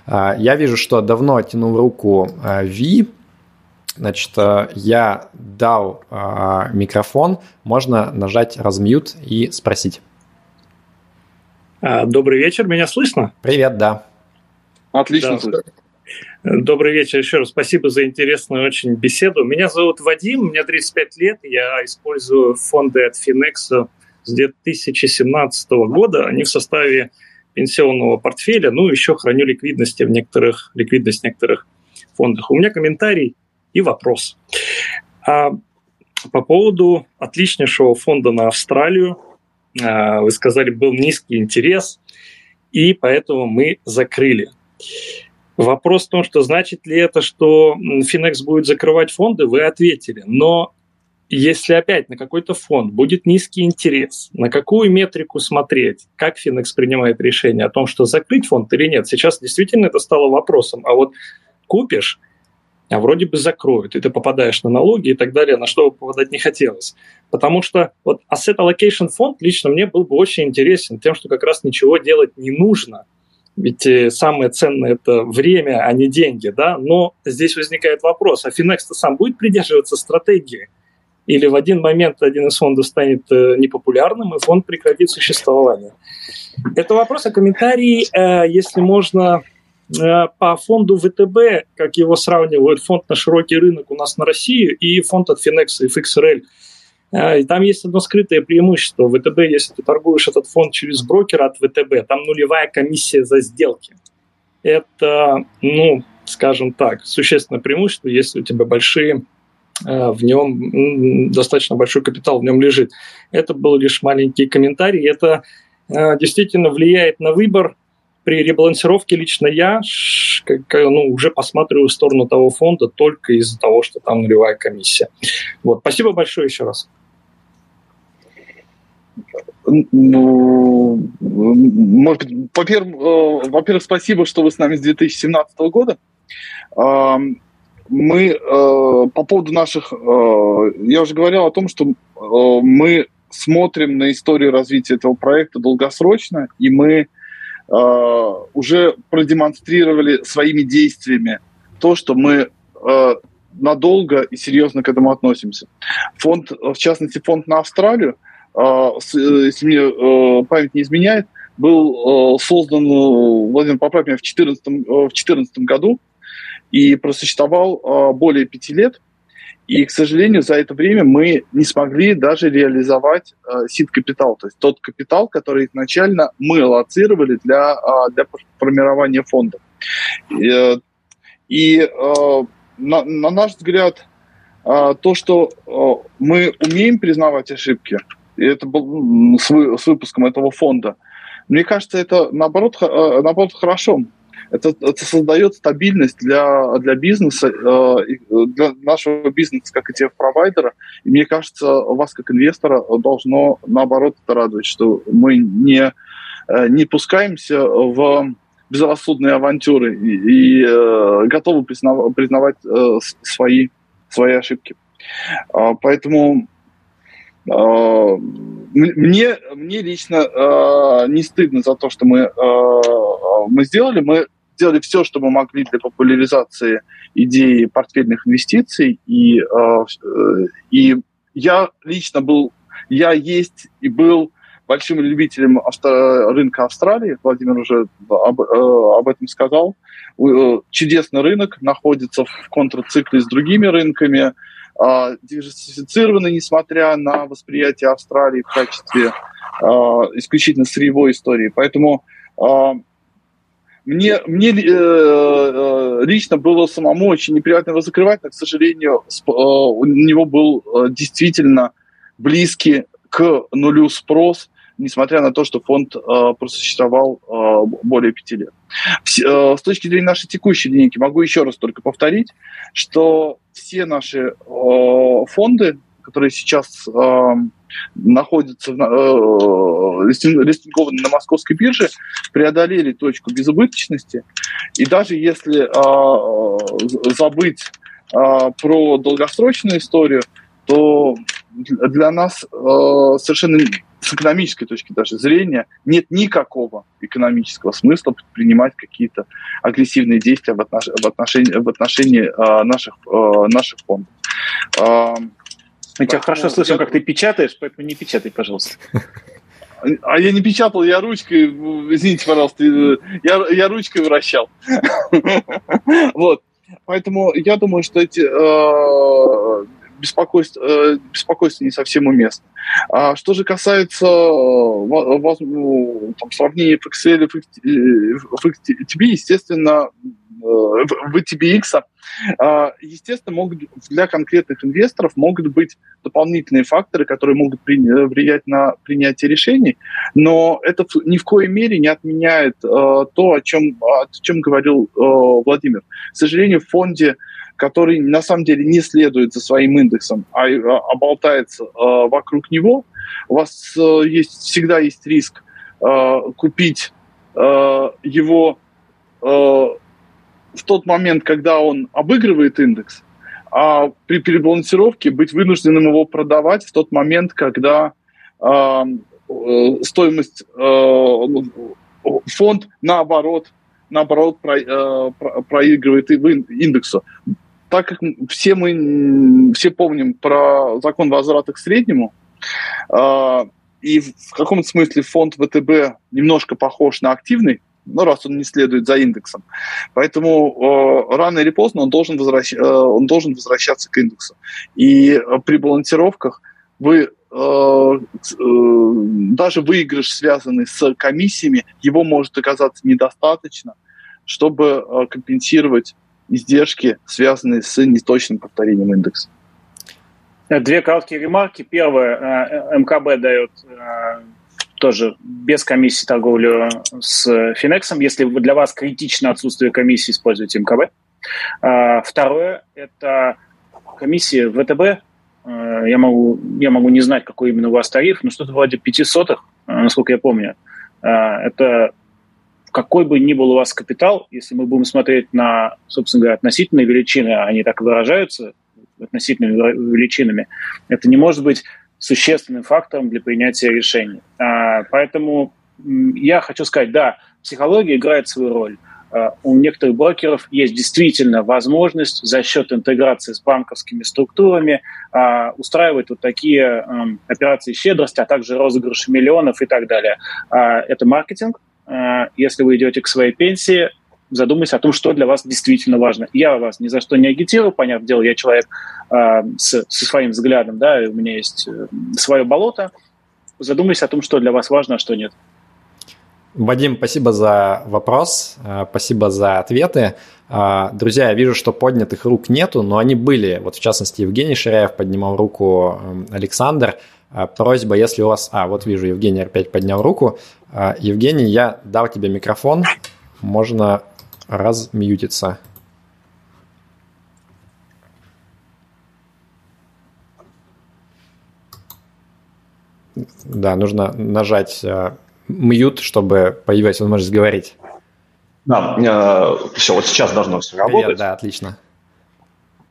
Я вижу, что давно тянул руку Ви, Значит, я дал микрофон, можно нажать размьют и спросить. А, добрый вечер, меня слышно? Привет, да. Отлично да. слышно. Добрый вечер еще раз. Спасибо за интересную очень беседу. Меня зовут Вадим, мне 35 лет. Я использую фонды от Finex с 2017 года. Они в составе пенсионного портфеля. Ну, еще храню ликвидности в некоторых, ликвидность в некоторых фондах. У меня комментарий и вопрос. А, по поводу отличнейшего фонда на Австралию. А, вы сказали, был низкий интерес, и поэтому мы закрыли. Вопрос в том, что значит ли это, что Finex будет закрывать фонды, вы ответили. Но если опять на какой-то фонд будет низкий интерес, на какую метрику смотреть, как Finex принимает решение о том, что закрыть фонд или нет, сейчас действительно это стало вопросом. А вот купишь, а вроде бы закроют, и ты попадаешь на налоги и так далее, на что попадать не хотелось. Потому что вот Asset Allocation фонд лично мне был бы очень интересен тем, что как раз ничего делать не нужно – ведь э, самое ценное это время, а не деньги, да. Но здесь возникает вопрос: а Finex-то сам будет придерживаться стратегии? Или в один момент один из фондов станет э, непопулярным, и фонд прекратит существование? Это вопрос, а комментарий, э, если можно, по фонду ВТБ, как его сравнивают, фонд на широкий рынок у нас на Россию и фонд от Finex и FXRL – а, и там есть одно скрытое преимущество. ВТБ, если ты торгуешь этот фонд через брокера от ВТБ, там нулевая комиссия за сделки. Это, ну, скажем так, существенное преимущество, если у тебя большие а, в нем достаточно большой капитал в нем лежит. Это был лишь маленький комментарий. Это действительно влияет на выбор. При ребалансировке лично я ну, уже посматриваю в сторону того фонда только из-за того, что там нулевая комиссия. Вот. Спасибо большое еще раз. Ну, может быть, во-первых, э, во-первых, спасибо, что вы с нами с 2017 года. Мы э, по поводу наших... Э, я уже говорил о том, что мы смотрим на историю развития этого проекта долгосрочно, и мы уже продемонстрировали своими действиями то, что мы надолго и серьезно к этому относимся. Фонд, в частности, фонд на Австралию – а, э, если мне э, память не изменяет, был э, создан, Владимир, поправь меня, в 2014, в году и просуществовал более пяти лет. И, к сожалению, за это время мы не смогли даже реализовать сид-капитал, то есть тот капитал, который изначально мы аллоцировали для, для формирования фонда. И, и на, на наш взгляд, то, что мы умеем признавать ошибки, и это был с, вы, с выпуском этого фонда. Мне кажется, это наоборот, э, наоборот хорошо. Это, это создает стабильность для, для бизнеса, э, для нашего бизнеса, как и тех провайдера. И мне кажется, вас, как инвестора, должно наоборот это радовать, что мы не, э, не пускаемся в безрассудные авантюры и, и готовы признавать, признавать свои, свои ошибки. А, поэтому мне, мне лично э, не стыдно за то, что мы, э, мы сделали. Мы сделали все, что мы могли для популяризации идеи портфельных инвестиций. И, э, и я лично был я есть и был большим любителем авто, рынка Австралии. Владимир уже об, э, об этом сказал. Э, чудесный рынок, находится в контрцикле с другими рынками, э, диверсифицированный, несмотря на восприятие Австралии в качестве э, исключительно сырьевой истории. Поэтому э, мне, мне э, э, лично было самому очень неприятно его закрывать, но, к сожалению, э, у него был э, действительно близкий к нулю спрос, несмотря на то, что фонд э, просуществовал э, более пяти лет. С, э, с точки зрения нашей текущей линейки могу еще раз только повторить, что все наши э, фонды, которые сейчас э, находятся э, листингованы на московской бирже, преодолели точку безубыточности. И даже если э, забыть э, про долгосрочную историю, то для нас э, совершенно с экономической точки даже зрения нет никакого экономического смысла предпринимать какие-то агрессивные действия в, отнош... в отношении, в отношении э, наших, э, наших фондов. Э, Мы тебя хорошо слышим, как ты печатаешь, поэтому не печатай, пожалуйста. А я не печатал, я ручкой, извините, пожалуйста, я, я ручкой вращал. Вот. Поэтому я думаю, что эти э, беспокойство, э, беспокойство не совсем уместно. А что же касается э, ну, там, сравнения FXL и FXTB, естественно, VTBX, естественно, могут, для конкретных инвесторов могут быть дополнительные факторы, которые могут влиять на принятие решений, но это ни в коей мере не отменяет то, о чем, о чем говорил Владимир. К сожалению, в фонде который на самом деле не следует за своим индексом, а, а болтается э, вокруг него, у вас э, есть, всегда есть риск э, купить э, его э, в тот момент, когда он обыгрывает индекс, а при перебалансировке быть вынужденным его продавать в тот момент, когда э, стоимость э, фонд наоборот наоборот про, э, про, проигрывает индексу так как все мы все помним про закон возврата к среднему, э, и в каком-то смысле фонд ВТБ немножко похож на активный, ну, раз он не следует за индексом. Поэтому э, рано или поздно он должен, возвращ... э, он должен возвращаться к индексу. И э, при балансировках вы э, э, даже выигрыш, связанный с комиссиями, его может оказаться недостаточно, чтобы э, компенсировать издержки, связанные с неточным повторением индекса. Две короткие ремарки. Первое, э, МКБ дает э, тоже без комиссии торговлю с Финексом. Если для вас критично отсутствие комиссии, используйте МКБ. Второе – это комиссии ВТБ. Э, я могу, я могу не знать, какой именно у вас тариф, но что-то вроде 500, насколько я помню. Это какой бы ни был у вас капитал, если мы будем смотреть на, собственно говоря, относительные величины, а они так выражаются относительными величинами, это не может быть существенным фактором для принятия решений. А, поэтому я хочу сказать, да, психология играет свою роль. А, у некоторых брокеров есть действительно возможность за счет интеграции с банковскими структурами устраивать вот такие операции щедрости, а также розыгрыши миллионов и так далее. Это маркетинг, если вы идете к своей пенсии, задумайтесь о том, что для вас действительно важно. Я вас ни за что не агитирую, понятное дело, я человек э, с, со своим взглядом, да, и у меня есть э, свое болото. Задумайтесь о том, что для вас важно, а что нет. Вадим, спасибо за вопрос, э, спасибо за ответы. Э, друзья, я вижу, что поднятых рук нету, но они были. Вот в частности, Евгений Ширяев поднимал руку, Александр. Просьба, если у вас... А, вот вижу, Евгений опять поднял руку. А, Евгений, я дал тебе микрофон, можно размьютиться. Да, нужно нажать э, мьют, чтобы появилась возможность говорить. Да, э, все, вот сейчас должно все работать. Привет, да, отлично.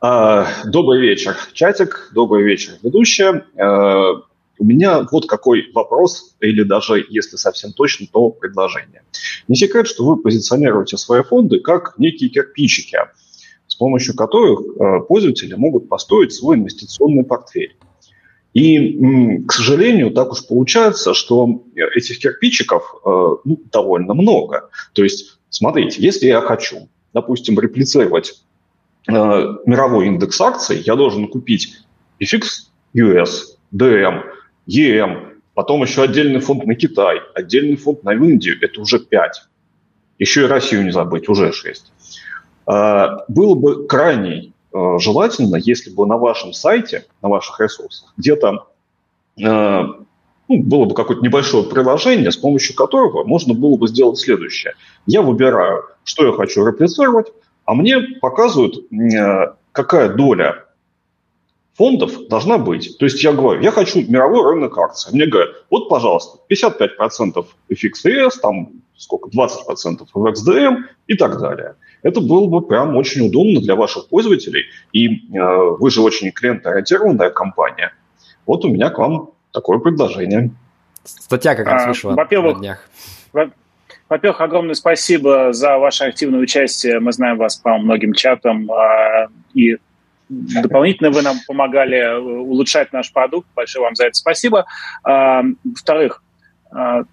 Э, добрый вечер, чатик, добрый вечер, ведущая. У меня вот какой вопрос, или даже, если совсем точно, то предложение. Не секрет, что вы позиционируете свои фонды как некие кирпичики, с помощью которых э, пользователи могут построить свой инвестиционный портфель. И, к сожалению, так уж получается, что этих кирпичиков э, ну, довольно много. То есть, смотрите, если я хочу, допустим, реплицировать э, мировой индекс акций, я должен купить FX US, DM, EM, потом еще отдельный фонд на Китай, отдельный фонд на Индию, это уже 5. Еще и Россию не забыть, уже 6. Э, было бы крайне Э, желательно, если бы на вашем сайте, на ваших ресурсах, где-то э, ну, было бы какое-то небольшое приложение, с помощью которого можно было бы сделать следующее. Я выбираю, что я хочу реплицировать, а мне показывают, какая доля фондов должна быть. То есть я говорю, я хочу мировой рынок акций. Мне говорят, вот, пожалуйста, 55% FXES, там сколько, 20% в XDM и так далее. Это было бы прям очень удобно для ваших пользователей. И э, вы же очень клиентоориентированная компания. Вот у меня к вам такое предложение. Статья как раз а, вышла во-первых, на днях. Во-первых, огромное спасибо за ваше активное участие. Мы знаем вас по многим чатам. А, и дополнительно вы нам помогали э, улучшать наш продукт. Большое вам за это спасибо. А, во-вторых, а,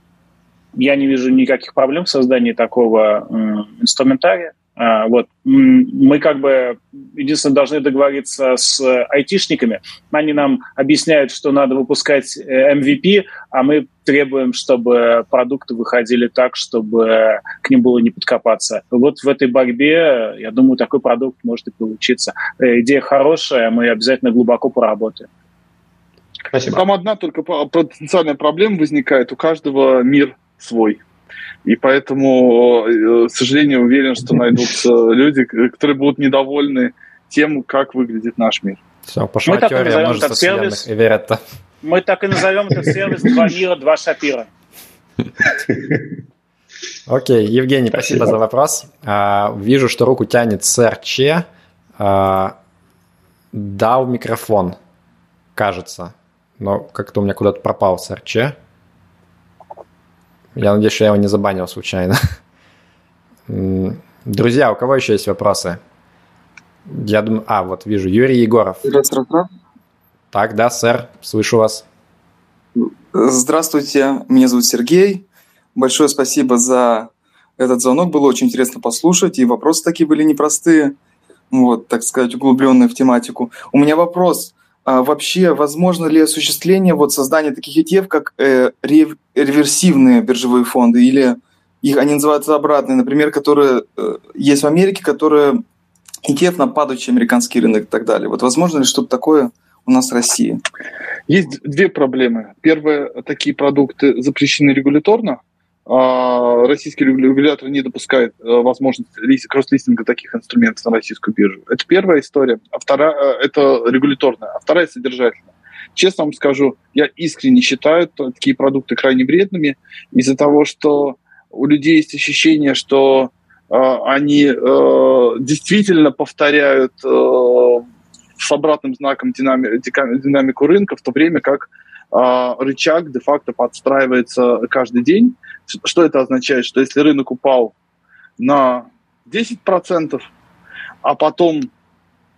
я не вижу никаких проблем в создании такого инструментария. А, вот. Мы как бы единственное должны договориться с айтишниками. Они нам объясняют, что надо выпускать MVP, э, а мы требуем, чтобы продукты выходили так, чтобы к ним было не подкопаться. Вот в этой борьбе, я думаю, такой продукт может и получиться. Э, идея хорошая, мы обязательно глубоко поработаем. Спасибо. Там одна только потенциальная проблема возникает. У каждого мир свой. И поэтому, э, к сожалению, уверен, что найдутся люди, которые будут недовольны тем, как выглядит наш мир. Все, пошла Мы так и назовем этот сервис. Эверетта. Мы так и назовем этот сервис «Два мира, два шапира». Окей, Евгений, спасибо, спасибо за вопрос. А, вижу, что руку тянет сэр Че. А, дал микрофон, кажется. Но как-то у меня куда-то пропал сэр Че. Я надеюсь, что я его не забанил случайно. Друзья, у кого еще есть вопросы? Я думаю... А, вот вижу, Юрий Егоров. Здравствуйте. Так, да, сэр, слышу вас. Здравствуйте, меня зовут Сергей. Большое спасибо за этот звонок. Было очень интересно послушать, и вопросы такие были непростые, вот, так сказать, углубленные в тематику. У меня вопрос. А вообще, возможно ли осуществление вот создания таких ETF, как э, реверсивные биржевые фонды, или их они называются обратные, например, которые э, есть в Америке, которые ETF на падающий американский рынок и так далее. Вот возможно ли что-то такое у нас в России? Есть две проблемы. Первое, такие продукты запрещены регуляторно, российский регулятор не допускает э, возможности кросс-листинга таких инструментов на российскую биржу. Это первая история. А вторая э, – это регуляторная, а вторая – содержательная. Честно вам скажу, я искренне считаю такие продукты крайне вредными из-за того, что у людей есть ощущение, что э, они э, действительно повторяют э, с обратным знаком динами, динамику рынка, в то время как рычаг де-факто подстраивается каждый день что это означает? Что если рынок упал на 10%, а потом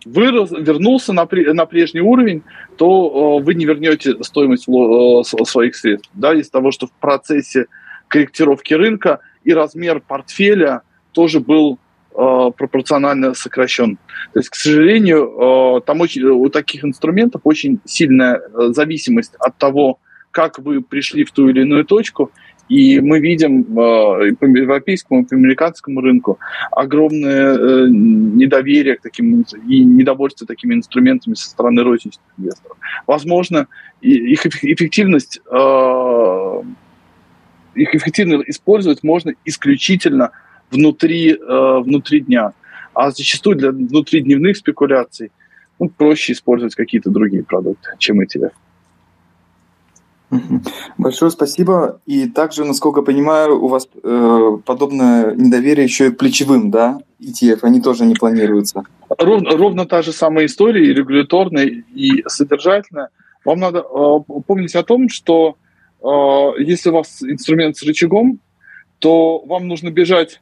вырос, вернулся на, на прежний уровень, то э, вы не вернете стоимость э, своих средств. Да, из того, что в процессе корректировки рынка и размер портфеля тоже был пропорционально сокращен. То есть, к сожалению, э, там очень, у таких инструментов очень сильная э, зависимость от того, как вы пришли в ту или иную точку и мы видим э, по европейскому, по американскому рынку огромное э, недоверие к таким и недовольство такими инструментами со стороны розничных инвесторов. Возможно, их эффективность э, их эффективно использовать можно исключительно внутри, внутри дня. А зачастую для внутридневных спекуляций ну, проще использовать какие-то другие продукты, чем ETF. Большое спасибо. И также, насколько я понимаю, у вас э, подобное недоверие еще и к плечевым, да, ETF, они тоже не планируются. Ровно, ровно та же самая история, и регуляторная, и содержательная. Вам надо э, помнить о том, что э, если у вас инструмент с рычагом, то вам нужно бежать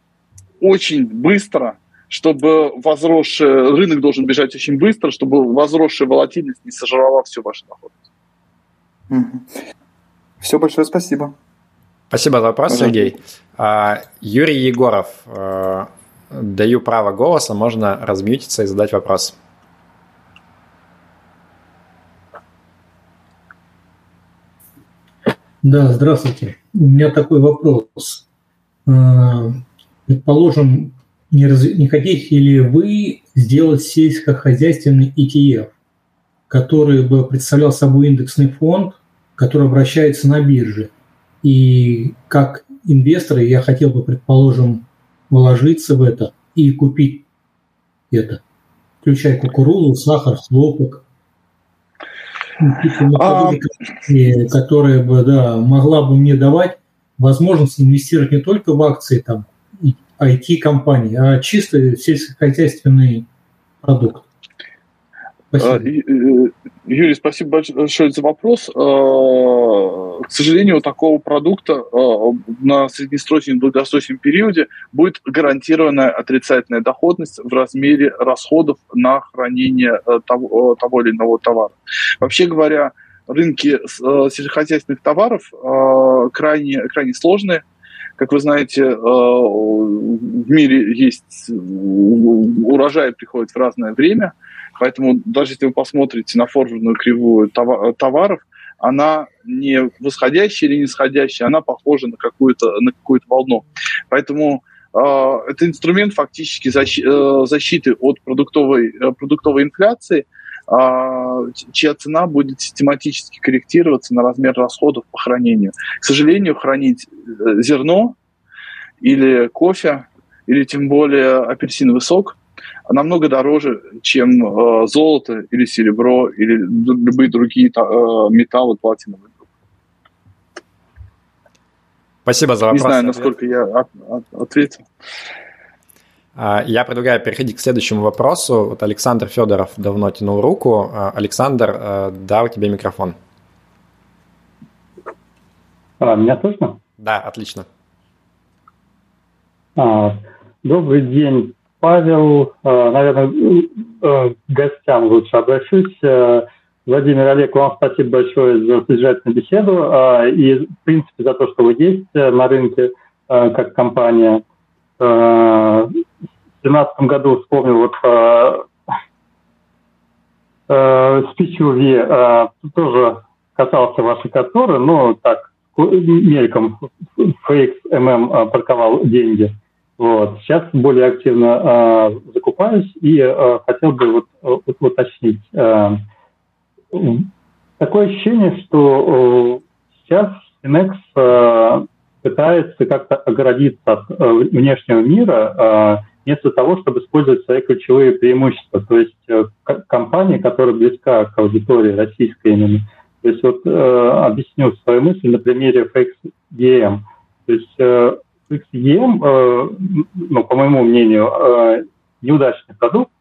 очень быстро, чтобы возросший рынок должен бежать очень быстро, чтобы возросшая волатильность не сожрала всю вашу доходность. Все, большое спасибо. Спасибо за вопрос, Пожалуйста. Сергей. А, Юрий Егоров, э, даю право голоса, можно размьютиться и задать вопрос. Да, здравствуйте. У меня такой вопрос. Предположим, не, раз... не хотите ли вы сделать сельскохозяйственный ETF, который бы представлял собой индексный фонд, который обращается на бирже? И как инвесторы я хотел бы, предположим, вложиться в это и купить это, включая кукурузу, сахар, хлопок, а... которая бы, да, могла бы мне давать возможность инвестировать не только в акции там IT-компании, а чисто сельскохозяйственный продукт. Спасибо. А, Юрий, спасибо большое за вопрос. А, к сожалению, такого продукта а, на среднесрочном и долгосрочном периоде будет гарантированная отрицательная доходность в размере расходов на хранение того, того или иного товара. Вообще говоря, рынки сельскохозяйственных товаров крайне, крайне сложные. Как вы знаете, в мире есть урожай приходит в разное время – Поэтому даже если вы посмотрите на форвардную кривую товаров, она не восходящая или нисходящая, она похожа на какую-то на какую-то волну. Поэтому э, это инструмент фактически э, защиты от продуктовой, э, продуктовой инфляции, э, чья цена будет систематически корректироваться на размер расходов по хранению. К сожалению, хранить э, зерно или кофе, или тем более апельсиновый сок – намного дороже, чем э, золото или серебро или любые другие э, металлы платиновые. Спасибо за вопрос. Не знаю, насколько я от, от, ответил. А, я предлагаю переходить к следующему вопросу. Вот Александр Федоров давно тянул руку. А, Александр, э, да, у тебя микрофон. А, меня слышно? Да, отлично. А, добрый день. Павел, э, наверное, э, к гостям лучше обращусь. Э, Владимир Олег, вам спасибо большое за содержательную беседу и, в принципе, за то, что вы есть на рынке как компания. В 2017 году вспомнил вот спич UV, тоже касался вашей конторы, но так, мельком FXMM парковал деньги – вот. Сейчас более активно э, закупаюсь и э, хотел бы вот, вот, уточнить. Э, такое ощущение, что э, сейчас Finex э, пытается как-то оградиться от э, внешнего мира э, вместо того, чтобы использовать свои ключевые преимущества. То есть э, компания, которая близка к аудитории российской именно. То есть вот объясню свою мысль на примере FXDM. То есть XEM, э, ну, по моему мнению, неудачный продукт,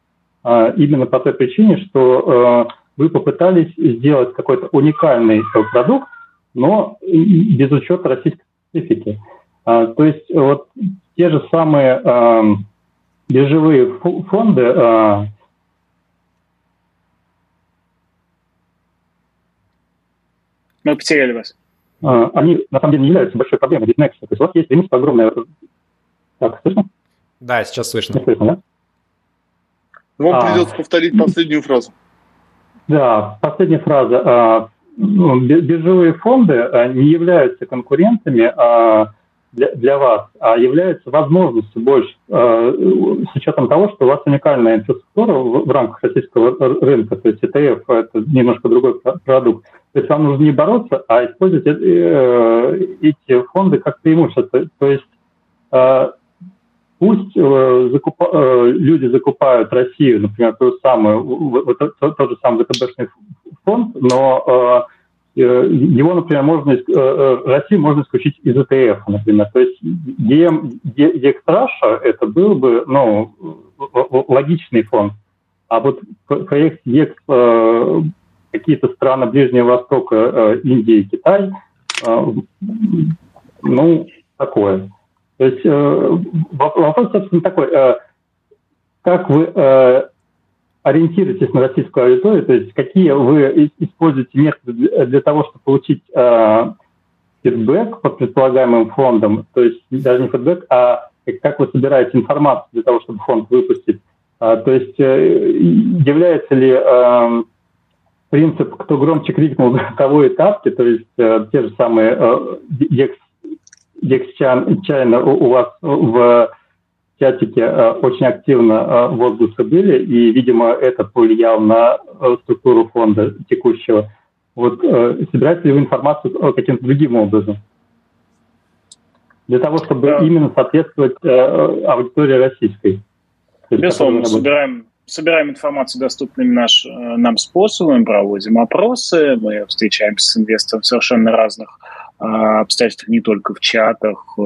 именно по той причине, что вы попытались сделать какой-то уникальный продукт, но без учета российской специфики. То есть вот те же самые биржевые фонды Мы потеряли вас. А, они на самом деле не являются большой проблемой для Next. То есть у вас есть преимущество огромное. Так, слышно? Да, сейчас слышно. Не слышно, да? Вам а, придется повторить последнюю фразу. Да, последняя фраза. А, ну, биржевые фонды а, не являются конкурентами для, для вас, а являются возможностью больше, с учетом того, что у вас уникальная инфраструктура в, в рамках российского рынка, то есть ETF – это немножко другой продукт. То есть вам нужно не бороться, а использовать э, эти фонды как преимущество. То есть э, пусть э, закупа, э, люди закупают Россию, например, ту самую, вот, тот, тот же самый ВТБшный фонд, но э, э его, например, можно, э, э Россию можно исключить из ETF, например. То есть ЕМ, Екстраш это был бы ну, логичный фонд. А вот проект ЕКС какие-то страны Ближнего Востока, э, Индия Китай, э, ну, такое. То есть э, вопрос, собственно, такой, как вы ориентируетесь на российскую аудиторию, то есть какие вы используете методы для того, чтобы получить э, фидбэк по предполагаемым фондам, то есть даже не фидбэк, а как вы собираете информацию для того, чтобы фонд выпустить. А, то есть э, является ли э, принцип «кто громче крикнул, того и тапки», то есть э, те же самые э, Чайна у вас в чатике э, очень активно э, возгласы были, и, видимо, это повлияло на э, структуру фонда текущего. Вот собираете ли вы информацию каким-то другим образом? Для того, чтобы да. именно соответствовать аудитории российской. Безусловно, собираем, собираем информацию доступными наш, нам способами, проводим опросы, мы встречаемся с инвестором в совершенно разных обстоятельствах, не только в чатах,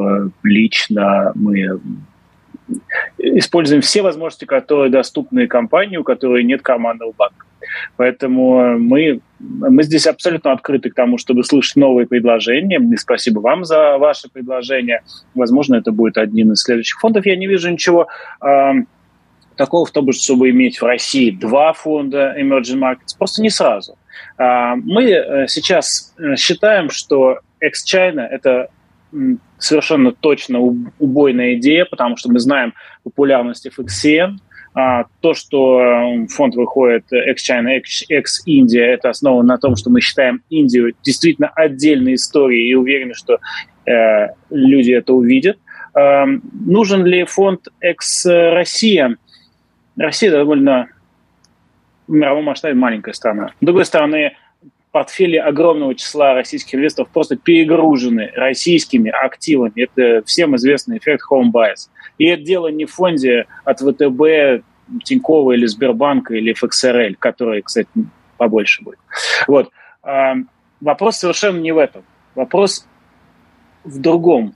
лично мы используем все возможности, которые доступны компании, у которой нет командного банка. Поэтому мы, мы здесь абсолютно открыты к тому, чтобы слышать новые предложения. И спасибо вам за ваше предложение. Возможно, это будет одним из следующих фондов. Я не вижу ничего э, такого в том, чтобы иметь в России два фонда Emerging Markets. Просто не сразу. Э, мы э, сейчас э, считаем, что Ex-China – это совершенно точно убойная идея, потому что мы знаем популярность FXCN, а, то, что фонд выходит ex-China, ex-India, это основано на том, что мы считаем Индию действительно отдельной историей и уверены, что э, люди это увидят. Э, нужен ли фонд ex-Россия? Россия довольно в мировом масштабе маленькая страна. С другой стороны, портфели огромного числа российских инвесторов просто перегружены российскими активами. Это всем известный эффект home bias. И это дело не в фонде от ВТБ, Тинькова или Сбербанка или ФХРЛ, который, кстати, побольше будет. Вот. А, вопрос совершенно не в этом. Вопрос в другом.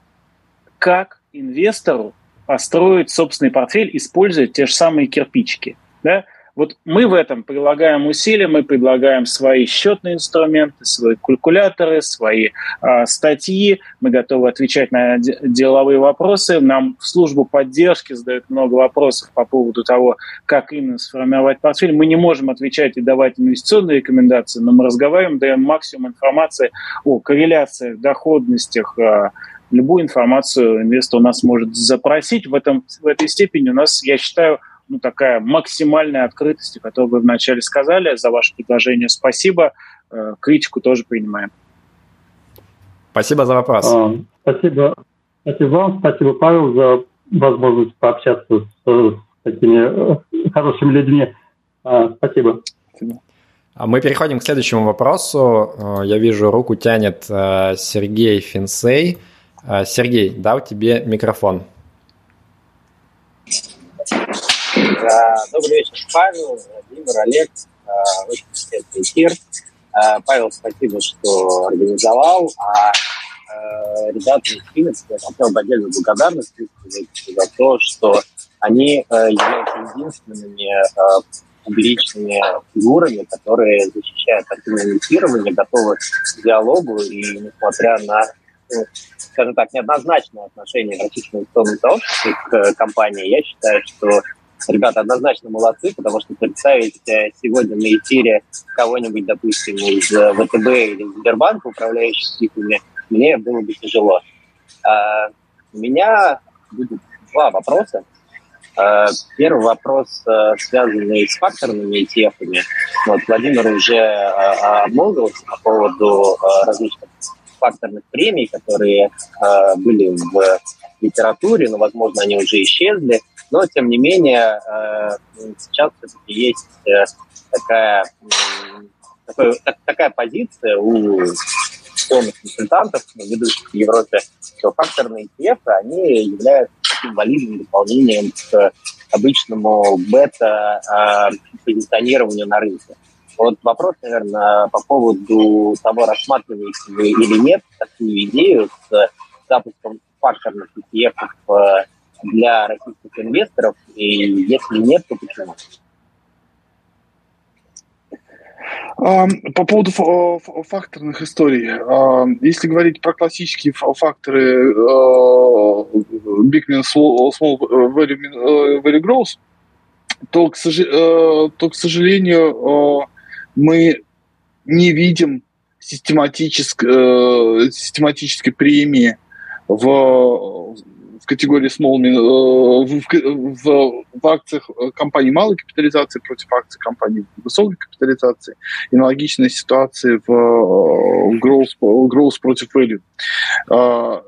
Как инвестору построить собственный портфель, используя те же самые кирпичики? Да? Вот мы в этом прилагаем усилия, мы предлагаем свои счетные инструменты, свои калькуляторы, свои э, статьи, мы готовы отвечать на деловые вопросы. Нам в службу поддержки задают много вопросов по поводу того, как именно сформировать портфель. Мы не можем отвечать и давать инвестиционные рекомендации, но мы разговариваем, даем максимум информации о корреляциях, доходностях, э, любую информацию инвестор у нас может запросить. В, этом, в этой степени у нас, я считаю, ну, такая максимальная открытость, которую вы вначале сказали. За ваше предложение спасибо. Э, критику тоже принимаем. Спасибо за вопрос. А, спасибо. Спасибо вам, спасибо, Павел, за возможность пообщаться с, с такими э, хорошими людьми. А, спасибо. А мы переходим к следующему вопросу. Э, я вижу, руку тянет Сергей Финсей. Сергей, дал тебе микрофон. Добрый вечер, Павел, Владимир, Олег. А, очень интересный эфир. А, Павел, спасибо, что организовал. А, а ребятам, в принципе, я хотел бы отдельно благодарность за то, что они являются единственными публичными фигурами, которые защищают активное инвестирование, готовы к диалогу и несмотря на ну, скажем так, неоднозначное отношение российского инвестиционного сообщества к компании, я считаю, что ребята однозначно молодцы, потому что представить э, сегодня на эфире кого-нибудь, допустим, из э, ВТБ или Сбербанка, управляющих цифрами, мне было бы тяжело. А, у меня будет два вопроса. А, первый вопрос, э, связанный с факторными ETF. Вот Владимир уже обмолвился по поводу различных факторных премий, которые были в литературе, но, возможно, они уже исчезли. Но, тем не менее, э, сейчас все-таки есть э, такая, такой, такая позиция у инвестиционных консультантов, ведущих в Европе, что факторные ETF, они являются таким валидным дополнением к обычному бета-позиционированию на рынке. Вот вопрос, наверное, по поводу того, рассматриваете вы или нет такую идею с запуском факторных ETF для российских инвесторов? И если нет, то почему? По поводу факторных историй. Если говорить про классические факторы Big Min, Small, very Gross, то, к, сожалению, мы не видим систематической, систематической премии в, в категории small, э, в, в, в акциях компаний малой капитализации против акций компаний высокой капитализации, и аналогичной ситуации в, в growth, growth против value. А,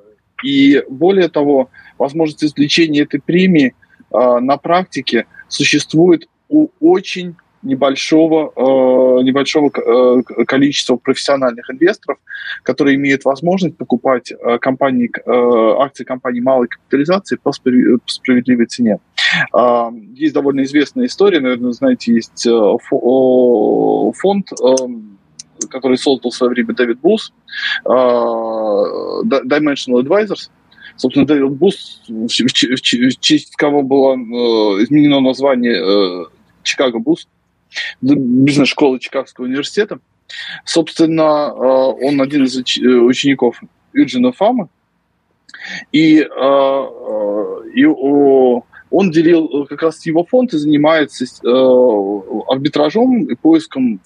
и более того, возможность извлечения этой премии а, на практике существует у очень небольшого, э, небольшого э, количества профессиональных инвесторов, которые имеют возможность покупать э, компании, э, акции компаний малой капитализации по, справедливой цене. Э, есть довольно известная история, наверное, знаете, есть э, фонд, э, который создал в свое время Дэвид Бус, э, Dimensional Advisors, Собственно, Дэвид Бус, в, честь кого было э, изменено название э, Чикаго Бус бизнес-школы Чикагского университета. Собственно, э, он один из э, учеников Юджина Фама. И, э, и он делил, как раз его фонд и занимается арбитражом и поиском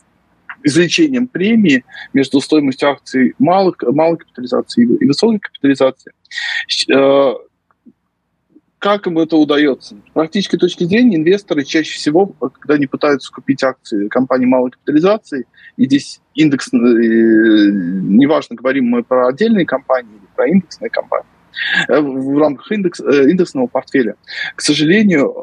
извлечением премии между стоимостью акций малых, малой капитализации и высокой капитализации как им это удается? С практической точки зрения инвесторы чаще всего, когда они пытаются купить акции компании малой капитализации, и здесь индекс, э, неважно, говорим мы про отдельные компании или про индексные компании, э, в рамках индекс, э, индексного портфеля, к сожалению,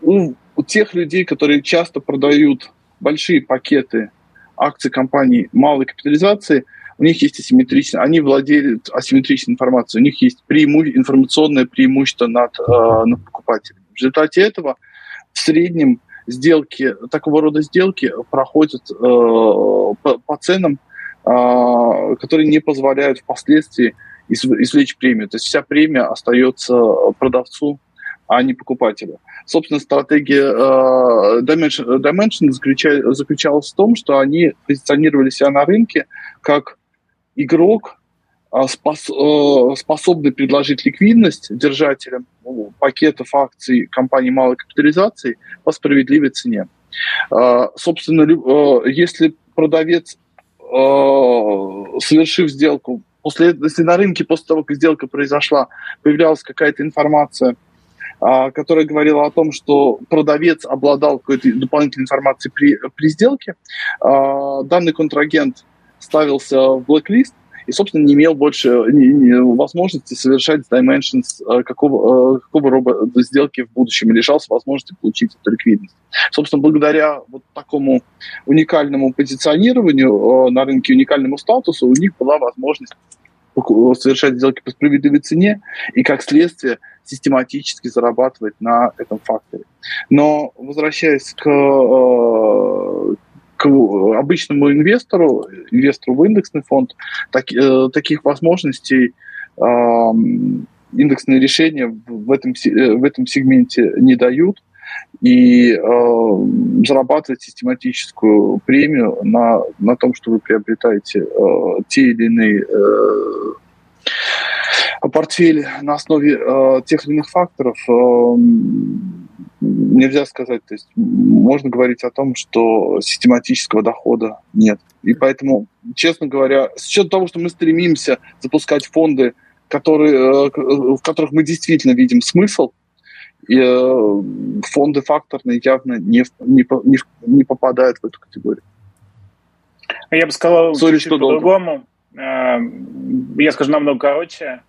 у, у тех людей, которые часто продают большие пакеты акций компаний малой капитализации – у них есть асимметричная, они владеют асимметричной информацией, у них есть преиму, информационное преимущество над, э, над покупателем. В результате этого в среднем сделки, такого рода сделки проходят э, по, по ценам, э, которые не позволяют впоследствии извлечь премию. То есть вся премия остается продавцу, а не покупателю. Собственно, стратегия э, Dimension, заключалась в том, что они позиционировали себя на рынке как игрок, а, спос, э, способный предложить ликвидность держателям ну, пакетов акций компании малой капитализации по справедливой цене. А, собственно, э, если продавец, э, совершив сделку, после, если на рынке после того, как сделка произошла, появлялась какая-то информация, а, которая говорила о том, что продавец обладал какой-то дополнительной информацией при, при сделке, данный контрагент ставился в blacklist и, собственно, не имел больше не, не, возможности совершать Dimensions э, какого, э, какого рода сделки в будущем и лишался возможности получить эту ликвидность. Собственно, благодаря вот такому уникальному позиционированию э, на рынке, уникальному статусу, у них была возможность совершать сделки по справедливой цене и, как следствие, систематически зарабатывать на этом факторе. Но возвращаясь к, к обычному инвестору, инвестору в индексный фонд, так, э, таких возможностей э, индексные решения в этом, э, в этом сегменте не дают, и э, зарабатывать систематическую премию на, на том, что вы приобретаете э, те или иные э, портфели на основе э, тех или иных факторов, э, нельзя сказать. То есть можно говорить о том, что систематического дохода нет. И поэтому, честно говоря, с учетом того, что мы стремимся запускать фонды, которые, э, в которых мы действительно видим смысл, и э, фонды факторные явно не, не, не, не попадают в эту категорию. Я бы сказал Sorry, чуть по-другому. Э, я скажу намного короче.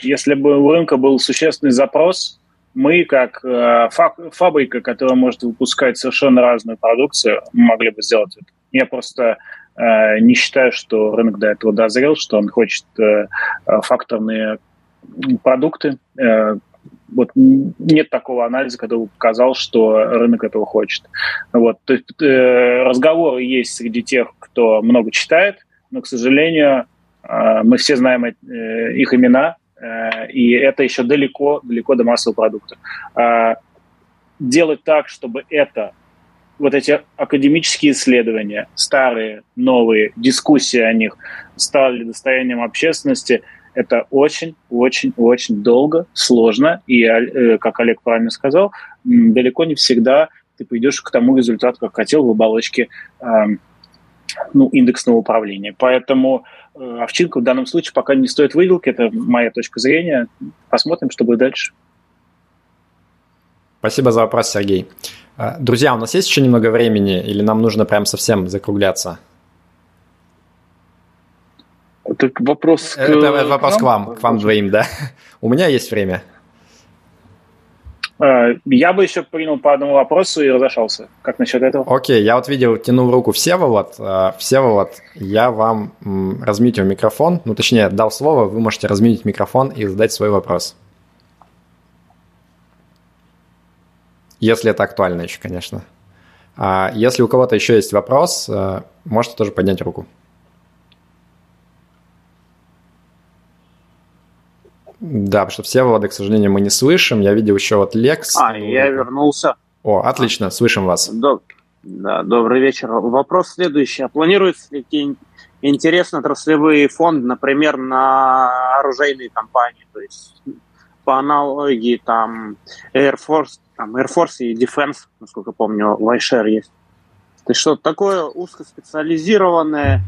Если бы у рынка был существенный запрос, мы, как э, фабрика, которая может выпускать совершенно разную продукцию, могли бы сделать это. Я просто э, не считаю, что рынок до этого дозрел, что он хочет э, факторные продукты. Э, вот нет такого анализа, который бы показал, что рынок этого хочет. Вот. То есть, э, разговоры есть среди тех, кто много читает, но, к сожалению, э, мы все знаем э, их имена, Э, и это еще далеко, далеко до массового продукта. А, делать так, чтобы это, вот эти академические исследования, старые, новые, дискуссии о них стали достоянием общественности, Это очень-очень-очень долго, сложно, и, э, как Олег правильно сказал, далеко не всегда ты пойдешь к тому результату, как хотел в оболочке э, ну, индексного управления. Поэтому э, овчинка в данном случае пока не стоит выделки, это моя точка зрения. Посмотрим, что будет дальше. Спасибо за вопрос, Сергей. Э, друзья, у нас есть еще немного времени или нам нужно прям совсем закругляться? Так вопрос к... Это вопрос к вам, к вам двоим, да. У меня есть время. Э, я бы еще принял по одному вопросу и разошелся. Как насчет этого? Окей, я вот видел, тянул руку Всеволод. Э, Всеволод, я вам размьютил микрофон, ну точнее, дал слово, вы можете размьютить микрофон и задать свой вопрос. Если это актуально еще, конечно. А если у кого-то еще есть вопрос, э, можете тоже поднять руку. Да, потому что все выводы, к сожалению, мы не слышим. Я видел еще вот Лекс. А, я вернулся. О, отлично, слышим вас. Доб... Да, добрый вечер. Вопрос следующий. А планируется ли какие-нибудь интересные отраслевые фонды, например, на оружейные компании? То есть по аналогии там Air Force, там Air Force и Defense, насколько помню, в iShare есть. То есть что-то такое узкоспециализированное,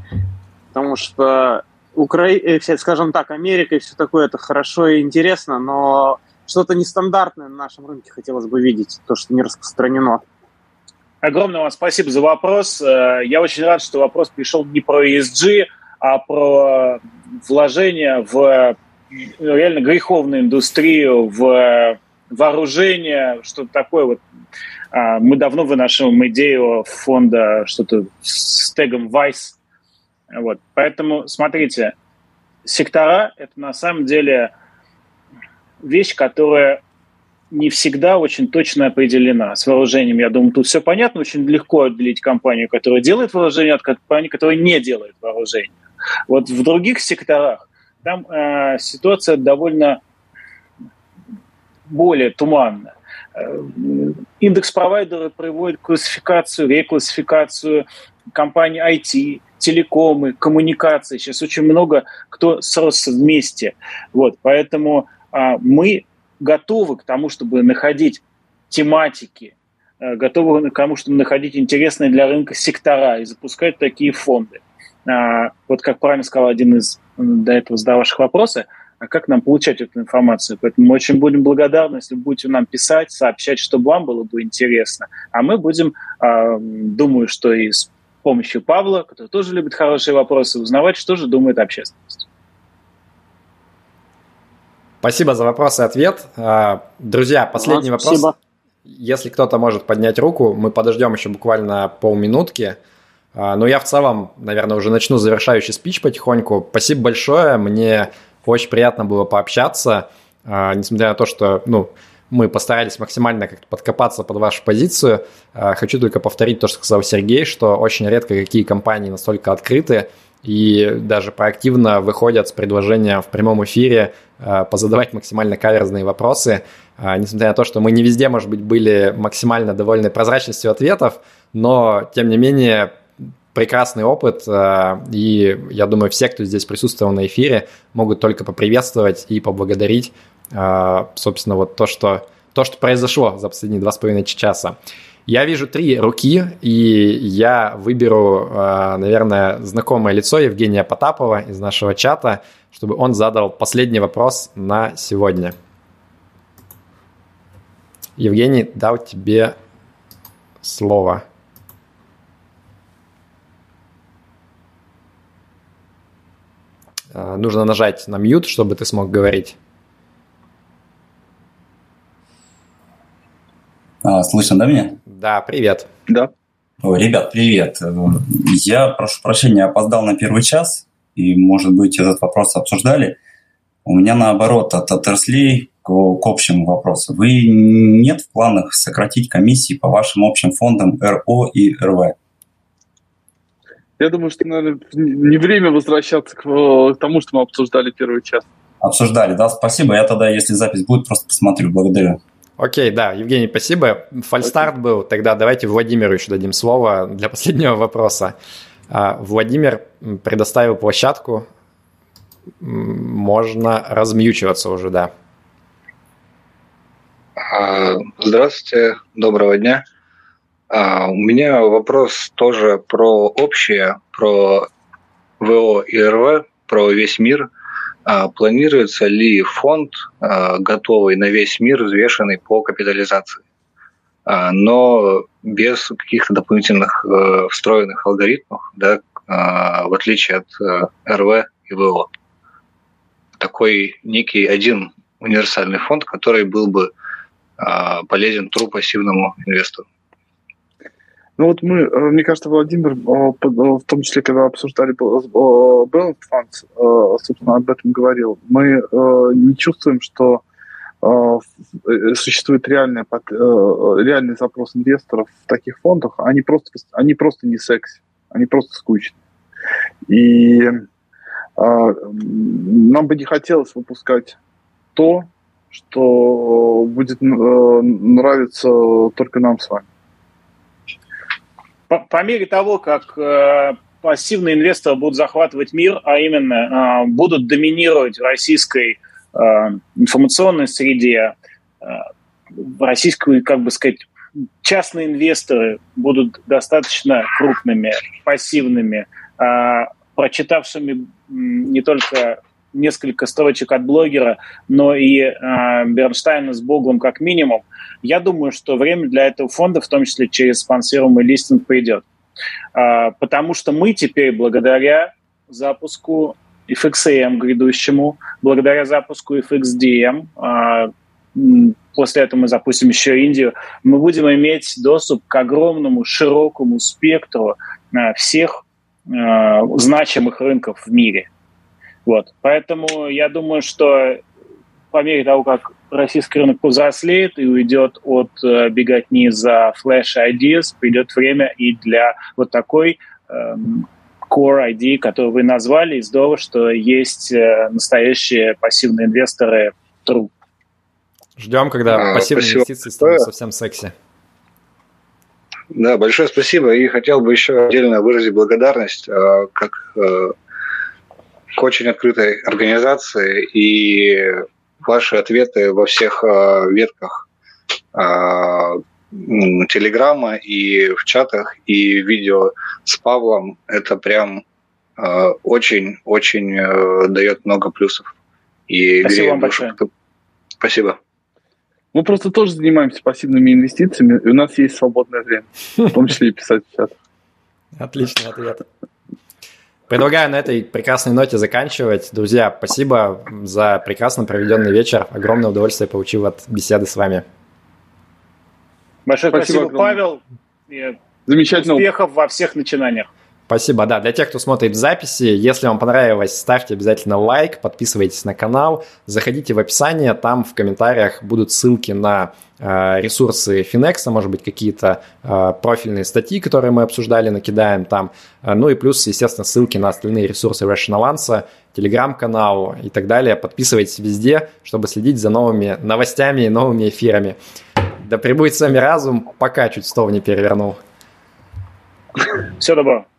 потому что Укра... Э, скажем так, Америка и все такое, это хорошо и интересно, но что-то нестандартное на нашем рынке хотелось бы видеть, то, что не распространено. Огромное вам спасибо за вопрос. Э, я очень рад, что вопрос пришел не про ESG, а про вложение в реально греховную индустрию, в вооружение, что-то такое вот. А, мы давно вынашиваем идею фонда что-то с тегом Vice, вот. Поэтому, смотрите, сектора – это на самом деле вещь, которая не всегда очень точно определена. С вооружением, я думаю, тут все понятно. Очень легко отделить компанию, которая делает вооружение, от компании, которая не делает вооружение. Вот в других секторах там э, ситуация довольно более туманная. Э, индекс-провайдеры проводят классификацию, реклассификацию компаний IT, телекомы, коммуникации. Сейчас очень много кто сросся вместе. Вот, поэтому а, мы готовы к тому, чтобы находить тематики, а, готовы к тому, чтобы находить интересные для рынка сектора и запускать такие фонды. А, вот как правильно сказал один из до этого задававших вопросы, а как нам получать эту информацию? Поэтому мы очень будем благодарны, если будете нам писать, сообщать, чтобы вам было бы интересно. А мы будем, думаю, что и с помощью Павла, который тоже любит хорошие вопросы, узнавать, что же думает общественность. Спасибо за вопрос и ответ. А, друзья, последний вопрос. Спасибо. Если кто-то может поднять руку, мы подождем еще буквально полминутки. А, но я в целом, наверное, уже начну завершающий спич потихоньку. Спасибо большое, мне очень приятно было пообщаться, а, несмотря на то, что, ну, мы постарались максимально как-то подкопаться под вашу позицию. А, хочу только повторить то, что сказал Сергей, что очень редко какие компании настолько открыты и даже проактивно выходят с предложением в прямом эфире а, позадавать максимально каверзные вопросы. А, несмотря на то, что мы не везде, может быть, были максимально довольны прозрачностью ответов, но, тем не менее, прекрасный опыт, и я думаю, все, кто здесь присутствовал на эфире, могут только поприветствовать и поблагодарить собственно, вот то, что, то, что произошло за последние два с половиной часа. Я вижу три руки, и я выберу, а, наверное, знакомое лицо Евгения Потапова из нашего чата, чтобы он задал последний вопрос на сегодня. Евгений дал тебе слово. А, нужно нажать на мьют, чтобы ты смог говорить. Слышно, да, меня? Да, привет. Да. Ой, ребят, привет. Я, прошу прощения, опоздал на первый час, и, может быть, этот вопрос обсуждали. У меня, наоборот, от отраслей к, к общему вопросу. Вы нет в планах сократить комиссии по вашим общим фондам РО и РВ? Я думаю, что, наверное, не время возвращаться к, к тому, что мы обсуждали первый час. Обсуждали, да, спасибо. Я тогда, если запись будет, просто посмотрю. Благодарю. Окей, да, Евгений, спасибо. Фальстарт okay. был. Тогда давайте Владимиру еще дадим слово для последнего вопроса. А, Владимир предоставил площадку. можно размьючиваться уже, да. А, здравствуйте, доброго дня. А, у меня вопрос тоже про общее, про ВО и РВ, про весь мир. А, планируется ли фонд готовый на весь мир, взвешенный по капитализации? но без каких-то дополнительных э, встроенных алгоритмов, да, в отличие от э, РВ и ВО. Такой некий один универсальный фонд, который был бы а, полезен тру пассивному инвестору. Ну вот мы, э, мне кажется, Владимир, э, э, в том числе, когда обсуждали Balance Funds, собственно, об этом говорил, мы не чувствуем, что существует реальный, реальный запрос инвесторов в таких фондах, они просто, они просто не секси, они просто скучны. И нам бы не хотелось выпускать то, что будет нравиться только нам с вами. По, по мере того, как э, пассивные инвесторы будут захватывать мир, а именно э, будут доминировать в российской э, информационной среде, э, российскую, как бы сказать, частные инвесторы будут достаточно крупными, пассивными, э, прочитавшими не только несколько строчек от блогера, но и э, Бернштейна с Боглом как минимум, я думаю, что время для этого фонда, в том числе через спонсируемый листинг, придет. Э, потому что мы теперь, благодаря запуску FXAM грядущему, благодаря запуску FXDM, э, после этого мы запустим еще Индию, мы будем иметь доступ к огромному, широкому спектру э, всех э, значимых рынков в мире – вот. Поэтому я думаю, что по мере того, как российский рынок повзрослеет и уйдет от э, беготни за flash ideas, придет время и для вот такой эм, core ID, которую вы назвали. И здорово, что есть э, настоящие пассивные инвесторы True. Ждем, когда а, пассивные спасибо. инвестиции станут совсем секси. Да, большое спасибо. И хотел бы еще отдельно выразить благодарность, э, как э, к очень открытой организации, и ваши ответы во всех э, ветках э, Телеграма и в чатах, и видео с Павлом, это прям очень-очень э, дает много плюсов. И Спасибо вам большое. Спасибо. Мы просто тоже занимаемся пассивными инвестициями, и у нас есть свободное время, в том числе и писать в чат. Отличный ответ. Предлагаю на этой прекрасной ноте заканчивать. Друзья, спасибо за прекрасно проведенный вечер. Огромное удовольствие получил от беседы с вами. Большое спасибо, спасибо Павел. И Замечательно. Успехов во всех начинаниях. Спасибо, да. Для тех, кто смотрит записи, если вам понравилось, ставьте обязательно лайк, подписывайтесь на канал, заходите в описание, там в комментариях будут ссылки на э, ресурсы Finex, может быть, какие-то э, профильные статьи, которые мы обсуждали, накидаем там. Э, ну и плюс, естественно, ссылки на остальные ресурсы Rationalance, телеграм-канал и так далее. Подписывайтесь везде, чтобы следить за новыми новостями и новыми эфирами. Да прибудет с вами разум, пока чуть стол не перевернул. Все добро.